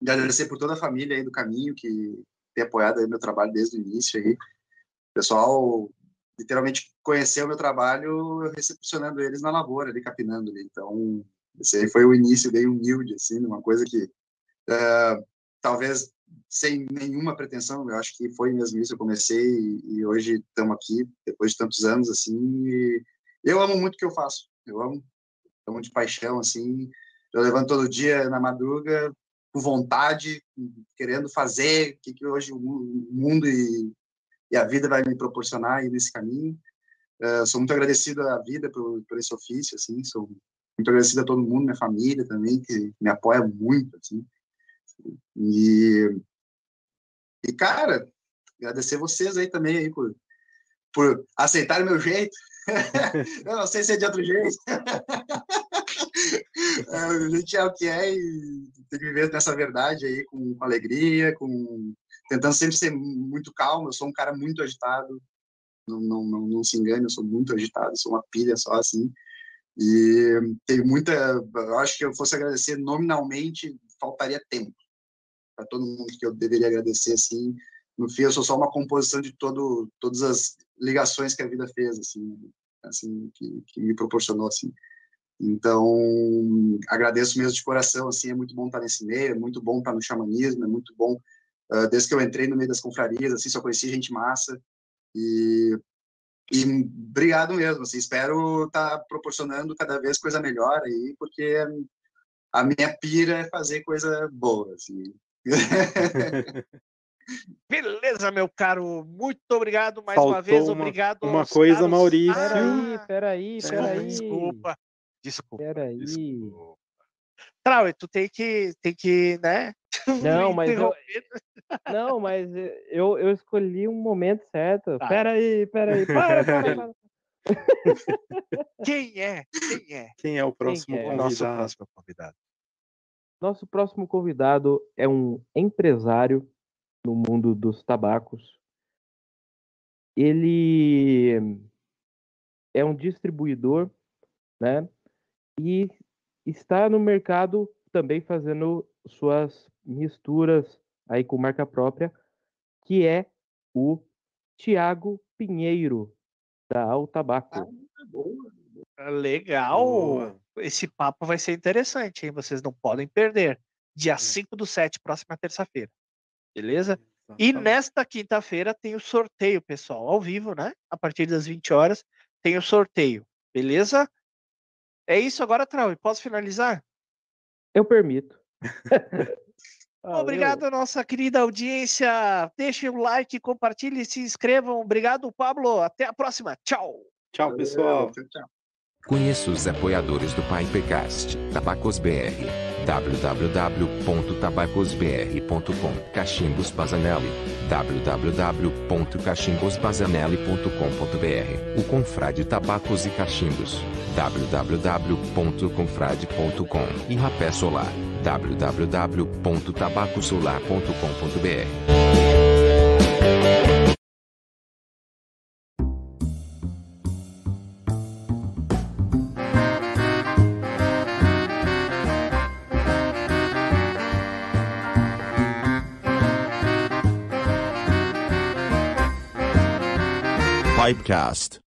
agradecer por toda a família aí do caminho que ter apoiado aí meu trabalho desde o início aí. O pessoal literalmente conheceu meu trabalho recepcionando eles na lavoura, ali capinando ali. Então, esse aí foi o início bem humilde, assim, uma coisa que uh, talvez sem nenhuma pretensão, eu acho que foi mesmo isso, eu comecei e, e hoje estamos aqui, depois de tantos anos, assim, eu amo muito o que eu faço, eu amo, amo de paixão, assim, eu levanto todo dia na madruga, com vontade, querendo fazer o que, que hoje o mundo e, e, a vida vai me proporcionar aí nesse caminho. Uh, sou muito agradecido à vida por, por esse ofício, assim, sou muito agradecido a todo mundo, minha família também, que me apoia muito, assim. E, e cara, agradecer vocês aí também aí por, por aceitar meu jeito. Eu não sei se é de outro jeito. É, a gente é o que é e tem que viver nessa verdade aí com, com, alegria, com tentando sempre ser muito calmo. Eu sou um cara muito agitado, não, não, não, não se engane, eu sou muito agitado, sou uma pilha só assim. E tem muita. Eu acho que eu fosse agradecer nominalmente, faltaria tempo para todo mundo que eu deveria agradecer assim. No fim, eu sou só uma composição de todo, todas as ligações que a vida fez, assim, assim que, que me proporcionou, assim. Então, agradeço mesmo de coração, assim, é muito bom estar nesse meio, é muito bom estar no xamanismo, é muito bom, uh, desde que eu entrei no meio das confrarias, assim, só conheci gente massa, e E obrigado mesmo, assim, espero estar tá proporcionando cada vez coisa melhor aí, porque a minha pira é fazer coisa boa, assim. Beleza, meu caro. Muito obrigado mais Faltou uma vez. uma- Obrigado. uma aos coisa, caros- Maurício. Peraí, Ah, peraí, desculpa, peraí. desculpa. Desculpa. Peraí. desculpa. Trau, tu tem que, tem que, né? Não, mas eu-. Não, mas eu, eu escolhi um momento certo. Tá. Peraí, peraí. Para, para, para. Quem é? Quem é Quem é o próximo é? o nosso próximo convidado? Nosso próximo convidado é um empresário no mundo dos tabacos. Ele é um distribuidor, né? E está no mercado também fazendo suas misturas aí com marca própria, que é o Tiago Pinheiro da Al Tabaco. Boa. Legal. Esse papo vai ser interessante, hein? Vocês não podem perder. Dia 5 do 7, próxima terça-feira. Beleza? E nesta quinta-feira tem o sorteio, pessoal, ao vivo, né? A partir das 20 horas tem o sorteio. Beleza? É isso agora, Trau. Posso finalizar? Eu permito. Valeu. Obrigado, nossa querida audiência. Deixem o like, compartilhem, se inscrevam. Obrigado, Pablo. Até a próxima. Tchau. Tchau, pessoal. Tchau, tchau. Conheça os apoiadores do Pipecast, Tabacos BR, www.tabacosbr.com, Cachimbos Bazanelli, www.cachimbosbazanelli.com.br, o Confrade Tabacos e Cachimbos, www.confrade.com e Rapé Solar, www.tabacosolar.com.br. Pipecast.